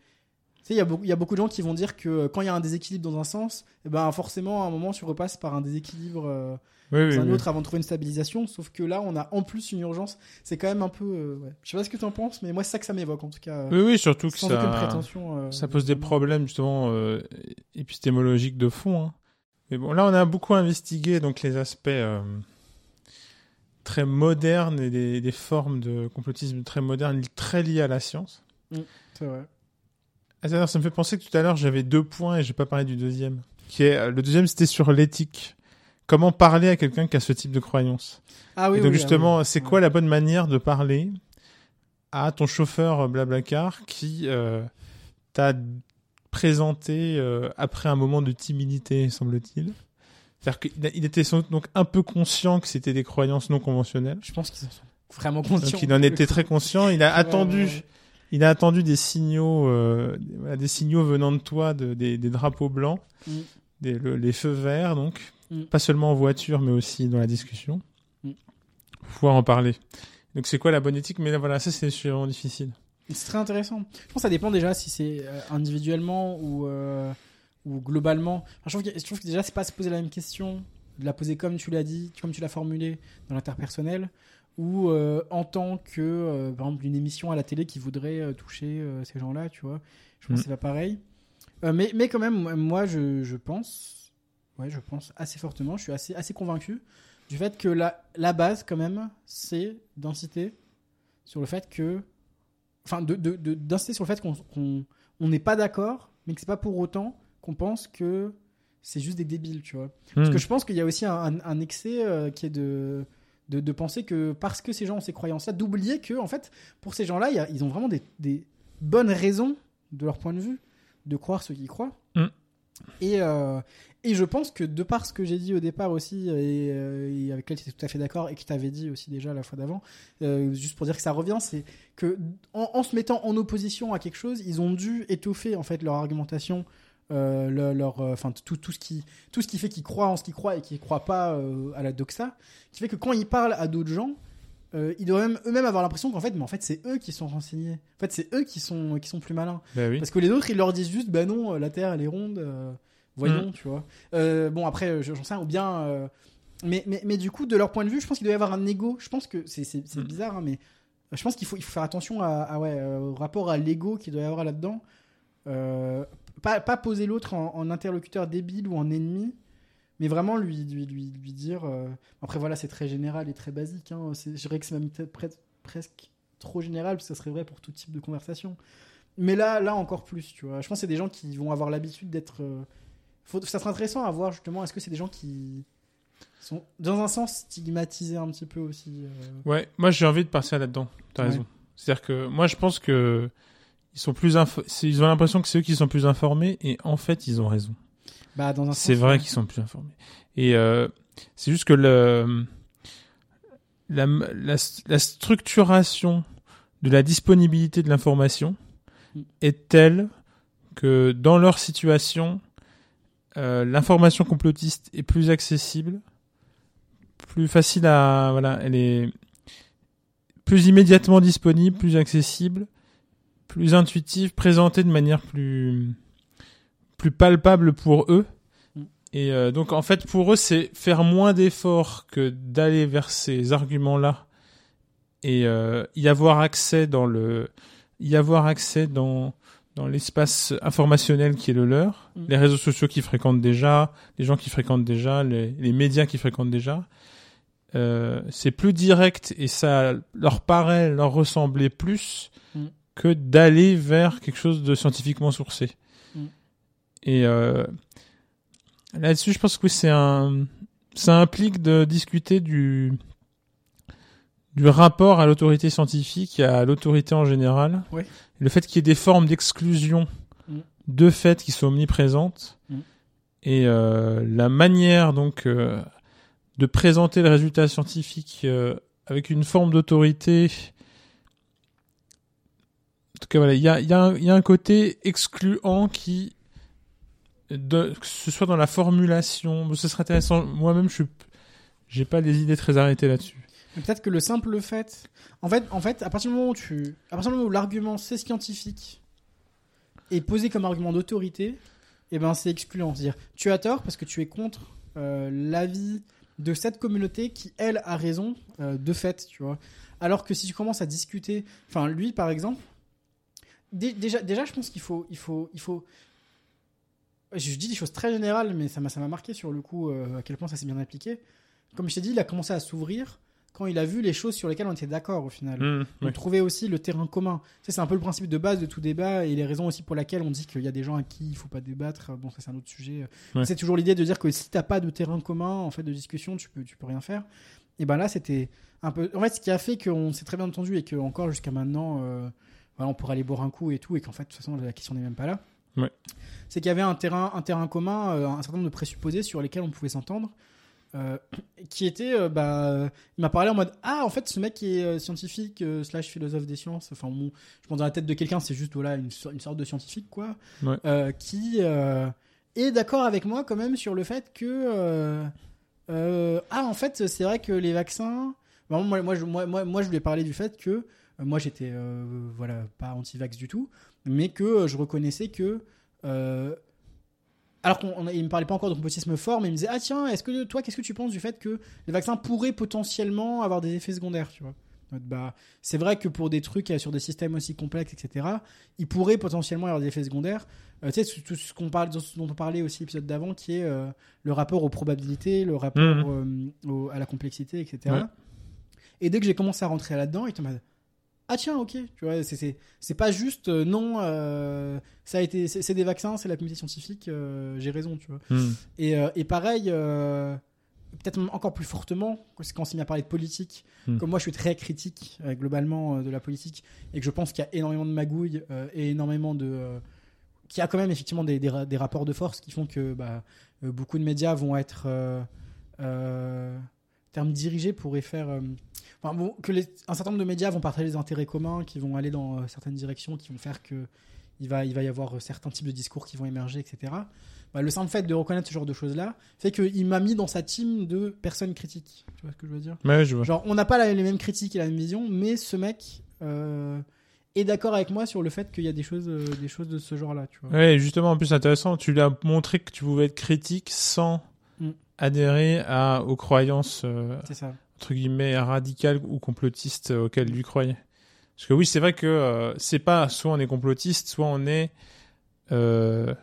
Tu sais, il y, a beaucoup- y a beaucoup de gens qui vont dire que quand il y a un déséquilibre dans un sens, eh ben forcément, à un moment, tu repasses par un déséquilibre euh, Oui, oui, dans un oui. autre avant de trouver une stabilisation. Sauf que là, on a en plus une urgence. C'est quand même un peu. euh, ouais. Je sais pas ce que tu en penses, mais moi, c'est ça que ça m'évoque, en tout cas. Oui, oui, surtout que ça, euh, ça pose des problèmes justement euh, épistémologiques de fond. hein. Mais bon, là, on a beaucoup investigué donc les aspects euh, très modernes et des, des formes de complotisme très modernes, très liées à la science. C'est vrai. Ah, ça me fait penser que tout à l'heure, j'avais deux points et j'ai pas parlé du deuxième. Qui est, euh, le deuxième, c'était sur l'éthique. Comment parler à quelqu'un qui a ce type de croyance? Ah oui, Et donc oui, ah justement, oui. c'est quoi la bonne manière de parler à ton chauffeur euh, Blablacar qui euh, t'a présenté euh, après un moment de timidité, semble-t-il? C'est-à-dire qu'il était sans doute donc un peu conscient que c'était des croyances non conventionnelles. Je pense qu'ils en sont vraiment conscients. Donc il en était très conscient. Il a Ouais, attendu, ouais, ouais. Il a attendu des signaux, euh, des signaux venant de toi, de, des, des drapeaux blancs, Mm. des, le- les feux verts, donc Mm. pas seulement en voiture, mais aussi dans la discussion, Mm. pour pouvoir en parler. Donc c'est quoi la bonne éthique? Mais là, voilà, ça c'est vraiment difficile. C'est très intéressant. Je pense que ça dépend déjà si c'est euh, individuellement ou, euh, ou globalement. Enfin, je, trouve que, je trouve que déjà, c'est pas se poser la même question, de la poser comme tu l'as dit, comme tu l'as formulé dans l'interpersonnel, ou euh, en tant que, euh, par exemple, une émission à la télé qui voudrait euh, toucher ces gens-là, tu vois. Je pense Mm. que c'est pas pareil. Mais, mais quand même, moi, je, je pense, ouais, je pense assez fortement, je suis assez, assez convaincu du fait que la, la base, quand même, c'est d'inciter sur le fait que enfin de, de, de- sur le fait qu'on on n'est pas d'accord mais que c'est pas pour autant qu'on pense que c'est juste des débiles tu vois parce Hmm. que je pense qu'il y a aussi un, un- un excès qui est de, de de penser que parce que ces gens ont ces croyances là d'oublier que en fait pour ces gens là ils ont vraiment des, des bonnes raisons de leur point de vue de croire ce qu'ils croient Mm. et euh, et je pense que de par ce que j'ai dit au départ aussi et, euh, et avec lequel tu étais tout à fait d'accord et que tu avais dit aussi déjà la fois d'avant euh, juste pour dire que ça revient, c'est que en, en se mettant en opposition à quelque chose, ils ont dû étoffer en fait leur argumentation, euh, leur, euh, enfin tout, tout ce qui tout ce qui fait qu'ils croient en ce qu'ils croient et qu'ils croient pas euh, à la doxa, qui fait que quand ils parlent à d'autres gens, euh, ils doivent même eux-mêmes avoir l'impression qu'en fait, mais en fait c'est eux qui sont renseignés, en fait c'est eux qui sont qui sont plus malins, Bah oui. parce que les autres ils leur disent juste bah non la Terre elle est ronde, euh, voyons tu vois. Euh, bon après je- j'en sais rien, ou bien mais, mais, mais du coup, de leur point de vue, je pense qu'il doit y avoir un ego. Je pense que c'est c'est- c'est Mm. bizarre, hein, mais je pense qu'il faut, il faut faire attention à, à, ouais, au rapport à l'ego qu'il doit y avoir là-dedans. Pas, pas poser l'autre en, en interlocuteur débile ou en ennemi, mais vraiment lui, lui, lui, lui dire. euh, Après, voilà, c'est très général et très basique. Hein, c'est- je dirais que c'est même presque trop général, parce que ça serait vrai pour tout type de conversation. Mais là, là encore plus, tu vois. Je pense que c'est des gens qui vont avoir l'habitude d'être. euh, faut- ça serait intéressant à voir justement. Est-ce que c'est des gens qui sont, dans un sens, stigmatisés un petit peu aussi euh, Ouais, moi j'ai envie de passer là-dedans. T'as Ouais. raison. C'est-à-dire que moi je pense que ils sont plus ils ont l'impression que c'est eux qui sont plus informés et en fait ils ont raison. Bah, C'est vrai qu'ils sont plus informés. Et euh, c'est juste que le la, la, la structuration de la disponibilité de l'information Mm. est telle que dans leur situation, euh, l'information complotiste est plus accessible, plus facile à voilà, elle est plus immédiatement disponible, plus accessible, plus intuitif, présenté de manière plus plus palpable pour eux. Mm. Et euh, donc en fait pour eux c'est faire moins d'efforts que d'aller vers ces arguments-là et euh, y avoir accès dans le y avoir accès dans dans l'espace informationnel qui est le leur, Mm. les réseaux sociaux qu'ils fréquentent déjà, les gens qui fréquentent déjà, les, les médias qui fréquentent déjà. Euh, c'est plus direct et ça leur paraît leur ressembler plus. Que d'aller vers quelque chose de scientifiquement sourcé. Mm. Et euh, là-dessus, je pense que c'est un, ça implique de discuter du du rapport à l'autorité scientifique et à l'autorité en général. Le fait qu'il y ait des formes d'exclusion Mm. de fait qui sont omniprésentes Mm. et euh, la manière donc euh, de présenter le résultat scientifique avec une forme d'autorité. En tout cas, voilà, il y a, un- côté excluant qui, que ce soit dans la formulation, ce serait intéressant. Moi-même, je j'ai pas les idées très arrêtées là-dessus. Peut-être que le simple fait. En fait, en fait, à partir du moment où tu, où l'argument c'est scientifique est posé comme argument d'autorité, eh ben c'est excluant. C'est-à-dire, tu as tort parce que tu es contre euh, l'avis de cette communauté qui elle a raison euh, de fait, tu vois. Alors que si tu commences à discuter, enfin lui par exemple, dé- déjà, déjà je pense qu'il faut, il faut, il faut. Je dis des choses très générales, mais ça m'a, ça m'a marqué sur le coup euh, à quel point ça s'est bien appliqué. Comme je t'ai dit, il a commencé à s'ouvrir quand il a vu les choses sur lesquelles on était d'accord au final. Mmh, On trouvait aussi le terrain commun. Tu sais, c'est un peu le principe de base de tout débat et les raisons aussi pour lesquelles on dit qu'il y a des gens à qui il faut pas débattre. Bon, ça c'est un autre sujet. Ouais. C'est toujours l'idée de dire que si t'as pas de terrain commun en fait de discussion, tu peux tu peux rien faire. Et ben là, c'était un peu. En fait, ce qui a fait qu'on s'est très bien entendu et que encore jusqu'à maintenant, euh, voilà, on pourrait aller boire un coup et tout et qu'en fait, de toute façon, la question n'est même pas là. Ouais. C'est qu'il y avait un terrain un terrain commun, euh, un certain nombre de présupposés sur lesquels on pouvait s'entendre. euh, qui était euh, bah il m'a parlé en mode ah en fait ce mec qui est euh, scientifique slash philosophe des sciences enfin bon, je pense dans la tête de quelqu'un c'est juste voilà une, so- une sorte de scientifique quoi Ouais. qui est d'accord avec moi quand même sur le fait que ah en fait c'est vrai que les vaccins moi, moi, je, moi, moi, moi, je voulais parler du fait que moi j'étais euh, voilà pas anti-vax du tout mais que euh, je reconnaissais que euh, alors qu'on on- il me parlait pas encore de complotisme fort mais il me disait ah tiens est-ce que toi qu'est-ce que tu penses du fait que les vaccins pourraient potentiellement avoir des effets secondaires tu vois? Bah, c'est vrai que pour des trucs euh, sur des systèmes aussi complexes etc ils pourraient potentiellement avoir des effets secondaires. Euh, tu sais tout- ce qu'on parle dont on parlait aussi l'épisode d'avant qui est euh, le rapport aux probabilités le rapport euh, au- à la complexité etc Ouais. et dès que j'ai commencé à rentrer là-dedans il en mode ah tiens ok tu vois c'est c'est c'est pas juste euh, non euh, ça a été c'est des vaccins c'est la communauté scientifique euh, j'ai raison tu vois Mmh. et, et pareil peut-être encore plus fortement quand on s'est mis à parler de politique Hmm. comme moi je suis très critique globalement de la politique et que je pense qu'il y a énormément de magouilles et énormément de qu'il y a quand même effectivement des, des, ra- des rapports de force qui font que bah, beaucoup de médias vont être euh, euh, terme dirigé pourrait faire enfin, bon, que les, un certain nombre de médias vont partager des intérêts communs qui vont aller dans euh, certaines directions qui vont faire que il va, il va y avoir euh, certains types de discours qui vont émerger etc bah, le simple fait de reconnaître ce genre de choses là fait qu'il m'a mis dans sa team de personnes critiques tu vois ce que je veux dire? Ouais, je vois. Genre, on n'a pas la- les mêmes critiques et la même vision, mais ce mec euh, est d'accord avec moi sur le fait qu'il y a des choses, euh, des choses de ce genre-là, tu vois. Ouais, justement, en plus intéressant, tu lui as montré que tu pouvais être critique sans Mm. adhérer à, aux croyances, euh, C'est ça. Entre guillemets, radicales ou complotistes euh, auxquelles lui croyait. Parce que oui, c'est vrai que euh, c'est pas soit on est complotiste, soit on est euh,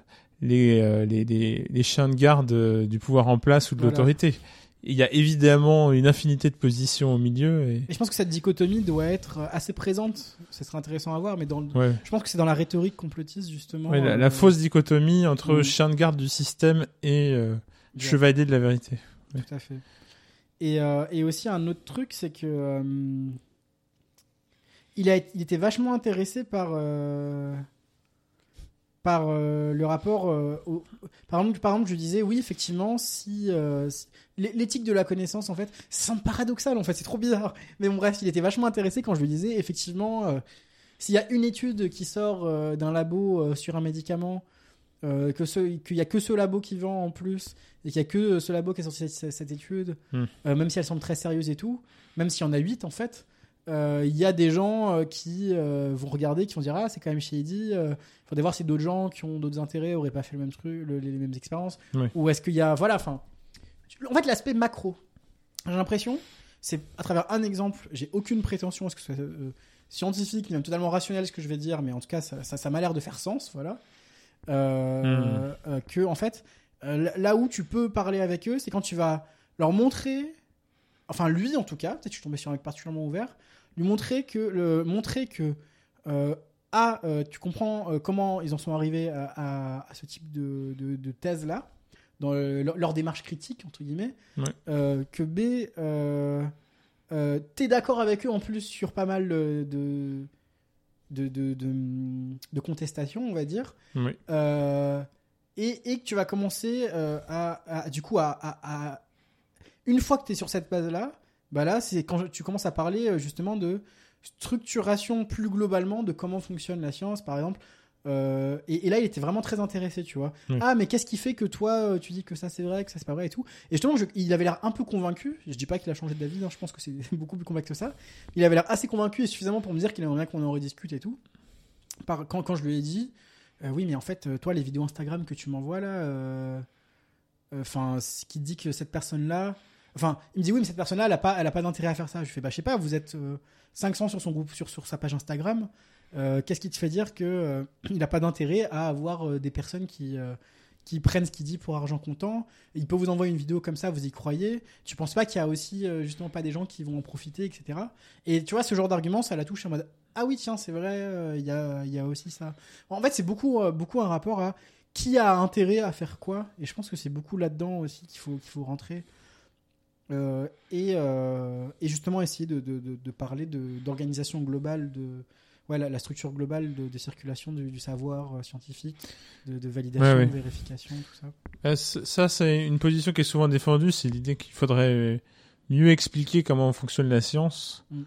les, euh, les, les, les chiens de garde du pouvoir en place ou de Voilà. l'autorité. Il y a évidemment une infinité de positions au milieu et Et je pense que cette dichotomie doit être assez présente. Ce serait intéressant à voir, mais dans le- ouais. je pense que c'est dans la rhétorique complotiste, justement. Ouais, la, euh, la fausse dichotomie entre Mm. chien de garde du système et chevalier de la vérité. Tout à fait. Et, euh, et aussi un autre truc, c'est que euh, il, a, il était vachement intéressé par euh, par le rapport. par exemple, par exemple, je disais oui, effectivement, si, si- l'é- l'éthique de la connaissance, en fait, ça semble paradoxal, en fait, c'est trop bizarre. Mais bon, bref, il était vachement intéressé quand je lui disais effectivement, s'il y a une étude qui sort d'un labo sur un médicament. Euh, que qu'il y a que ce labo qui vend en plus et qu'il y a que ce labo qui a sorti cette, cette étude, Hmm. euh, même si elle semble très sérieuse et tout, même s'il y en a 8 en fait, euh, il y a des gens euh, qui vont regarder, qui vont dire ah c'est quand même shady. Il faudrait voir si d'autres gens qui ont d'autres intérêts auraient pas fait le même truc, le- les, mêmes expériences. Oui. Ou est-ce qu'il y a voilà, enfin, en fait l'aspect macro. J'ai l'impression, c'est à travers un exemple. J'ai aucune prétention à ce que ce soit scientifique, même totalement rationnel ce que je vais dire, mais en tout cas ça, ça, ça m'a l'air de faire sens, voilà. Euh, euh, que en fait, euh, là où tu peux parler avec eux, c'est quand tu vas leur montrer, enfin lui en tout cas, peut-être que je suis tombé sur un mec particulièrement ouvert, lui montrer que, le, montrer que A, euh, tu comprends comment ils en sont arrivés à, à- à ce type de, de, de thèse là, dans le- leur, leur démarche critique entre guillemets, Ouais. Euh, que B, euh, euh, t'es d'accord avec eux en plus sur pas mal de de, de, de, de contestations, on va dire. Oui. Euh, et, et que tu vas commencer euh, à, à- du coup à, à- à- une fois que tu es sur cette base là bah là c'est quand tu commences à parler euh, justement de structuration plus globalement de comment fonctionne la science par exemple Euh, et, et là il était vraiment très intéressé tu vois Oui. ah mais qu'est-ce qui fait que toi euh, tu dis que ça c'est vrai que ça c'est pas vrai et tout et justement je- il avait l'air un peu convaincu je dis pas qu'il a changé d'avis hein, je pense que c'est beaucoup plus convaincu que ça il avait l'air assez convaincu et suffisamment pour me dire qu'il aimerait bien qu'on en rediscute et tout par, quand, quand je lui ai dit euh, oui, mais en fait, toi, les vidéos Instagram que tu m'envoies là, enfin, ce qui dit que cette personne-là, enfin, il me dit oui, mais cette personne-là, elle a pas, elle a pas d'intérêt à faire ça. Je fais bah, je sais pas, vous êtes euh, 500 sur son groupe, sur sur sa page Instagram. Euh, Qu'est-ce qui te fait dire que euh, il a pas d'intérêt à avoir euh, des personnes qui qui prennent ce qu'il dit pour argent comptant? Il peut vous envoyer une vidéo comme ça, vous y croyez Tu penses pas qu'il y a aussi justement pas des gens qui vont en profiter, etc. Et tu vois, ce genre d'argument, ça la touche en mode ah oui tiens c'est vrai, il y a y a aussi ça. En fait, c'est beaucoup, beaucoup un rapport à qui a intérêt à faire quoi. Et je pense que c'est beaucoup là-dedans aussi qu'il faut, qu'il faut rentrer. Et, et justement essayer de, de, de, parler d'organisation globale, de ouais, la, la structure globale de, de circulation du, du savoir euh, scientifique, de, de validation, Ouais, ouais. de vérification, tout ça. Euh, Ça, c'est une position qui est souvent défendue, c'est l'idée qu'il faudrait euh, mieux expliquer comment fonctionne la science, Mm.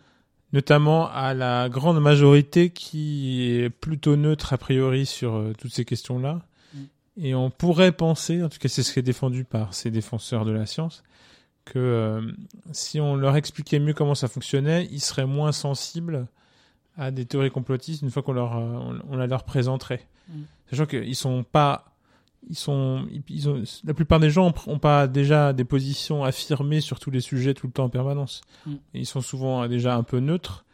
notamment à la grande majorité qui est plutôt neutre a priori sur toutes ces questions-là. Mm. Et on pourrait penser, en tout cas c'est ce qui est défendu par ces défenseurs de la science, que euh, si on leur expliquait mieux comment ça fonctionnait, ils seraient moins sensibles à des théories complotistes une fois qu'on leur, euh, on, on la leur présenterait. Mm. Sachant qu'ils sont pas ils sont, ils ont, la plupart des gens ont pas déjà des positions affirmées sur tous les sujets tout le temps en permanence. Mm. Ils sont souvent déjà un peu neutres.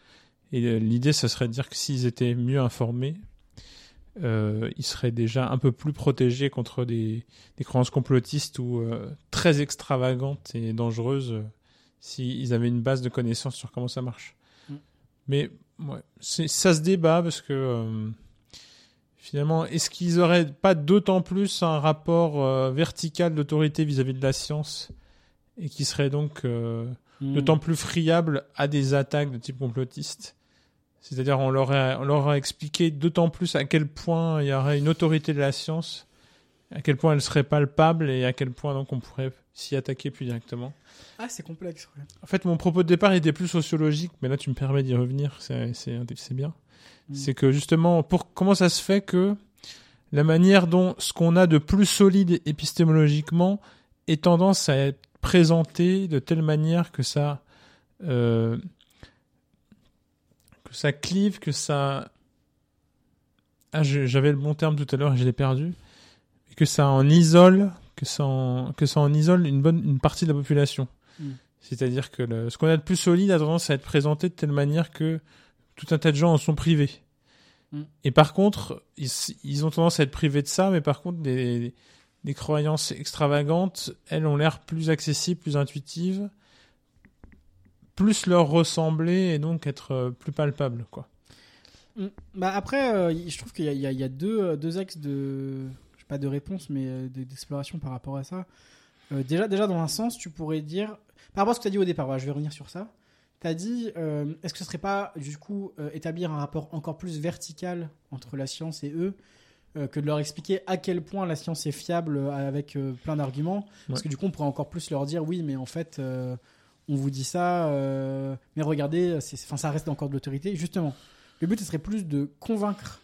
Et euh, l'idée, ce serait de dire que s'ils étaient mieux informés, euh, ils seraient déjà un peu plus protégés contre des, des croyances complotistes ou euh, très extravagantes et dangereuses euh, s'ils avaient une base de connaissances sur comment ça marche. Mm. Mais ouais, c'est- ça se débat parce que euh, finalement, est-ce qu'ils auraient pas d'autant plus un rapport euh, vertical d'autorité vis-à-vis de la science et qui serait donc euh, d'autant plus friable à des attaques de type complotiste? C'est-à-dire, on leur a, on leur a expliqué d'autant plus à quel point il y aurait une autorité de la science, à quel point elle serait palpable et à quel point donc on pourrait s'y attaquer plus directement. Ah, c'est complexe. ouais. En fait, mon propos de départ était plus sociologique, mais là tu me permets d'y revenir, c'est bien. Mm. C'est que justement, pour comment ça se fait que la manière dont ce qu'on a de plus solide épistémologiquement est tendance à être présenté de telle manière que ça euh, que ça clive, que ça ah j'avais le bon terme tout à l'heure et je l'ai perdu, que ça en isole, que ça en, que ça en isole une bonne une partie de la population. Mm. C'est-à-dire que le- ce qu'on a de plus solide a tendance à être présenté de telle manière que tout un tas de gens en sont privés. Mm. Et par contre, ils, ils ont tendance à être privés de ça, mais par contre, des, des croyances extravagantes, elles ont l'air plus accessibles, plus intuitives, plus leur ressembler et donc être euh, plus palpables, quoi. Mm. Bah après, euh, je trouve qu'il y a, y y deux, euh, deux axes de, pas de réponse, mais euh, de- d'exploration par rapport à ça. Euh, déjà, déjà dans un sens, tu pourrais dire, par rapport à ce que tu as dit au départ, voilà, je vais revenir sur ça. Tu as dit, euh, est-ce que ce serait pas du coup euh, établir un rapport encore plus vertical entre la science et eux que de leur expliquer à quel point la science est fiable avec plein d'arguments? Parce que du coup, on pourrait encore plus leur dire, oui, mais en fait, on vous dit ça, mais regardez, c'est- ça reste encore de l'autorité. Justement, le but, ce serait plus de convaincre,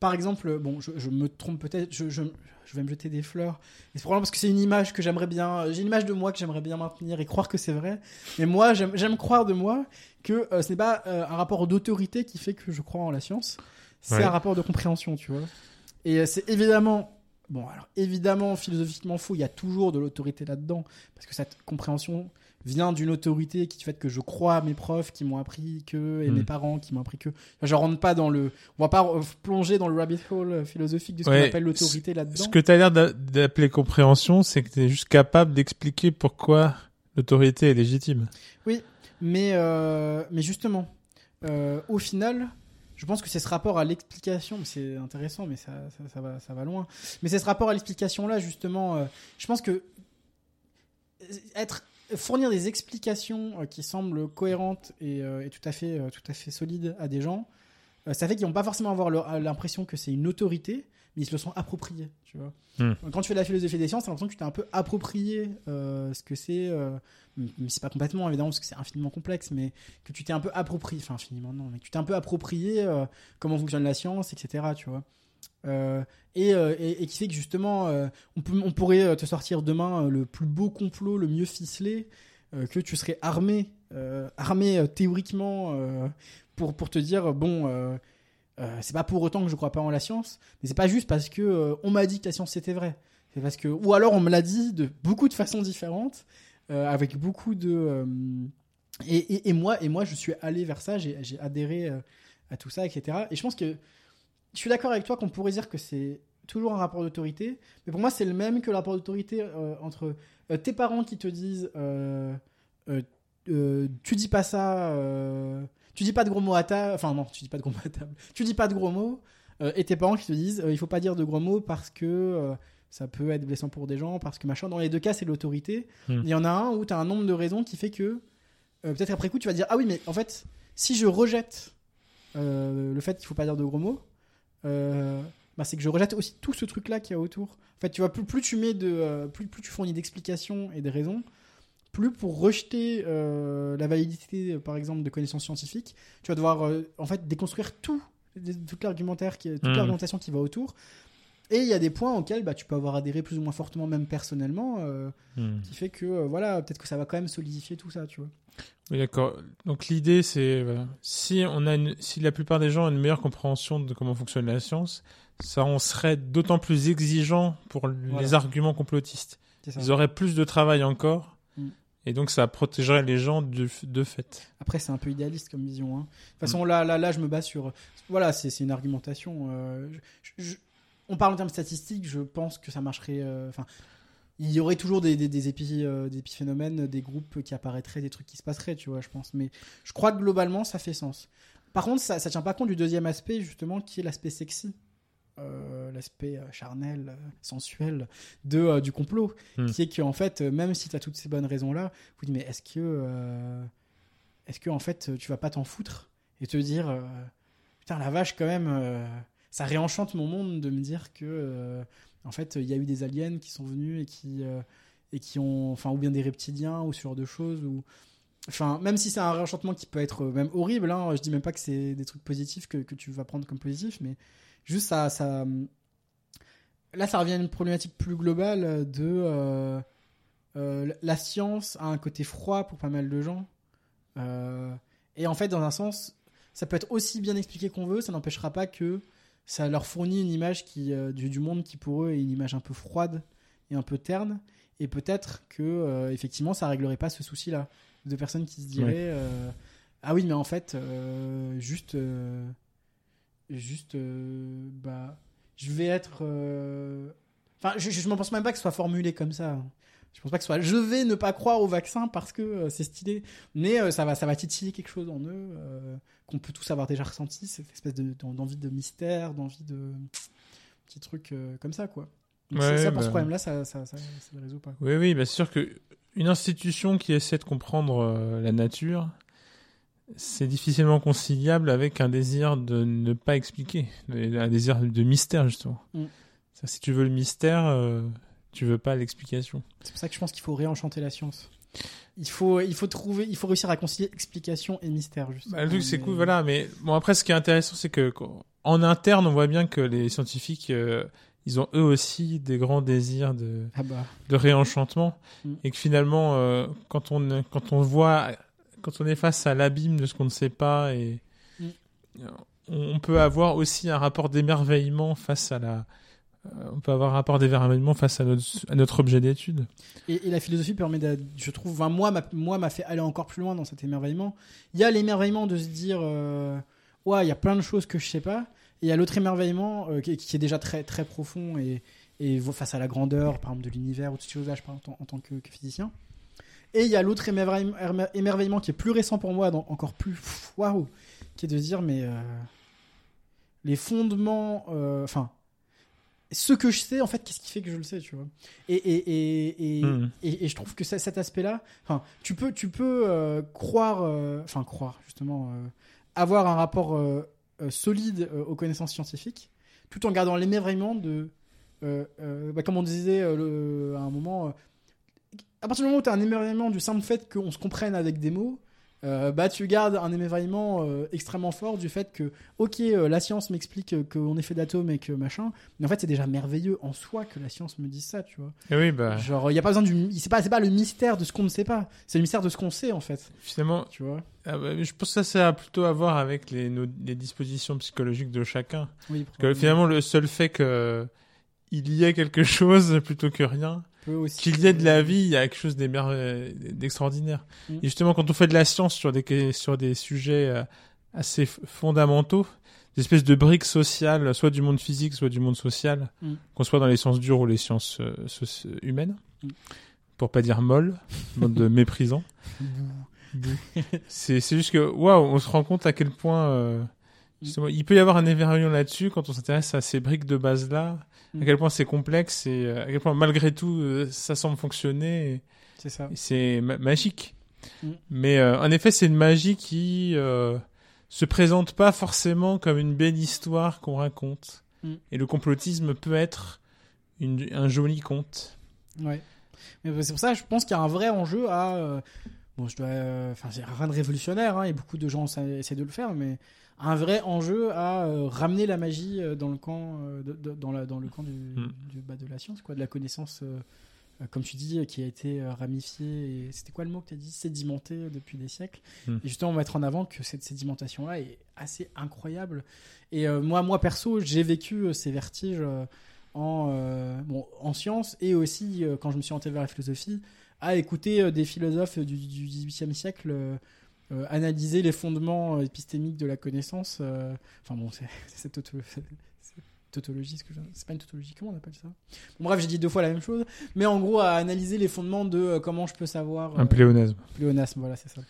par exemple, bon, je, je me trompe peut-être, je, je, je vais me jeter des fleurs. Et c'est probablement parce que c'est une image que j'aimerais bien, j'ai une image de moi que j'aimerais bien maintenir et croire que c'est vrai. Mais moi, j'aime croire de moi que euh, ce n'est pas euh, un rapport d'autorité qui fait que je crois en la science. C'est Ouais. un rapport de compréhension, tu vois. Et euh, c'est évidemment, bon, alors évidemment, philosophiquement faux, il y a toujours de l'autorité là-dedans. Parce que cette compréhension vient d'une autorité qui fait que je crois à mes profs qui m'ont appris que, et Mm. mes parents qui m'ont appris que. Enfin, je rentre pas dans le, on va pas plonger dans le rabbit hole euh, philosophique de ce Ouais, qu'on appelle l'autorité là-dedans. Ce que tu as l'air d'a- d'appeler compréhension, c'est que tu es juste capable d'expliquer pourquoi l'autorité est légitime. Mais, euh, mais justement, euh, au final, je pense que c'est ce rapport à l'explication, c'est intéressant, mais ça, ça, ça va, ça va loin. Mais c'est ce rapport à l'explication-là, justement, euh, je pense que être, fournir des explications euh, qui semblent cohérentes et, euh, et tout, à fait, euh, tout à fait solides à des gens, ça fait qu'ils vont pas forcément avoir l'impression que c'est une autorité, mais ils se le sont appropriés, tu vois. Hmm. Quand tu fais de la philosophie des sciences, t'as l'impression que tu t'es un peu approprié euh, ce que c'est, euh, mais c'est pas complètement évidemment parce que c'est infiniment complexe, mais que tu t'es un peu approprié, enfin infiniment non, mais que tu t'es un peu approprié euh, comment fonctionne la science, etc. Tu vois. Euh, et, euh, et, qui fait que justement, euh, on, pourrait te sortir demain le plus beau complot, le mieux ficelé, que tu serais armé, armé théoriquement pour, te dire bon, c'est pas pour autant que je crois pas en la science, mais c'est pas juste parce que on m'a dit que la science c'était vrai. C'est parce que, ou alors on me l'a dit de beaucoup de façons différentes, avec beaucoup de. et, moi, et moi, je suis allé vers ça, j'ai adhéré à tout ça, etc. Et je pense que je suis d'accord avec toi qu'on pourrait dire que c'est toujours un rapport d'autorité, mais pour moi, c'est le même que le rapport d'autorité euh, entre euh, tes parents qui te disent euh, tu dis pas ça, tu dis pas de gros mots à table, enfin non, tu dis pas de gros mots à table, tu dis pas de gros mots, et tes parents qui te disent il faut pas dire de gros mots parce que ça peut être blessant pour des gens, parce que machin. Dans les deux cas, c'est l'autorité. Hmm. Il y en a un où tu as un nombre de raisons qui fait que peut-être après coup, tu vas dire ah oui, mais en fait, si je rejette le fait qu'il faut pas dire de gros mots, euh, bah, c'est que je rejette aussi tout ce truc-là qu'il y a autour. En fait, tu vois, plus, plus tu mets de, euh, plus, plus tu fournis d'explications et de raisons, plus pour rejeter euh, la validité, par exemple, de connaissances scientifiques, tu vas devoir euh, en fait déconstruire tout, toute l'argumentaire, qui, toute Mhm. l'argumentation qui va autour. Et il y a des points auxquels bah, tu peux avoir adhéré plus ou moins fortement, même personnellement, euh, Hmm. qui fait que euh, voilà, peut-être que ça va quand même solidifier tout ça, tu vois. Oui, d'accord. Donc l'idée, c'est voilà, si on a, une, si la plupart des gens ont une meilleure compréhension de comment fonctionne la science, ça on serait d'autant plus exigeant pour les arguments complotistes. Ils auraient plus de travail encore, Mm. et donc ça protégerait les gens de, de fait. Après, c'est un peu idéaliste comme vision. hein. De toute Mm. façon, là, là, là, je me base sur. Voilà, c'est c'est une argumentation. euh, je- je- on parle en termes statistiques, je pense que ça marcherait. euh, Enfin, il y aurait toujours des, des, des, épi- euh, des épiphénomènes, des groupes qui apparaîtraient, des trucs qui se passeraient, tu vois, je pense. Mais je crois que globalement, ça fait sens. Par contre, ça, ça tient pas compte du deuxième aspect, justement, qui est l'aspect sexy. Euh, l'aspect euh, charnel, euh, sensuel de, du complot, Hmm. qui est qu'en fait, euh, même si tu as toutes ces bonnes raisons-là, vous dites, mais est-ce que, est-ce que en fait, tu vas pas t'en foutre et te dire, putain, la vache, quand même, ça réenchante mon monde de me dire que, euh, en fait, il y a eu des aliens qui sont venus et qui, euh, et qui ont, enfin, ou bien des reptiliens ou ce genre de choses, ou, enfin, même si c'est un réenchantement qui peut être même horrible, hein, je dis même pas que c'est des trucs positifs que, que tu vas prendre comme positifs, mais juste ça, ça, là, ça revient à une problématique plus globale de euh, la science a un côté froid pour pas mal de gens. Et en fait, dans un sens, ça peut être aussi bien expliqué qu'on veut, ça n'empêchera pas que ça leur fournit une image qui, euh, du, du monde qui pour eux est une image un peu froide et un peu terne. Et peut-être que euh, effectivement, ça réglerait pas ce souci-là de personnes qui se diraient euh, ah oui, mais en fait, juste, juste, bah, je vais être. Enfin, je, je, je m'en pense même pas que ce soit formulé comme ça. Je pense pas que ce soit je vais ne pas croire au vaccin parce que euh, c'est stylé, mais euh, ça va ça va titiller quelque chose en eux euh, qu'on peut tous avoir déjà ressenti cette espèce de d'en- d'envie de mystère, d'envie de petits trucs euh, comme ça quoi. Donc Ouais, ça pour ce bah. problème là ça ça ça, ça le résout pas. Oui, oui, bah c'est sûr que une institution qui essaie de comprendre la nature, c'est difficilement conciliable avec un désir de ne pas expliquer, un désir de mystère justement. Mm. Ça, si tu veux le mystère, tu veux pas l'explication. C'est pour ça que je pense qu'il faut réenchanter la science. Il faut il faut trouver il faut réussir à concilier explication et mystère justement. Bah, le truc, c'est cool, voilà. Mais bon, après, ce qui est intéressant, c'est que en interne, on voit bien que les scientifiques, euh, ils ont eux aussi des grands désirs de, Ah bah. de réenchantement. Mm. Et que finalement, euh, quand, on, quand on voit, quand on est face à l'abîme de ce qu'on ne sait pas, et Mm. on peut avoir aussi un rapport d'émerveillement face à la. Euh, on peut avoir un rapport d'émerveillement face à notre, à notre objet d'étude. Et, la philosophie permet, de, je trouve, moi, m'a, moi, m'a fait aller encore plus loin dans cet émerveillement. Il y a l'émerveillement de se dire, euh, ouais, il y a plein de choses que je sais pas. Et il y a l'autre émerveillement euh, qui, est déjà très, très profond et, face à la grandeur, par exemple, de l'univers ou de ces choses-là, je parle en, en tant que, physicien. Et il y a l'autre émerveillement, émer- émerveillement qui est plus récent pour moi, encore plus waouh, qui est de se dire, mais les fondements, enfin, ce que je sais, en fait, qu'est-ce qui fait que je le sais, tu vois Et, et, et, et, Mm. et, et je trouve que ça- cet aspect-là, tu peux, tu peux euh, croire, euh, enfin croire justement, euh, avoir un rapport solide aux connaissances scientifiques, tout en gardant l'émerveillement de, bah, comme on disait le- à un moment, à partir du moment où tu as un émerveillement du simple fait qu'on se comprenne avec des mots. Euh, bah tu gardes un émerveillement euh, extrêmement fort du fait que ok euh, la science m'explique qu'on est fait d'atomes et que machin mais en fait c'est déjà merveilleux en soi que la science me dise ça tu vois Et oui, bah, Genre, il y a pas besoin du. C'est pas, pas le mystère de ce qu'on ne sait pas. C'est le mystère de ce qu'on sait, en fait. finalement, Tu vois ah bah, je pense que ça, ça a plutôt à voir avec les, nos- les dispositions psychologiques de chacun. Oui, Parce que finalement, le seul fait que il y ait quelque chose plutôt que rien, qu'il y ait de la vie, il y a quelque chose d'émer- d'extraordinaire. Mm. Et justement, quand on fait de la science sur des, sur des sujets euh, assez fondamentaux, des espèces de briques sociales, soit du monde physique, soit du monde social, Mm. qu'on soit dans les sciences dures ou les sciences euh, humaines, Mm. pour pas dire molle, mode de méprisant. c'est juste que, waouh, on se rend compte à quel point... euh, justement, il peut y avoir un émerveillement là-dessus quand on s'intéresse à ces briques de base-là, Mm. à quel point c'est complexe et euh, à quel point malgré tout euh, ça semble fonctionner. C'est ça. c'est ma- magique. Mm. Mais euh, en effet, c'est une magie qui euh, se présente pas forcément comme une belle histoire qu'on raconte. Mm. Et le complotisme peut être une, un joli conte. Ouais. Mais c'est pour ça, je pense qu'il y a un vrai enjeu à. euh, Bon, je dois. Enfin, c'est rien de révolutionnaire, hein, et beaucoup de gens essaient de le faire, mais un vrai enjeu à euh, ramener la magie euh, dans le camp, euh, de- de- dans, la, dans le camp du, Mm. du- bah, de la science, quoi, de la connaissance, comme tu dis, qui a été ramifiée. C'était quoi le mot que tu as dit? Sédimentée depuis des siècles. Mm. Et justement, mettre en avant que cette sédimentation-là est assez incroyable. Et moi, moi perso, j'ai vécu ces vertiges en, euh, bon, en sciences et aussi euh, quand je me suis orienté vers la philosophie, à écouter euh, des philosophes du, du 18e siècle euh, analyser les fondements euh, épistémiques de la connaissance. euh, Enfin bon, c'est cette auto- tautologie, ce que je- c'est pas une tautologie, comment on appelle ça? Bon, Bref, j'ai dit deux fois la même chose, mais en gros à analyser les fondements de euh, comment je peux savoir. Un pléonasme. pléonasme, voilà, c'est ça.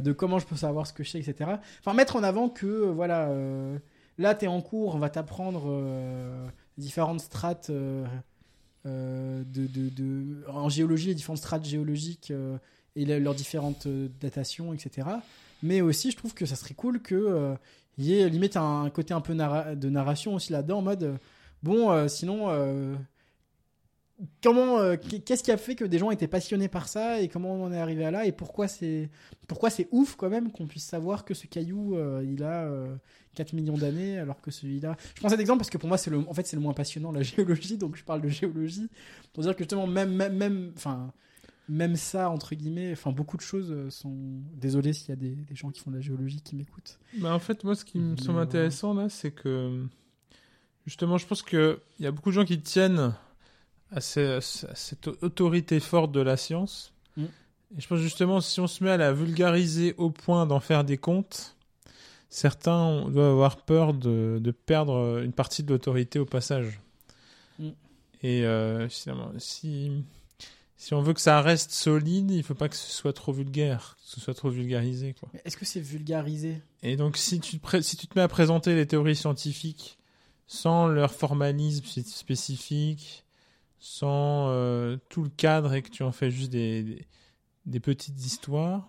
De comment je peux savoir ce que je sais, etc. Enfin, mettre en avant que, voilà, là, tu es en cours, on va t'apprendre différentes strates de, de, de- en géologie, les différentes strates géologiques et le- leurs différentes euh, datations, etc. Mais aussi, je trouve que ça serait cool que euh, il y ait limite un, côté un peu de narration aussi là-dedans, en mode, euh, bon, euh, sinon, euh, comment, euh, qu'est-ce qui a fait que des gens étaient passionnés par ça et comment on en est arrivé à là et pourquoi c'est, pourquoi c'est ouf quand même qu'on puisse savoir que ce caillou, euh, il a euh, 4 millions d'années alors que celui-là. Je prends cet exemple parce que pour moi, c'est le, en fait, c'est le moins passionnant, la géologie, donc je parle de géologie pour dire que justement, même, même, même, même ça, entre guillemets, enfin, beaucoup de choses euh, sont. Désolé s'il y a des, des gens qui font de la géologie qui m'écoutent. Bah, en fait, moi, ce qui me semble euh, intéressant là, c'est que justement, je pense que il y a beaucoup de gens qui tiennent à, ce- à cette autorité forte de la science. Mm. Et je pense justement, si on se met à la vulgariser au point d'en faire des comptes, certains doivent avoir peur de, de perdre une partie de l'autorité au passage. Mm. Et euh, finalement, si si on veut que ça reste solide, il faut pas que ce soit trop vulgaire, que ce soit trop vulgarisé, quoi. Est-ce que c'est vulgarisé? Et donc, si tu, te si tu te mets à présenter les théories scientifiques sans leur formalisme spé- spécifique, sans euh, tout le cadre et que tu en fais juste des, des, des petites histoires,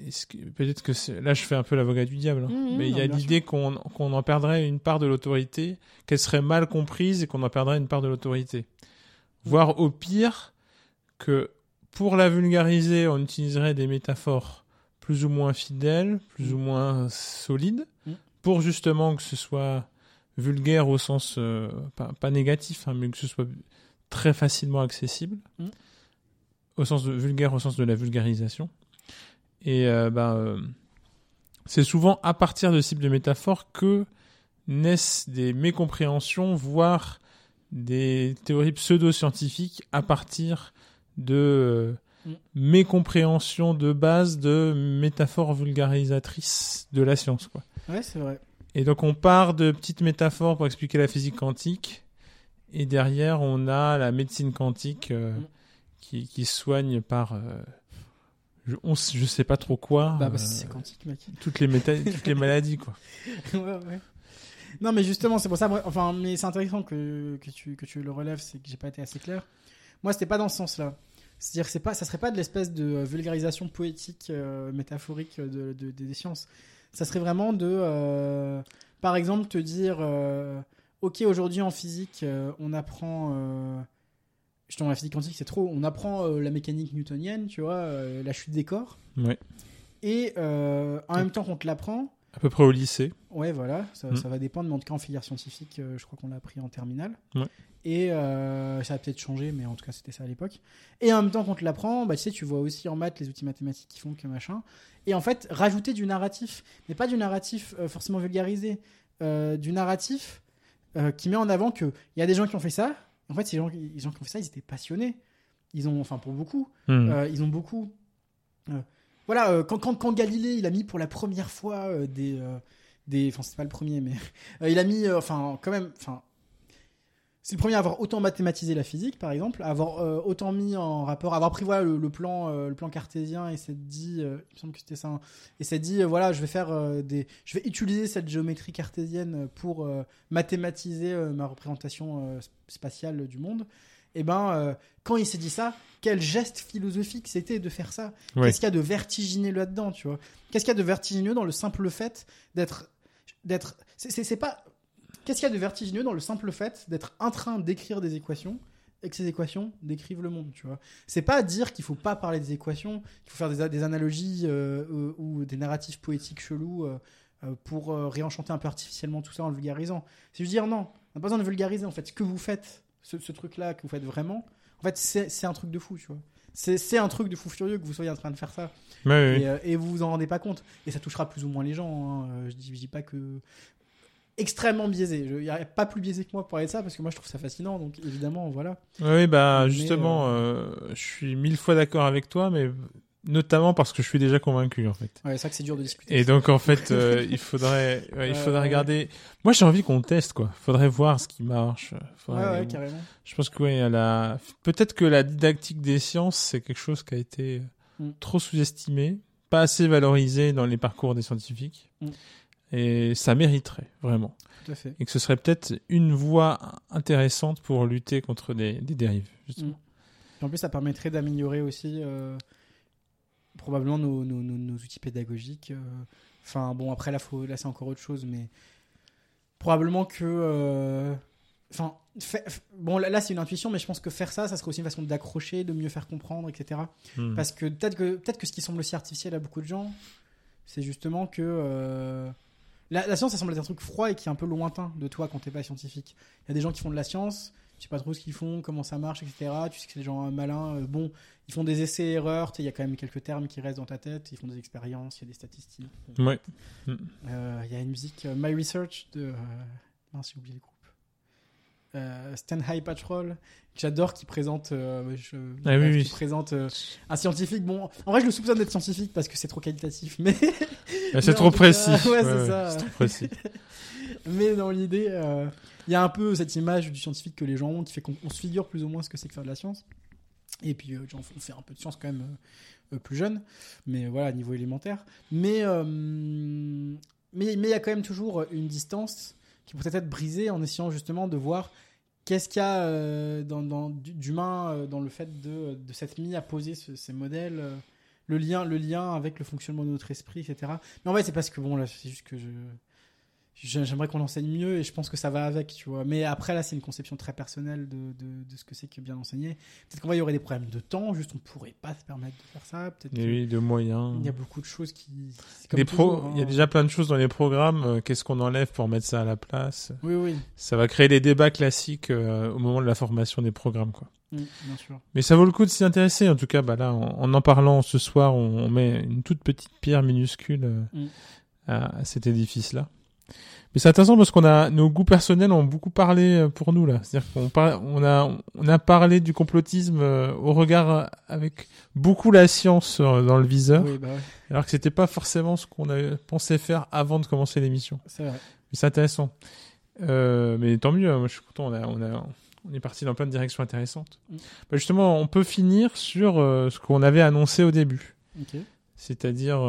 est-ce que peut-être que là je fais un peu l'avocat du diable, hein, Mmh, mais il y a l'idée qu'on qu'on en perdrait une part de l'autorité, qu'elle serait mal comprise et qu'on en perdrait une part de l'autorité. Voire au pire que pour la vulgariser, on utiliserait des métaphores plus ou moins fidèles, plus Mm. ou moins solides, Mm. pour justement que ce soit vulgaire au sens euh, pas, pas négatif, hein, mais que ce soit très facilement accessible, Mm. au sens de vulgaire, au sens de la vulgarisation. Et euh, ben, euh, c'est souvent à partir de ce type de métaphores que naissent des mécompréhensions, voire des théories pseudo-scientifiques à partir de euh, Mm. mécompréhensions de base de métaphores vulgarisatrices de la science. Quoi. Ouais, c'est vrai. Et donc on part de petites métaphores pour expliquer la physique quantique, et derrière on a la médecine quantique euh, Mm. qui, qui soigne par euh, je, on, je sais pas trop quoi Bah, que c'est quantique, mec. toutes les méta- toutes les maladies quoi. ouais, ouais. Non, mais justement, c'est pour ça. Enfin, mais c'est intéressant que, que, tu, que tu le relèves, c'est que j'ai pas été assez clair. Moi, c'était pas dans ce sens-là. C'est-à-dire que c'est pas, ça serait pas de l'espèce de euh, vulgarisation poétique, euh, métaphorique de, de- des sciences. Ça serait vraiment de, euh, par exemple, te dire, euh, ok, aujourd'hui en physique, euh, on apprend, euh, justement la physique quantique, c'est trop, on apprend euh, la mécanique newtonienne, tu vois, euh, la chute des corps, Ouais. et euh, en même temps qu'on te l'apprend, À peu près au lycée. Ouais, voilà, ça, Mm. ça va dépendre, mais en tout cas en filière scientifique, euh, je crois qu'on l'a appris en terminale. Ouais. Et euh, ça a peut-être changé, mais en tout cas c'était ça à l'époque. Et en même temps qu'on te l'apprend, bah, tu sais, tu vois aussi en maths les outils mathématiques qui font que machin. Et en fait, rajouter du narratif, mais pas du narratif euh, forcément vulgarisé, du narratif qui met en avant qu'il y a des gens qui ont fait ça. En fait, ces gens, les gens qui ont fait ça, ils étaient passionnés. Ils ont, enfin pour beaucoup, Hmm. ils ont beaucoup. Voilà, euh, quand, quand, Galilée il a mis pour la première fois euh, des, euh, des, enfin c'est pas le premier, mais il a mis, enfin quand même, enfin c'est le premier à avoir autant mathématisé la physique, par exemple, à avoir autant mis en rapport, à avoir pris le, plan, le plan cartésien et s'est dit, il me semble que c'était ça, hein, et s'est dit voilà je vais faire des, je vais utiliser cette géométrie cartésienne pour mathématiser ma représentation spatiale du monde. Et ben euh, quand il s'est dit ça, quel geste philosophique c'était de faire ça. Ouais. Qu'est-ce qu'il y a de vertigineux là-dedans, tu vois? Qu'est-ce qu'il y a de vertigineux dans le simple fait d'être, d'être, c'est, pas. Qu'est-ce qu'il y a de vertigineux dans le simple fait d'être en train d'écrire des équations et que ces équations décrivent le monde, tu vois? C'est pas dire qu'il faut pas parler des équations, qu'il faut faire des, des analogies euh, euh, ou des narratifs poétiques chelous euh, pour réenchanter un peu artificiellement tout ça en le vulgarisant. C'est juste dire non, on n'a pas besoin de vulgariser en fait. Ce que vous faites, ce, ce truc-là que vous faites vraiment, en fait, c'est, un truc de fou, tu vois. C'est, un truc de fou furieux que vous soyez en train de faire ça. Et, euh, et vous vous en rendez pas compte. Et ça touchera plus ou moins les gens. hein. Euh, Je, dis, je dis pas que. Extrêmement biaisé. Il n'y a pas plus biaisé que moi pour parler de ça parce que moi je trouve ça fascinant. Donc évidemment, voilà. Oui, bah Mais, justement, euh, je suis mille fois d'accord avec toi, mais notamment parce que je suis déjà convaincu en fait. Ouais, c'est vrai que c'est dur de discuter. Et donc en fait, euh, il faudrait, ouais, il Euh, faudrait regarder. Moi, j'ai envie qu'on teste quoi. Faudrait voir ce qui marche. Ouais, Faudrait- ouais, carrément. Je pense que ouais, elle a... peut-être que la didactique des sciences, c'est quelque chose qui a été Mm. trop sous-estimé, pas assez valorisé dans les parcours des scientifiques. Mm. Et ça mériterait vraiment. Tout à fait. Et que ce serait peut-être une voie intéressante pour lutter contre des, des dérives. justement. Et en plus, ça permettrait d'améliorer aussi euh, probablement nos, nos, nos- nos outils pédagogiques. euh. Enfin, bon, après, là, faut, là c'est encore autre chose, mais probablement que. euh, Enfin, bon, là, là, c'est une intuition, mais je pense que faire ça, ça serait aussi une façon d'accrocher, de mieux faire comprendre, etc. Mm. Parce que peut-être que, peut que ce qui semble aussi artificiel à beaucoup de gens, c'est justement que euh, la, la science, ça semble être un truc froid et qui est un peu lointain de toi quand t'es pas scientifique. Il y a des gens qui font de la science, tu sais pas trop ce qu'ils font, comment ça marche, etc. Tu sais que c'est des gens malins. euh, bon, ils font des essais-erreurs, il y a quand même quelques termes qui restent dans ta tête, ils font des expériences, il y a des statistiques. Ouais. Euh, Il y a une musique, euh, My Research, de. Mince, j'ai oublié le groupe. Euh, Stand High Patrol, que j'adore, qui présente, euh, je- Ah oui, oui. qui présente euh, un scientifique. Bon, en vrai, je le soupçonne d'être scientifique parce que c'est trop qualitatif, mais, c'est trop ouais. C'est trop précis. mais dans l'idée, euh, il y a un peu cette image du scientifique que les gens ont qui fait qu'on on se figure plus ou moins ce que c'est que faire de la science. Et puis, euh, on fait un peu de science quand même euh, plus jeune, mais voilà, niveau élémentaire. Mais mais il y a quand même toujours une distance qui peut être brisée en essayant justement de voir qu'est-ce qu'il y a dans, dans- d'humain dans le fait de, de s'être mis à poser ce- ces modèles, le lien, le lien avec le fonctionnement de notre esprit, etc. Mais en fait, c'est parce que bon, là, c'est juste que je. J'ai- J'aimerais qu'on enseigne mieux et je pense que ça va avec, tu vois. Mais après, là, c'est une conception très personnelle de, de, de ce que c'est que bien enseigner. Peut-être qu'en vrai, il y aurait des problèmes de temps, juste on pourrait pas se permettre de faire ça. Peut-être Et oui, de moyens. y a beaucoup de choses qui. comme Les toujours, il y a hein. déjà plein de choses dans les programmes. euh, Qu'est-ce qu'on enlève pour mettre ça à la place? Oui, oui, Ça va créer les débats classiques euh, au moment de la formation des programmes, quoi. Mm, bien sûr. Mais ça vaut le coup de s'y intéresser. En tout cas, bah là, en en, en parlant ce soir, on, on met une toute petite pierre minuscule euh, Mm. à, à cet édifice-là. Mais c'est intéressant parce qu'on a nos goûts personnels ont beaucoup parlé euh, pour nous là. C'est-à-dire qu'on par- on a on a parlé du complotisme euh, au regard euh, avec beaucoup la science euh, dans le viseur, Oui, bah ouais, alors que c'était pas forcément ce qu'on avait pensé faire avant de commencer l'émission. c'est vrai. Mais c'est intéressant. Euh, mais tant mieux, hein, moi je suis content, on, a, on, a, on est parti dans plein de directions intéressantes. Mm. Bah, justement, on peut finir sur ce qu'on avait annoncé au début, c'est-à-dire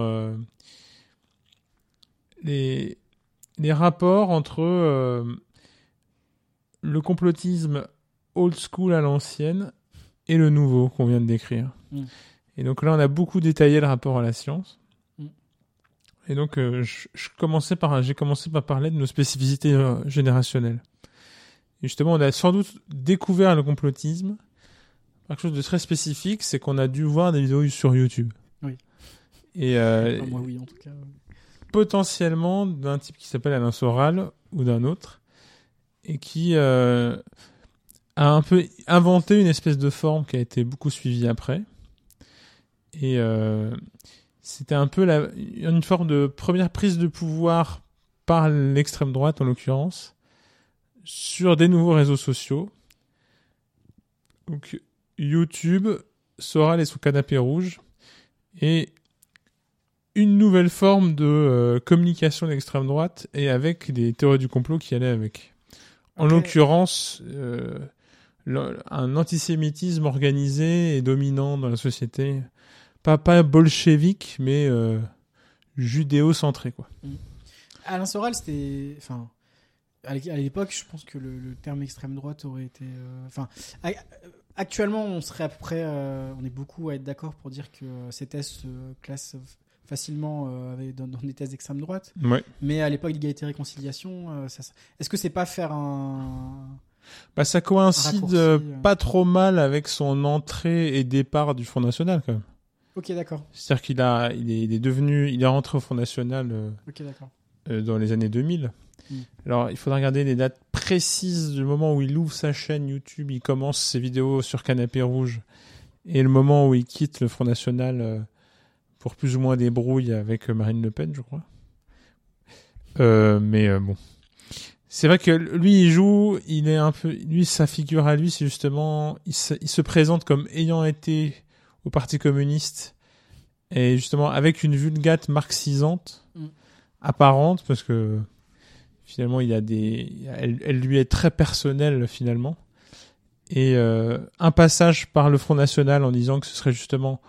les, les rapports entre euh, le complotisme old school à l'ancienne et le nouveau qu'on vient de décrire. Mm. Et donc là, on a beaucoup détaillé le rapport à la science. Mm. Et donc, euh, je, je commençais par, j'ai commencé par parler de nos spécificités euh, générationnelles. Et justement, on a sans doute découvert le complotisme. Quelque chose de très spécifique, c'est qu'on a dû voir des vidéos sur YouTube. Oui. Et euh, Enfin, moi, oui, en tout cas. Potentiellement d'un type qui s'appelle Alain Soral ou d'un autre, et qui euh, a un peu inventé une espèce de forme qui a été beaucoup suivie après. Et euh, c'était un peu une forme de première prise de pouvoir par l'extrême droite en l'occurrence sur des nouveaux réseaux sociaux. Donc YouTube, Soral et son canapé rouge et une nouvelle forme de euh, communication d'extrême droite et avec des théories du complot qui allaient avec. En l'occurrence, euh, le- un antisémitisme organisé et dominant dans la société. Pas, pas bolchevique, mais euh, judéo-centré, quoi. Alain Soral, c'était. Enfin. À l'é- à l'époque, je pense que le, le terme extrême droite aurait été. euh, Enfin. a- actuellement, on serait à peu près. on est beaucoup à être d'accord pour dire que thèses se classent facilement euh, avec- dans, dans des thèses d'extrême droite. Ouais. Mais à l'époque d'égalité-réconciliation, euh, ça- ça- est-ce que c'est pas faire un. Bah, ça coïncide euh, euh. pas trop mal avec son entrée et départ du Front National, quand même. Ok, d'accord. C'est-à-dire qu'il a, il est, il est devenu, il est rentré au Front National euh, euh, dans les années 2000. Mm. Alors, il faudra regarder les dates précises du moment où il ouvre sa chaîne YouTube, il commence ses vidéos sur Canapé Rouge, et le moment où il quitte le Front National euh, pour plus ou moins des brouilles avec euh, Marine Le Pen, je crois. Euh, mais euh, bon. C'est vrai que lui, il joue, il est un peu, lui, sa figure à lui, c'est justement, il se, il se présente comme ayant été au Parti communiste et justement avec une vulgate marxisante Mm. apparente parce que finalement il y a des, elle, elle lui est très personnelle finalement et euh, un passage par le Front National en disant que ce serait justement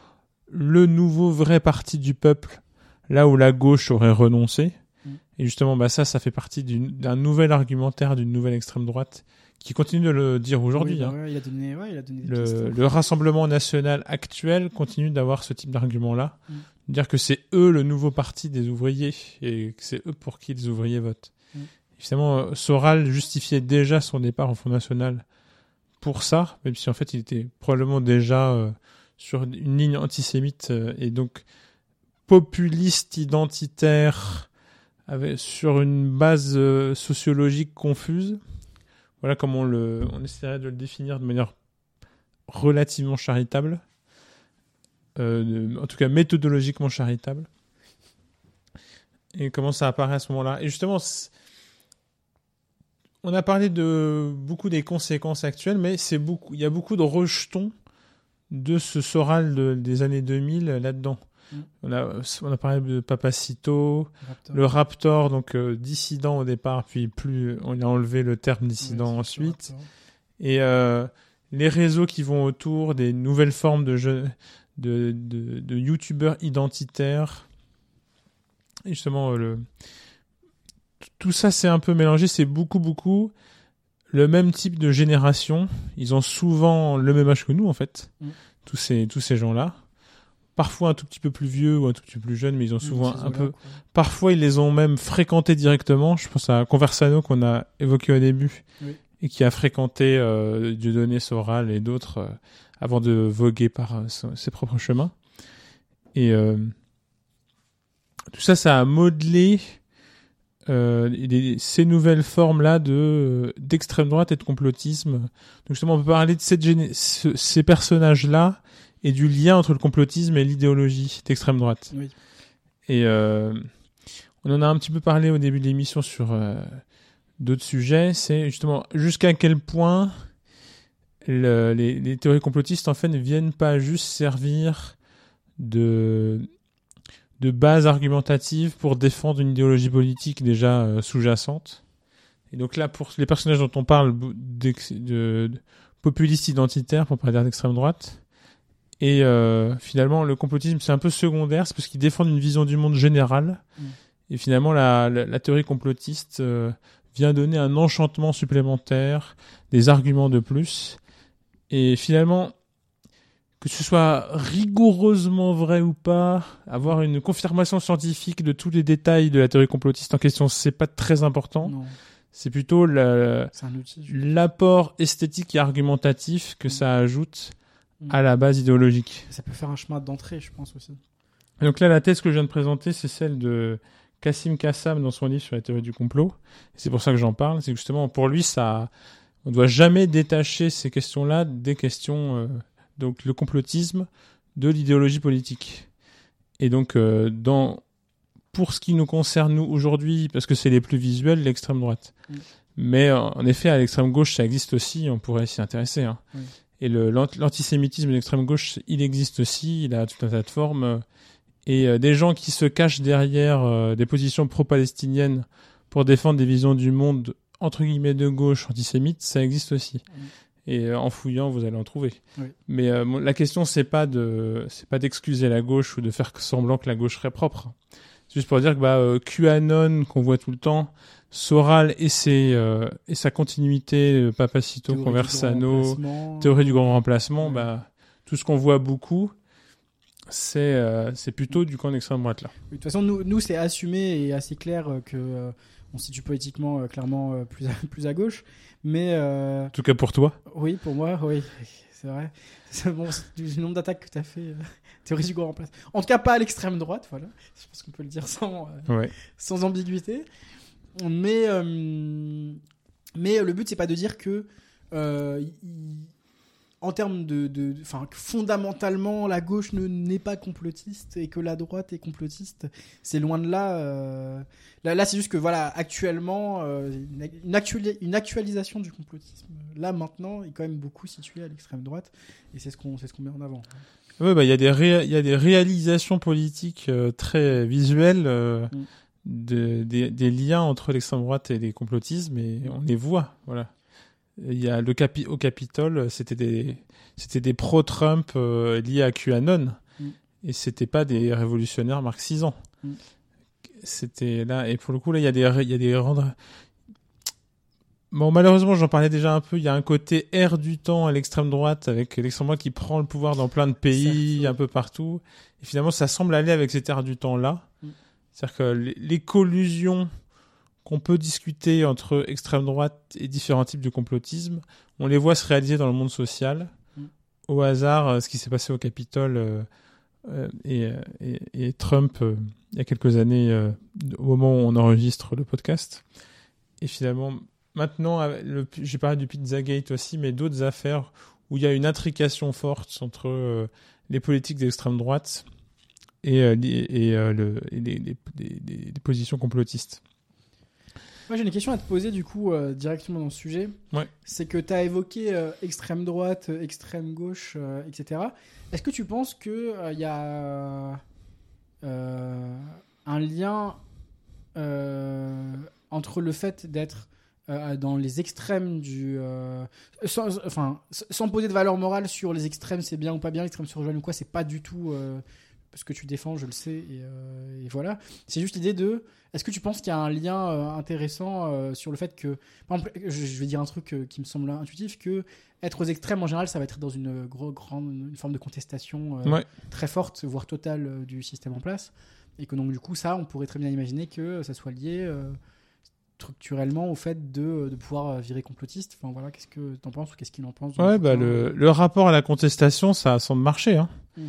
le nouveau vrai parti du peuple là où la gauche aurait renoncé Mm. et justement bah ça ça fait partie d'un nouvel argumentaire d'une nouvelle extrême droite qui continue de le dire aujourd'hui Oui, bah hein. ouais, il a donné, ouais, il a donné des pistes. le, le Rassemblement national actuel continue d'avoir ce type d'argument-là, Mm. dire que c'est eux le nouveau parti des ouvriers et que c'est eux pour qui les ouvriers votent. Mm. Évidemment, euh, Soral justifiait déjà son départ au Front National pour ça, même si en fait il était probablement déjà euh, sur une ligne antisémite euh, et donc populiste identitaire sur une base euh, sociologique confuse. Voilà comment on, le, essaierait de le définir de manière relativement charitable. Euh, en tout cas, méthodologiquement charitable. Et comment ça apparaît à ce moment-là. Et justement, on a parlé de beaucoup des conséquences actuelles, mais c'est beaucoup, il y a beaucoup de rejetons de ce Soral de- des années 2000 là-dedans. Mm. On, a, on a parlé de Papacito, Raptor. le Raptor, donc euh, dissident au départ, puis plus on a enlevé le terme dissident ensuite. Et euh, les réseaux qui vont autour, des nouvelles formes de jeux, de, de, de youtubeurs identitaires. Et justement, euh, le, tout ça c'est un peu mélangé, c'est beaucoup, beaucoup le même type de génération. Ils ont souvent le même âge que nous, en fait, Mm. tous ces, tous ces gens-là. parfois un tout petit peu plus vieux ou un tout petit peu plus jeunes, mais ils ont souvent Ces un peu. quoi. Parfois, ils les ont même fréquentés directement. Je pense à Conversano qu'on a évoqué au début Oui. et qui a fréquenté euh, Dieudonné, Soral et d'autres euh, avant de voguer par euh, ses propres chemins. Et euh, tout ça, ça a modelé euh, ces nouvelles formes-là de euh, d'extrême droite et de complotisme. Donc justement, on peut parler de cette géné- ce- ces personnages-là et du lien entre le complotisme et l'idéologie d'extrême droite. Oui. Et euh, on en a un petit peu parlé au début de l'émission sur euh, d'autres sujets. C'est justement jusqu'à quel point le- les, les théories complotistes en fait ne viennent pas juste servir de de base argumentative pour défendre une idéologie politique déjà euh, sous-jacente. Et donc là, pour les personnages dont on parle, de, de populistes identitaires, pour pas dire d'extrême droite, et euh, finalement, le complotisme, c'est un peu secondaire, c'est parce qu'ils défendent une vision du monde générale. Mm. Et finalement, la, la, la théorie complotiste euh, vient donner un enchantement supplémentaire, des arguments de plus. Et finalement, que ce soit rigoureusement vrai ou pas, avoir une confirmation scientifique de tous les détails de la théorie complotiste en question, c'est pas très important. Non, C'est plutôt l'apport esthétique et argumentatif que Mm. ça ajoute Mm. à la base idéologique. Ça peut faire un chemin d'entrée, je pense aussi. Et donc là, la thèse que je viens de présenter, c'est celle de Kassim Kassam dans son livre sur la théorie du complot. C'est pour ça que j'en parle. C'est justement, pour lui, ça, on ne doit jamais détacher ces questions-là des questions, euh, donc le complotisme, de l'idéologie politique. Et donc, euh, dans, pour ce qui nous concerne, nous, aujourd'hui, parce que c'est les plus visuels, l'extrême droite. Mais euh, en effet, à l'extrême gauche, ça existe aussi, on pourrait s'y intéresser. hein. Oui. Et l'antisémitisme de l'extrême gauche, il existe aussi, il a tout un tas de formes. Et euh, des gens qui se cachent derrière euh, des positions pro-palestiniennes pour défendre des visions du monde entre guillemets de gauche antisémites, ça existe aussi. Et euh, en fouillant, vous allez en trouver. Oui. Mais euh, la question, c'est pas de, c'est pas d'excuser la gauche ou de faire semblant que la gauche serait propre. C'est juste pour dire que bah, euh, QAnon qu'on voit tout le temps, Soral et ses euh, et sa continuité, Papacito, Théorie Conversano, théorie du grand remplacement, Ouais. bah tout ce qu'on voit beaucoup, c'est euh, plutôt du camp d'extrême droite là. De toute façon, nous, nous c'est assumé et assez clair euh, que euh, on se situe politiquement euh, clairement euh, plus, à, plus à gauche. Mais euh, En tout cas pour toi. oui, pour moi, oui, c'est vrai. C'est bon, du nombre d'attaques que tu as fait. théorie du grand remplacement. En tout cas, pas à l'extrême droite, voilà. Je pense qu'on peut le dire sans, Ouais. sans ambiguïté. Mais, mais le but, c'est pas de dire que, euh, il- en termes de, de, enfin, que fondamentalement, la gauche ne n'est pas complotiste et que la droite est complotiste. C'est loin de là. euh, Là, là c'est juste que voilà, actuellement, euh, une, une actuali- une actualisation du complotisme. Là, maintenant, est quand même beaucoup situé à l'extrême droite, et c'est ce qu'on, c'est ce qu'on met en avant. Ouais, bah il y a des ré- il y a des réalisations politiques euh, très visuelles Mm. de- des, des liens entre l'extrême droite et les complotismes et on les voit, voilà. Il y a le capi au Capitole, c'était des c'était des pro-Trump euh, liés à QAnon Mm. et c'était pas des révolutionnaires marxisants. Mm. C'était là et pour le coup là il y a des il y a des rendre Bon, malheureusement, j'en parlais déjà un peu. Il y a un côté air du temps à l'extrême droite, avec l'extrême droite qui prend le pouvoir dans plein de pays, un peu partout. Et finalement, ça semble aller avec cet air du temps-là. Mm. C'est-à-dire que les, les collusions qu'on peut discuter entre extrême droite et différents types de complotisme, on les voit se réaliser dans le monde social. Mm. Au hasard, euh, ce qui s'est passé au Capitole euh, euh, et, et- et Trump euh, il y a quelques années, euh, au moment où on enregistre le podcast. Et finalement, maintenant, j'ai parlé du Pizzagate aussi, mais d'autres affaires où il y a une intrication forte entre les politiques d'extrême droite et, les, et, le, et les, les- les- les- les positions complotistes. Moi, j'ai une question à te poser du coup euh, directement dans ce sujet. Ouais. C'est que tu as évoqué euh, extrême droite, euh, extrême gauche, euh, etc. Est-ce que tu penses qu'il y a un lien entre le fait d'être dans les extrêmes du. sans, enfin, sans poser de valeur morale sur les extrêmes, c'est bien ou pas bien, l'extrême surjeune ou quoi, c'est pas du tout. Parce que tu défends, je le sais, et, euh, et voilà. C'est juste l'idée de, est-ce que tu penses qu'il y a un lien euh, intéressant euh, sur le fait que, par exemple, je, je vais dire un truc qui me semble intuitif, que être aux extrêmes en général, ça va être dans une gros, grande, une forme de contestation Ouais. très forte, voire totale du système en place, et que donc du coup ça, on pourrait très bien imaginer que ça soit lié structurellement au fait de, de pouvoir virer complotiste. Enfin voilà, qu'est-ce que t'en penses ou qu'est-ce qu'il en pense Ouais, bah le, le rapport à la contestation, ça semble marcher. Hein. Mm.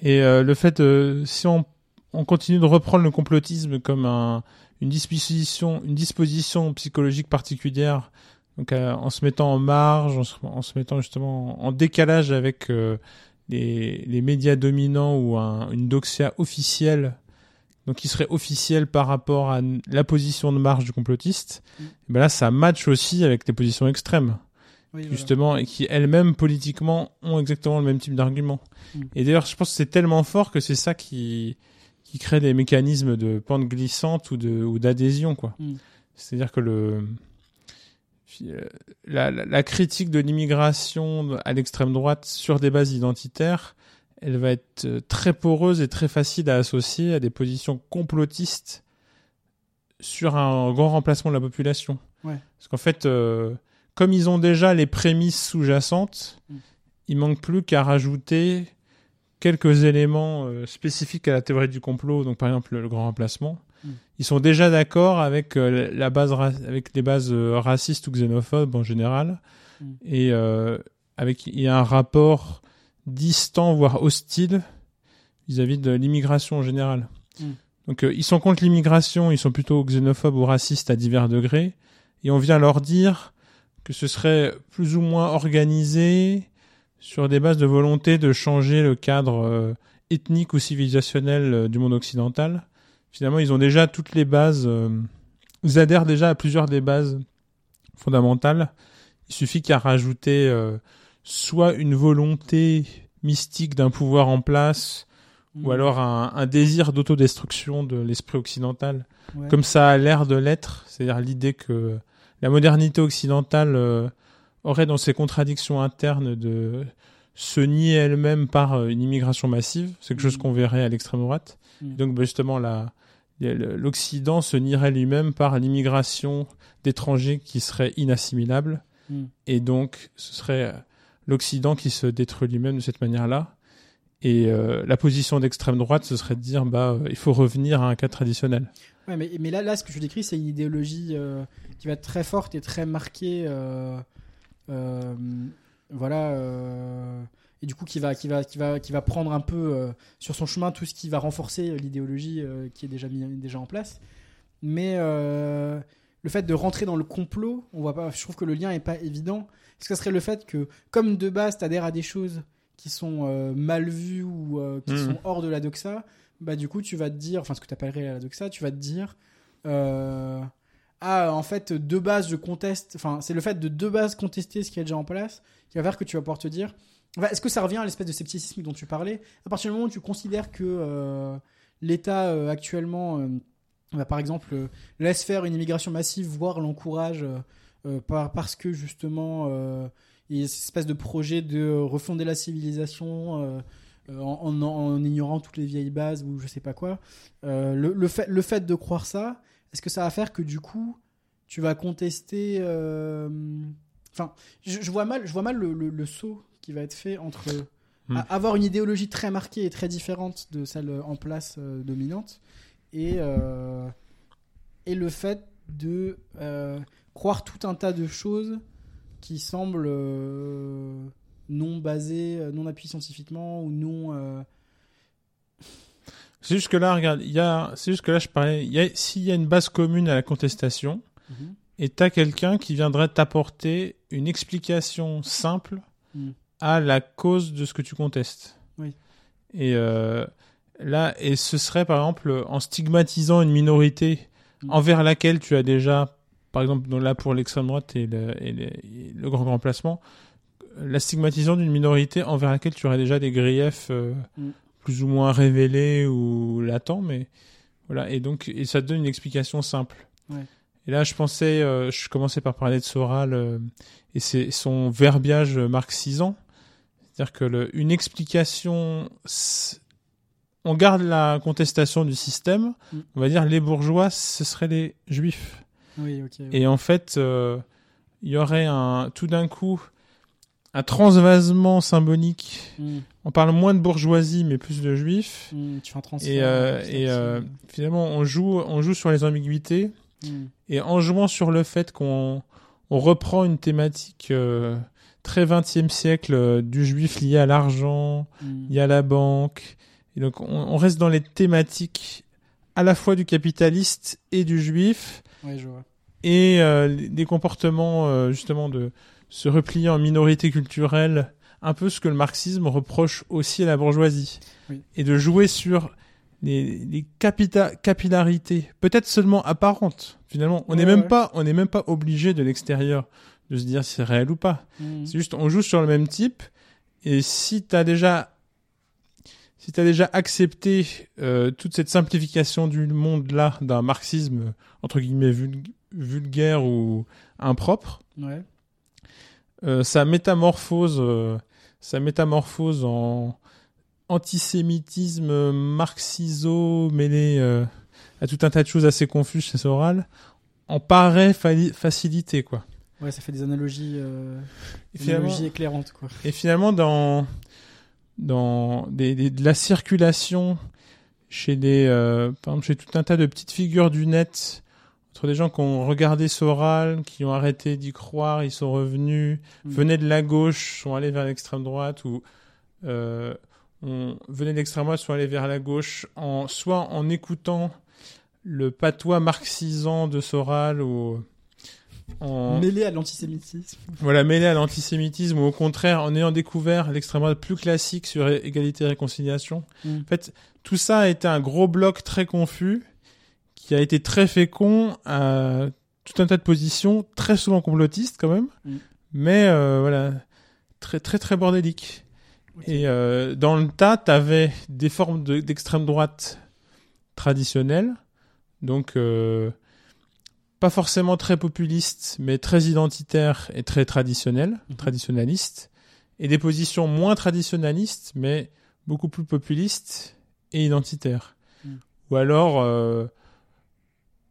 Et euh, le fait, euh, si on, on continue de reprendre le complotisme comme un, une disposition, une disposition psychologique particulière, donc euh, en se mettant en marge, en se, en se mettant justement en décalage avec les, les médias dominants ou un- une doxia officielle, donc qui serait officielle par rapport à la position de marge du complotiste, Mm. et ben là ça match aussi avec les positions extrêmes Oui, voilà. justement, et qui elles-mêmes politiquement ont exactement le même type d'argument. Mm. Et d'ailleurs, je pense que c'est tellement fort que c'est ça qui qui crée des mécanismes de pente glissante ou de ou d'adhésion, quoi. Mm. C'est-à-dire que le euh, la, la, la critique de l'immigration à l'extrême droite sur des bases identitaires, elle va être euh, très poreuse et très facile à associer à des positions complotistes sur un grand remplacement de la population. Ouais. Parce qu'en fait, euh, comme ils ont déjà les prémices sous-jacentes, Mm. il manque plus qu'à rajouter quelques éléments euh, spécifiques à la théorie du complot, donc par exemple le, le grand remplacement. Mm. Ils sont déjà d'accord avec euh, la base ra- avec les bases euh, racistes ou xénophobes en général, Mm. et avec il y a un rapport distant voire hostile vis-à-vis de l'immigration en général. Mm. Donc ils sont contre l'immigration, ils sont plutôt xénophobes ou racistes à divers degrés, et on vient leur dire que ce serait plus ou moins organisé sur des bases de volonté de changer le cadre euh, ethnique ou civilisationnel euh, du monde occidental. Finalement, ils ont déjà toutes les bases, euh, ils adhèrent déjà à plusieurs des bases fondamentales. Il suffit qu'à rajouter soit une volonté mystique d'un pouvoir en place, Mm. ou alors un, un désir d'autodestruction de l'esprit occidental, Ouais. comme ça a l'air de l'être, c'est-à-dire l'idée que la modernité occidentale euh, aurait dans ses contradictions internes de se nier elle-même par euh, une immigration massive, c'est quelque chose Mhm. qu'on verrait à l'extrême droite. Mm. Donc bah, justement, la- l'Occident se nierait lui-même par l'immigration d'étrangers qui serait inassimilable, Mm. et donc ce serait euh, l'Occident qui se détruit lui-même de cette manière-là. Et euh, la position d'extrême droite, ce serait de dire bah euh, il faut revenir à un cas traditionnel. Ouais, mais, mais là, là, ce que je décris, c'est une idéologie euh, qui va être très forte et très marquée. voilà. et du coup, qui va, qui, va, qui, va, qui va prendre un peu sur son chemin tout ce qui va renforcer l'idéologie qui est déjà, mis, déjà en place. Mais le fait de rentrer dans le complot, on voit pas, je trouve que le lien est pas évident. Est-ce que ça serait le fait que, comme de base, tu adhères à des choses qui sont euh, mal vues ou euh, qui Mhm. sont hors de la doxa, bah du coup tu vas te dire, enfin ce que tu appellerais la doxa, tu vas te dire, euh, ah en fait de base je conteste, enfin c'est le fait de de base contester ce qui est déjà en place qui va faire que tu vas pouvoir te dire, Enfin, est-ce que ça revient à l'espèce de scepticisme dont tu parlais? À partir du moment où tu considères que euh, l'État actuellement, bah, par exemple, laisse faire une immigration massive, voire l'encourage par, parce que justement euh, il y a cette espèce de projet de refonder la civilisation euh, euh, en, en- en ignorant toutes les vieilles bases ou je sais pas quoi. Euh, le, le fait, le fait de croire ça, est-ce que ça va faire que du coup tu vas contester euh, Enfin, je, je vois mal, je vois mal le, le- le saut qui va être fait entre Hmm. a- avoir une idéologie très marquée et très différente de celle en place euh, dominante et euh, et le fait de euh, croire tout un tas de choses qui semblent euh, non basées, euh, non appuyées scientifiquement ou non. euh, C'est juste que là, regarde, il y a, c'est juste que là, je parlais, il y a, s'il y a une base commune à la contestation, et t'as quelqu'un qui viendrait t'apporter une explication simple Mm. à la cause de ce que tu contestes. Oui. Et euh, là, et ce serait par exemple en stigmatisant une minorité Mm. envers laquelle tu as déjà, par exemple, donc là pour l'extrême droite et le, et le, et le grand remplacement, la stigmatisation d'une minorité envers laquelle tu aurais déjà des griefs euh, Mm. plus ou moins révélés ou latents, mais voilà. Et donc, et ça te donne une explication simple. Ouais. Et là, je pensais, euh, je commençais par parler de Soral euh, et c'est son verbiage marxisant. C'est-à-dire que le, une explication on garde la contestation du système, Mm. on va dire les bourgeois, ce seraient les juifs. Oui. Et en fait, euh, il y aurait un, tout d'un coup un transvasement symbolique. Mm, On parle moins de bourgeoisie, mais plus de juifs. mm, tu fais un transfert. Et, euh, et euh, finalement, on joue, on joue sur les ambiguïtés. Mm, Et en jouant sur le fait qu'on on reprend une thématique très 20e siècle du juif lié à l'argent, lié à la banque. Et donc on, on reste dans les thématiques à la fois du capitaliste et du juif Ouais, je vois. Et euh, des comportements euh, justement de se replier en minorité culturelle, un peu ce que le marxisme reproche aussi à la bourgeoisie, Oui. et de jouer sur les, les capita- capillarités, peut-être seulement apparentes. Finalement, on n'est Ouais, même ouais. pas, on n'est même pas obligé de l'extérieur de se dire si c'est réel ou pas. Mm. C'est juste, on joue sur le même type. Et si t'as déjà, si t'as déjà accepté euh, toute cette simplification du monde là d'un marxisme entre guillemets vul- vulgaire ou impropre, Ouais. euh, ça métamorphose, euh, ça métamorphose en antisémitisme marxiso mêlé euh, à tout un tas de choses assez confuses chez Soral, en paraît facilité quoi. Ouais, ça fait des analogies, des éclairantes, quoi. Et finalement, dans, dans des, des- de la circulation chez des, par exemple, chez tout un tas de petites figures du net, entre des gens qui ont regardé Soral, qui ont arrêté d'y croire, ils sont revenus, Mm. venaient de la gauche, sont allés vers l'extrême droite, ou euh, on venait de l'extrême droite, sont allés vers la gauche, en, soit en écoutant le patois marxisant de Soral, ou en, Mêlé à l'antisémitisme. voilà, mêlé à l'antisémitisme ou au contraire en ayant découvert l'extrême droite plus classique sur égalité et réconciliation. Mm. En fait, tout ça a été un gros bloc très confus qui a été très fécond à tout un tas de positions, très souvent complotistes quand même, Mm. mais euh, voilà, très très très bordélique. Et euh, dans le tas, t'avais des formes de- d'extrême droite traditionnelles, donc euh, pas forcément très populistes, mais très identitaires et très traditionnelles, Mhm. traditionnalistes, et des positions moins traditionnalistes, mais beaucoup plus populistes et identitaires. Mm. Ou alors, euh,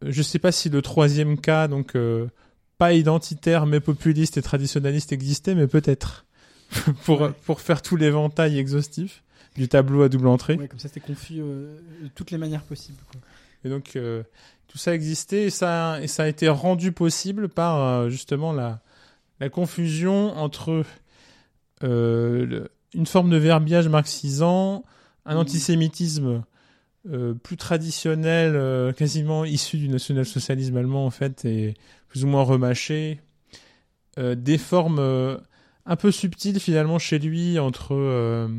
je sais pas si le troisième cas, donc euh, pas identitaire mais populiste et traditionnaliste existait, mais peut-être pour Ouais. pour faire tout l'éventail exhaustif du tableau à double entrée. Ouais, comme ça, c'était confus euh, de toutes les manières possibles, quoi. Et donc euh, tout ça existait et ça et ça a été rendu possible par justement la la confusion entre le- une forme de verbiage marxisant, un Mhm. antisémitisme euh, plus traditionnel, euh, quasiment issu du national-socialisme allemand en fait, et plus ou moins remâché, euh, des formes un peu subtiles finalement chez lui entre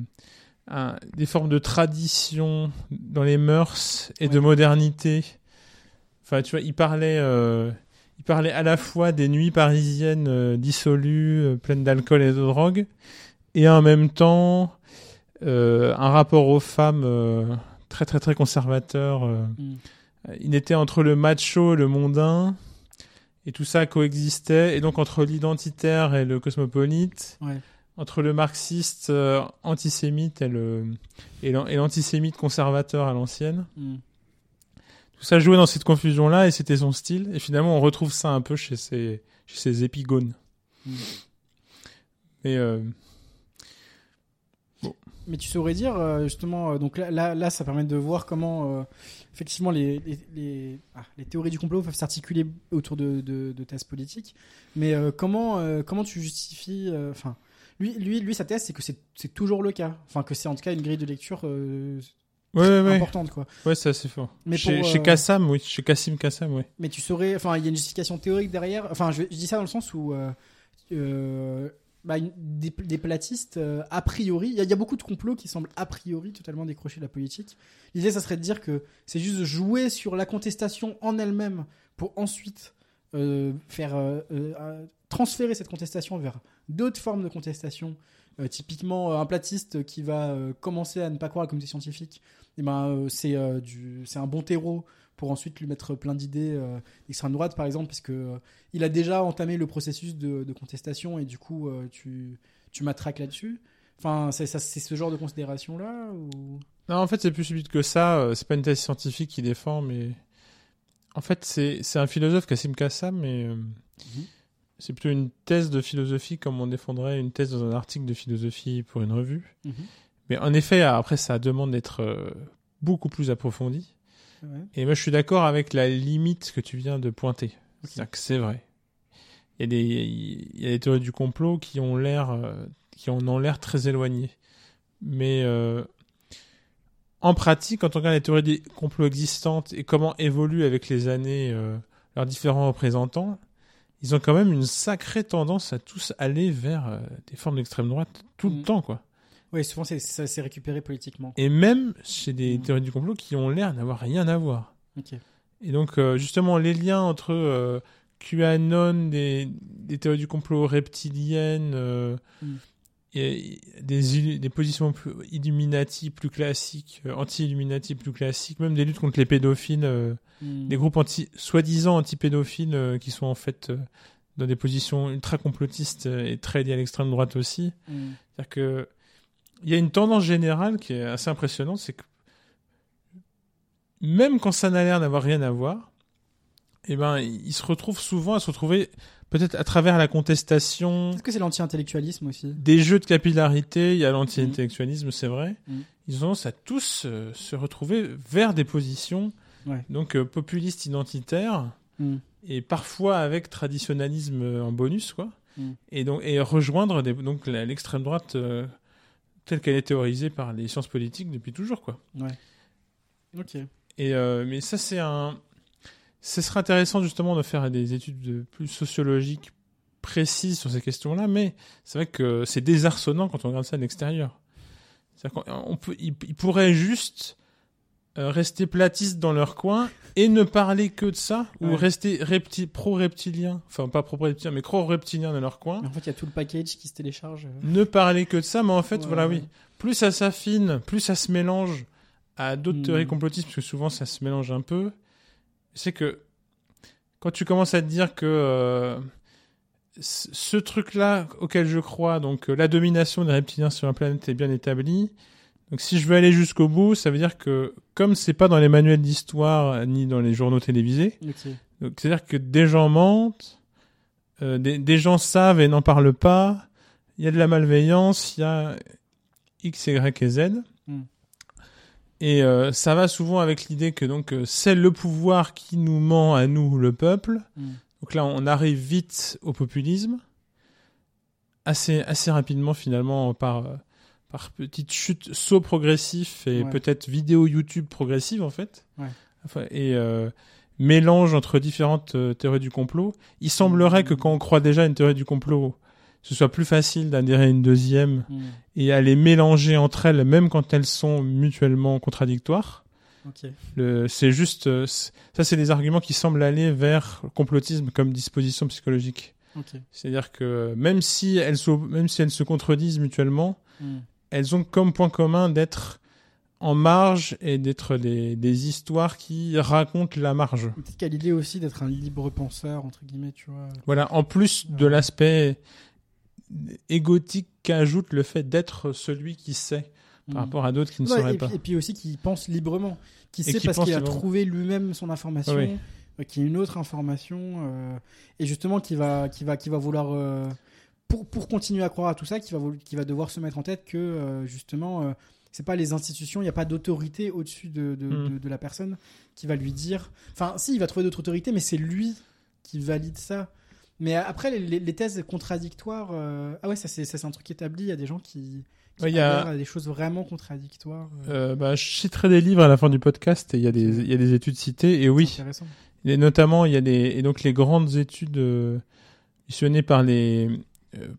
un- des formes de tradition dans les mœurs et de modernité. Enfin, tu vois, il parlait, il parlait à la fois des nuits parisiennes dissolues, pleines d'alcool et de drogue, et en même temps un rapport aux femmes très très très conservateur. euh. Mm. Il était entre le macho et le mondain, et tout ça coexistait, et donc entre l'identitaire et le cosmopolite, Ouais. entre le marxiste euh, antisémite et le l'antisémite conservateur à l'ancienne. Mm. Tout ça jouait dans cette confusion-là et c'était son style. Et finalement, on retrouve ça un peu chez ses, chez épigones. Mm. Et euh, Mais tu saurais dire euh, justement, euh, donc là, là, là, ça permet de voir comment euh, effectivement les, les, les, ah, les théories du complot peuvent s'articuler autour de, de, de thèses politiques. Mais comment, comment tu justifies, enfin, lui, lui, lui, sa thèse, c'est que c'est toujours le cas, enfin que c'est en tout cas une grille de lecture ouais, ouais, importante, quoi. ouais, c'est assez fort. Mais chez, pour, chez Kassam, oui, chez Kassim Kassam, oui. Mais tu saurais, enfin, il y a une justification théorique derrière. Enfin, je, je dis ça dans le sens où euh, bah, des, des platistes, euh, a priori, il y, a- beaucoup de complots qui semblent a priori totalement décrochés de la politique. L'idée, ça serait de dire que c'est juste jouer sur la contestation en elle-même pour ensuite euh, faire euh, transférer cette contestation vers d'autres formes de contestation. Typiquement, un platiste qui va commencer à ne pas croire à la communauté scientifique, eh ben, c'est un bon terreau pour ensuite lui mettre plein d'idées euh, d'extrême droite, par exemple, parce que euh, il a déjà entamé le processus de, de contestation et du coup, euh, tu, tu matraques là-dessus. Enfin, c'est ce genre de considération-là ou... Non, en fait, c'est plus subtil que ça. euh, C'est pas une thèse scientifique qui défend, mais en fait, c'est un philosophe, Kassim Kassam, mais euh, c'est plutôt une thèse de philosophie comme on défendrait une thèse dans un article de philosophie pour une revue. Mhm. Mais en effet, après, ça demande d'être beaucoup plus approfondi. Ouais. Et moi, je suis d'accord avec la limite que tu viens de pointer. C'est-à-dire que c'est vrai. Il y, a des, il y a des théories du complot qui ont l'air, euh, qui en ont l'air très éloignées. Mais euh, en pratique, quand on regarde les théories des complots existantes et comment évoluent avec les années euh, leurs différents représentants, ils ont quand même une sacrée tendance à tous aller vers euh, des formes d'extrême droite tout le Mm. temps, quoi. Oui, souvent c'est ça c'est récupéré politiquement. Et même chez des Mm. théories du complot qui ont l'air n'avoir rien à voir. Et donc, euh, justement, les liens entre euh, QAnon, des, des théories du complot reptiliennes, euh, Mm. et des, positions plus Illuminati plus classiques, anti-Illuminati plus classiques, même des luttes contre les pédophiles, Hmm. des groupes anti, soi-disant anti-pédophiles qui sont en fait dans des positions ultra complotistes et très liées à l'extrême droite aussi. C'est-à-dire que il y a une tendance générale qui est assez impressionnante, c'est que même quand ça n'a l'air d'avoir rien à voir, eh ben, ils se retrouvent souvent à se retrouver peut-être à travers la contestation, Est-ce que c'est l'anti-intellectualisme aussi des jeux de capillarité, il y a l'anti-intellectualisme, c'est vrai. Mhm. Ils ont tendance à tous euh, se retrouver vers des positions Ouais. donc euh, populistes identitaires Hmm. et parfois avec traditionnalisme euh, en bonus quoi. Mm. Et donc et rejoindre des, donc l'extrême droite euh, telle qu'elle est théorisée par les sciences politiques depuis toujours quoi. Ouais. Ok. Et euh, mais ça c'est un ce serait intéressant justement de faire des études de- plus sociologiques précises sur ces questions-là, mais c'est vrai que c'est désarçonnant quand on regarde ça de l'extérieur. On peut, ils, ils pourraient juste euh, rester platistes dans leur coin et ne parler que de ça, ou Ouais. rester repti- pro-reptiliens, enfin pas pro-reptiliens, mais pro-reptiliens dans leur coin, Mais en fait, il y a tout le package qui se télécharge. euh. ne parler que de ça, mais en fait, Ouais, voilà, ouais. oui. Plus ça s'affine, plus ça se mélange à d'autres Hmm. théories complotistes, parce que souvent ça se mélange un peu. C'est que quand tu commences à te dire que euh, ce truc-là auquel je crois, donc euh, la domination des reptiliens sur la planète est bien établie. Donc si je veux aller jusqu'au bout, ça veut dire que comme c'est pas dans les manuels d'histoire euh, ni dans les journaux télévisés, donc c'est-à-dire que des gens mentent, euh, des, des gens savent et n'en parlent pas. Il y a de la malveillance, il y a X, Y et Z. Mm. Et euh, ça va souvent avec l'idée que donc c'est le pouvoir qui nous ment à nous, le peuple. Hmm. Donc là, on arrive vite au populisme, assez assez rapidement finalement par par petites chutes, sauts progressifs et Ouais. peut-être vidéos YouTube progressives en fait. Ouais. Enfin, et euh, mélange entre différentes euh, théories du complot. Il semblerait que quand on croit déjà à une théorie du complot, ce soit plus facile d'adhérer à une deuxième Hmm. et à les mélanger entre elles, même quand elles sont mutuellement contradictoires. Ok. Le, c'est juste, euh, ça c'est des arguments qui semblent aller vers le complotisme comme disposition psychologique. Ok. C'est-à-dire que même si elles se, même si elles se contredisent mutuellement, Hmm. Elles ont comme point commun d'être en marge et d'être des, des histoires qui racontent la marge. Peut-être a l'idée aussi d'être un libre penseur, entre guillemets, tu vois. Voilà, en plus de l'aspect égotique qu'ajoute le fait d'être celui qui sait par Hmm. rapport à d'autres qui ne Ouais, sauraient et, pas. et puis aussi qui pense librement, qui sait qui parce qu'il a trouvé lui-même son information, Oui. euh, qui est une autre information, euh, et justement qui va, qui va, qui va vouloir, euh, pour, pour continuer à croire à tout ça, qui va, qui va devoir se mettre en tête que euh, justement, euh, c'est pas les institutions, il n'y a pas d'autorité au-dessus de, de, de, de la personne qui va lui dire. Enfin, si, il va trouver d'autres autorités, mais c'est lui qui valide ça. Mais après, les, thèses contradictoires, euh, ah ouais, ça c'est ça, c'est un truc établi. Il y a des gens qui, qui Ouais, il y a- à des choses vraiment contradictoires. euh, bah, je citerai des livres à la fin du podcast et il y a des, y a des études citées et oui, et notamment il y a des, et donc les grandes études missionnées par les,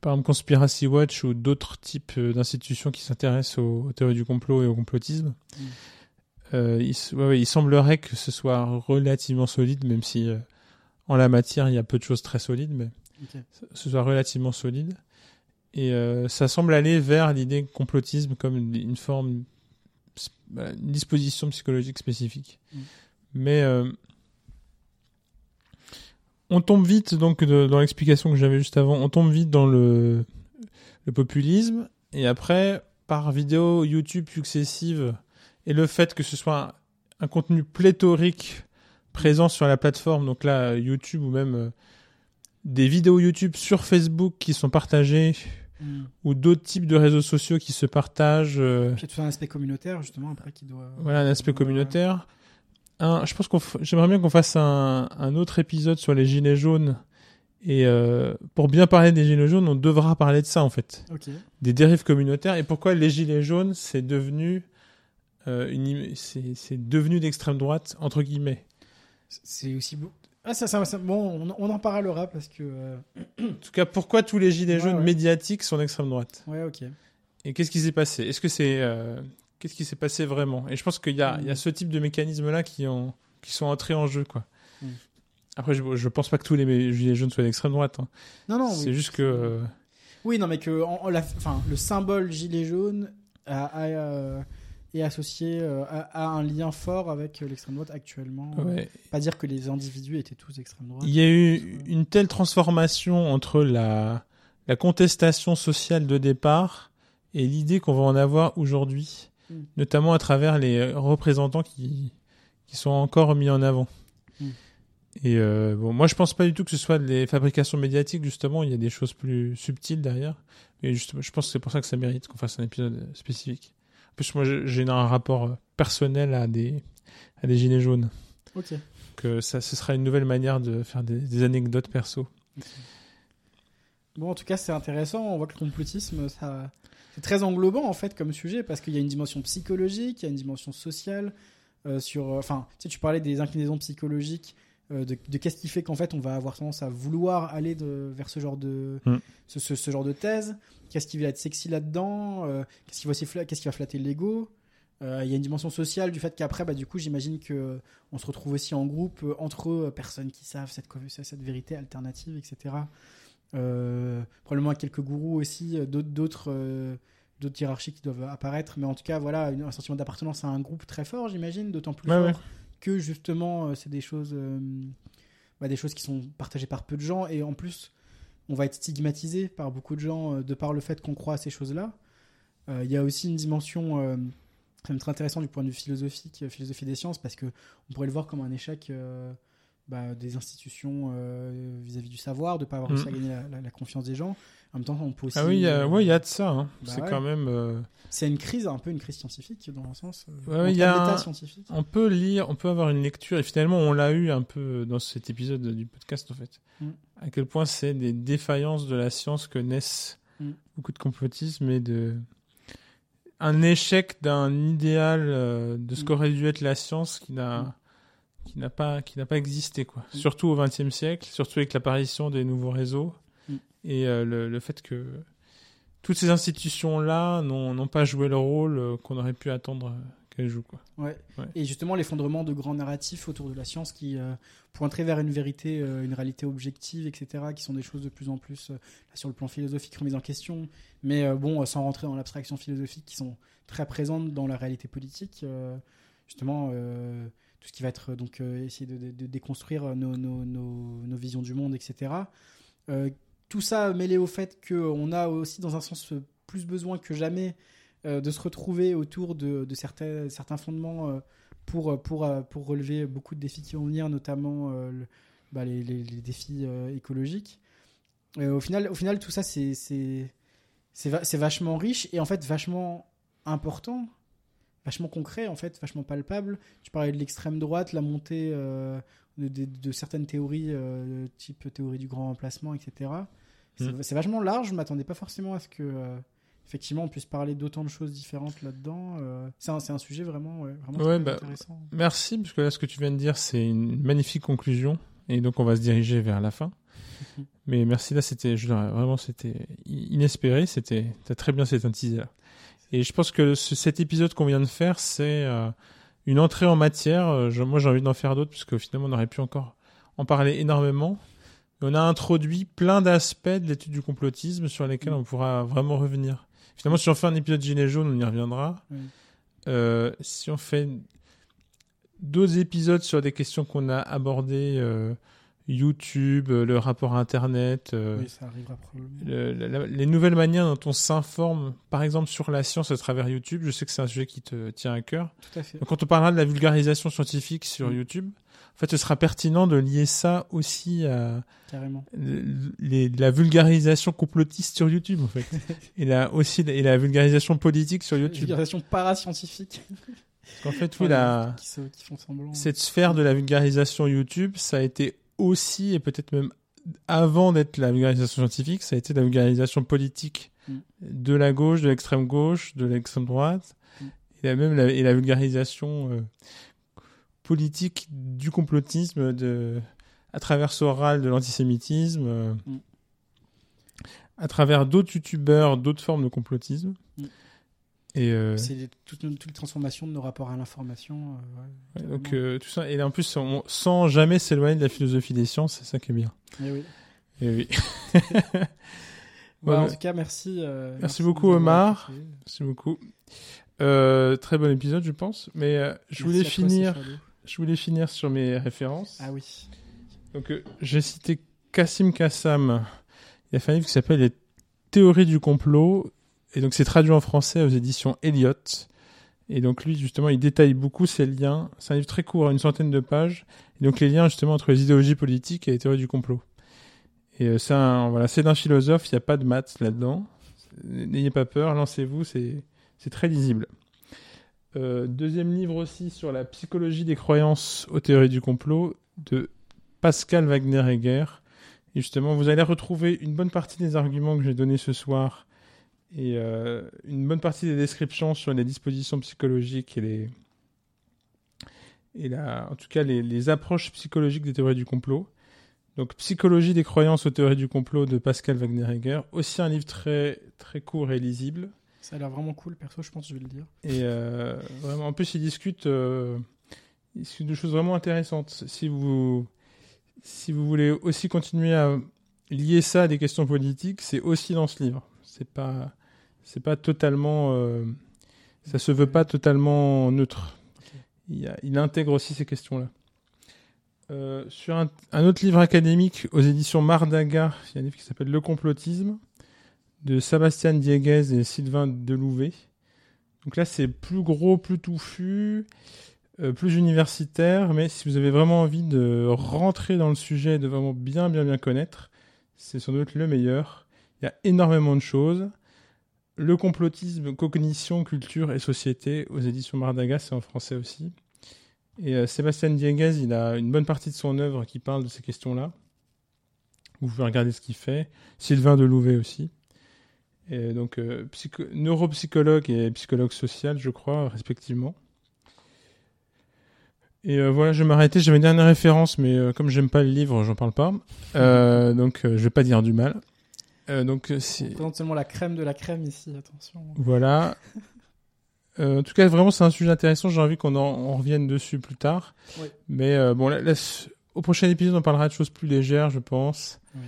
par exemple Conspiracy Watch ou d'autres types euh, d'institutions qui s'intéressent aux, aux théories du complot et au complotisme. Mm. Euh, il, s- ouais, ouais, il semblerait que ce soit relativement solide, même si euh, en la matière il y a peu de choses très solides, mais ce soit relativement solide. Et euh, ça semble aller vers l'idée de complotisme comme une, une forme, une disposition psychologique spécifique. Mm. Mais euh, on tombe vite, donc, de- dans l'explication que j'avais juste avant, on tombe vite dans le, le populisme. Et après, par vidéo YouTube successives et le fait que ce soit un, un contenu pléthorique présent sur la plateforme, donc là YouTube ou même euh, des vidéos YouTube sur Facebook qui sont partagées Mm. ou d'autres types de réseaux sociaux qui se partagent. euh, Puis il y a tout un aspect communautaire justement après qui doit. voilà, un aspect communautaire. Un, je pense qu'on, f- j'aimerais bien qu'on fasse un, un autre épisode sur les gilets jaunes. Et euh, pour bien parler des gilets jaunes, on devra parler de ça en fait, des dérives communautaires et pourquoi les gilets jaunes c'est devenu euh, une, c'est, c'est devenu d'extrême droite entre guillemets. C'est aussi beau. Ah ça, ça, ça- bon, on, on en parlera parce que. euh, En tout cas, pourquoi tous les gilets Ouais, jaunes ouais. médiatiques sont d'extrême droite? Ouais, ok. Et qu'est-ce qui s'est passé? Est-ce que c'est euh, qu'est-ce qui s'est passé vraiment? Et je pense qu'il y a, Mm. il y a ce type de mécanismes là qui ont qui sont entrés en jeu quoi. Mm. Après, je, je pense pas que tous les gilets jaunes soient d'extrême droite. hein. Non, non. c'est oui. juste que euh, Oui, non, mais que en- en la- enfin, le symbole gilet jaune a, a, euh, est associé euh, à, à un lien fort avec euh, l'extrême droite actuellement. ouais, Pas dire que les individus étaient tous d'extrême droite. il y a eu une telle transformation entre la la contestation sociale de départ et l'idée qu'on va en avoir aujourd'hui, Mm. notamment à travers les représentants qui qui sont encore mis en avant. Mm. Et euh, bon, moi je pense pas du tout que ce soit des fabrications médiatiques justement. Il y a des choses plus subtiles derrière. Et justement, je pense que c'est pour ça que ça mérite qu'on fasse un épisode spécifique. En plus, moi j'ai un rapport euh, personnel à des à des gilets jaunes. Ok. Que ça, ce sera une nouvelle manière de faire des, des anecdotes perso. Bon, en tout cas, c'est intéressant. On voit que le complotisme, ça, c'est très englobant en fait comme sujet parce qu'il y a une dimension psychologique, il y a une dimension sociale. euh, sur, euh, enfin, tu sais, tu parlais des inclinaisons psychologiques, euh, de, de qu'est-ce qui fait qu'en fait on va avoir tendance à vouloir aller de, vers ce genre de, Mm. ce, ce- ce genre de thèse. Qu'est-ce qui va être sexy là-dedans euh, Qu'est-ce qui va aussi fla- qu'est-ce qui va flatter l'ego Il y a une dimension sociale du fait qu'après, bah, du coup, j'imagine que on se retrouve aussi en groupe entre eux, personnes qui savent cette, cette vérité alternative, etc. Euh, probablement quelques gourous aussi, euh, d'autres, d'autres, euh, d'autres hiérarchies qui doivent apparaître. Mais en tout cas, voilà, un sentiment d'appartenance à un groupe très fort, j'imagine, d'autant plus Ouais, fort ouais. que justement, c'est des choses, euh, bah, des choses qui sont partagées par peu de gens et en plus, on va être stigmatisé par beaucoup de gens euh, de par le fait qu'on croit à ces choses-là. Euh, Il y a aussi une dimension même très intéressante du point de vue philosophique, philosophie des sciences, parce que on pourrait le voir comme un échec bah, des institutions euh, vis-à-vis du savoir, de ne pas avoir réussi à Mm. gagner la, la- la confiance des gens. En même temps, on peut aussi. Ah oui, il y a, euh, ouais, il y a de ça. hein. bah c'est ouais. quand même. euh, C'est une crise, un peu une crise scientifique dans un sens. Ouais, y a un- scientifique. On peut lire, on peut avoir une lecture, et finalement on l'a eu un peu dans cet épisode du podcast en fait. Mm. À quel point c'est des défaillances de la science que naissent Mm. beaucoup de complotisme et de un échec d'un idéal de ce qu'aurait dû être la science qui n'a qui n'a pas qui n'a pas existé quoi. Surtout au XXe siècle, surtout avec l'apparition des nouveaux réseaux Mm. et euh, le, le fait que toutes ces institutions là n'ont pas joué le rôle euh, qu'on aurait pu attendre euh, qu'elles jouent quoi. Ouais. Ouais. Et justement, l'effondrement de grands narratifs autour de la science qui euh, pointeraient vers une vérité, euh, une réalité objective, etc., qui sont des choses de plus en plus, sur le plan philosophique, remises en question, mais bon, sans rentrer dans l'abstraction philosophique, qui sont très présentes dans la réalité politique. justement, tout ce qui va être euh, donc euh, essayer de, déconstruire euh, nos, nos- nos- visions du monde, etc. Tout ça mêlé au fait qu'on a aussi, dans un sens, plus besoin que jamais de se retrouver autour de, certains, certains fondements pour, pour, pour relever beaucoup de défis qui vont venir, notamment bah, les, défis écologiques. Au, final, au final, tout ça, c'est vachement riche et en fait vachement important, vachement concret, en fait, vachement palpable. Tu parlais de l'extrême droite, la montée euh, de, de- de certaines théories, euh, type théorie du grand remplacement, etc. C'est Mm. c'est vachement large, je m'attendais pas forcément à ce que... euh, effectivement, on puisse parler d'autant de choses différentes là-dedans. c'est un, sujet vraiment, ouais, vraiment Ouais, bah, intéressant. Merci, parce que là, ce que tu viens de dire, c'est une magnifique conclusion. Et donc, on va se diriger vers la fin. Mais merci, là, c'était, vraiment, c'était inespéré. C'était, très bien synthétisé là. Et je pense que ce- cet épisode qu'on vient de faire, c'est euh, une entrée en matière. Euh, je- moi, j'ai envie d'en faire d'autres, puisque finalement, on aurait pu encore en parler énormément. On a introduit plein d'aspects de l'étude du complotisme sur lesquels on pourra vraiment revenir. Finalement, si on fait un épisode gilet jaune, on y reviendra. Euh, si on fait d'autres épisodes sur des questions qu'on a abordées, euh, YouTube, euh, le rapport à Internet, euh, Oui, ça arrivera probablement. le- la- la- les nouvelles manières dont on s'informe, par exemple sur la science à travers YouTube. Je sais que c'est un sujet qui te tient à cœur. Tout à fait. Donc, quand on parlera de la vulgarisation scientifique sur Mm. YouTube, en fait, ce sera pertinent de lier ça aussi à Carrément. le- les- la vulgarisation complotiste sur YouTube, en fait. et la, aussi, et la vulgarisation politique sur YouTube. Vulgarisation parascientifique. Parce qu'en fait, oui, la, qui, se- qui font semblant. cette sphère de la vulgarisation YouTube, ça a été aussi, et peut-être même avant d'être la vulgarisation scientifique, ça a été la vulgarisation politique Mm. de la gauche, de l'extrême gauche, de l'extrême droite, Mm. et la, même la, et la vulgarisation euh, politique du complotisme, de, à travers Soral, de l'antisémitisme, euh, Mm. à travers d'autres youtubeurs, d'autres formes de complotisme. Et euh, C'est toutes, toutes les transformations de nos rapports à l'information. euh, ouais, donc euh, tout ça et en plus on- sans jamais s'éloigner de la philosophie des sciences, c'est ça qui est bien. Eh oui. Et oui. Bah, Ouais, en tout cas, merci. euh, Merci beaucoup, Omar. Merci beaucoup. Très bon épisode, je pense. Mais je Merci voulais toi, finir, je voulais finir sur mes références. Ah oui. Donc j'ai cité Kassim Kassam. Il a fait un livre qui s'appelle Les théories du complot. Et donc c'est traduit en français aux éditions Elliott. Et donc lui, justement, il détaille beaucoup ces liens. C'est un livre très court, une centaine de pages. Et donc les liens, justement, entre les idéologies politiques et les théories du complot. Et euh, c'est voilà, c'est d'un philosophe, il n'y a pas de maths là-dedans. N'ayez pas peur, lancez-vous, c'est, c'est très lisible. Euh, deuxième livre aussi sur la psychologie des croyances aux théories du complot de Pascal Wagner-Egger. Et justement, vous allez retrouver une bonne partie des arguments que j'ai donnés ce soir et euh, une bonne partie des descriptions sur les dispositions psychologiques et les et la, en tout cas les, les approches psychologiques des théories du complot. Donc Psychologie des croyances aux théories du complot de Pascal Wagner-Egger, aussi un livre très très court et lisible. Ça a l'air vraiment cool, perso, je pense, je vais le dire. Et euh, vraiment, en plus, il discute, euh, il discute de choses vraiment intéressantes. Si vous, si vous voulez aussi continuer à lier ça à des questions politiques, c'est aussi dans ce livre. C'est pas, c'est pas totalement, euh, ça se veut pas totalement neutre. Il, y a- il intègre aussi ces questions-là. Euh, sur un, un autre livre académique aux éditions Mardaga, il y a un livre qui s'appelle Le complotisme de Sébastien Dieguez et Sylvain Delouvet. Donc là, c'est plus gros, plus touffu, euh, plus universitaire, mais si vous avez vraiment envie de rentrer dans le sujet et de vraiment bien, bien, bien connaître, c'est sans doute le meilleur. Il y a énormément de choses. Le complotisme, cognition, culture et société aux éditions Mardaga, c'est en français aussi. Et euh, Sébastien Dieguez, il a une bonne partie de son œuvre qui parle de ces questions-là. Vous pouvez regarder ce qu'il fait. Sylvain Delouvet aussi. Et donc, euh, psycho- neuropsychologue et psychologue social, je crois, respectivement. Et euh, voilà, je vais m'arrêter. J'avais une dernière référence, mais euh, comme j'aime pas le livre, j'en parle pas. Euh, donc, euh, je vais pas dire du mal. Euh, donc, euh, On c'est présente seulement la crème de la crème ici, attention. voilà. Euh, en tout cas, vraiment, c'est un sujet intéressant. J'ai envie qu'on en on revienne dessus plus tard. Oui. Mais euh, bon, là, là, c- au prochain épisode, on parlera de choses plus légères, je pense. Oui.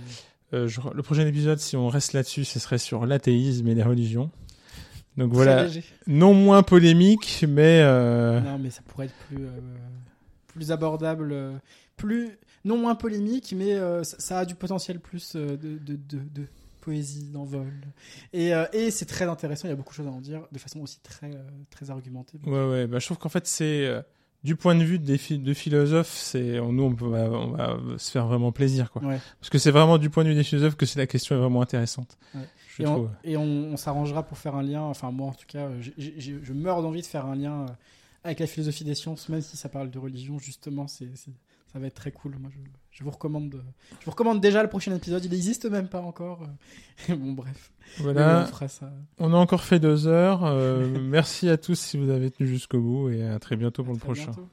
Euh, je- le prochain épisode, si on reste là-dessus, ce serait sur l'athéisme et les religions. Donc voilà, non moins polémique, mais Non, mais ça pourrait être plus, plus abordable, plus non moins polémique, mais ça, ça a du potentiel plus de, de, de, de poésie, d'envol. Et, euh, et c'est très intéressant, il y a beaucoup de choses à en dire, de façon aussi très, euh, très argumentée. ouais, ouais. Bah, je trouve qu'en fait, c'est euh, du point de vue des de philosophes, c'est nous on, peut- on va se faire vraiment plaisir, quoi. Ouais. Parce que c'est vraiment du point de vue des philosophes que c'est la question est vraiment intéressante. Ouais. Je Et, trouve. on, et on, on s'arrangera pour faire un lien, enfin moi en tout cas, je meurs d'envie de faire un lien avec la philosophie des sciences, même si ça parle de religion, justement, c'est- ça va être très cool. Moi, je, je vous recommande, de- je vous recommande déjà le prochain épisode. Il n'existe même pas encore. euh. bon, bref, Voilà. on fera ça. On a encore fait deux heures. Euh, merci à tous si vous avez tenu jusqu'au bout et à très bientôt pour le prochain. bientôt.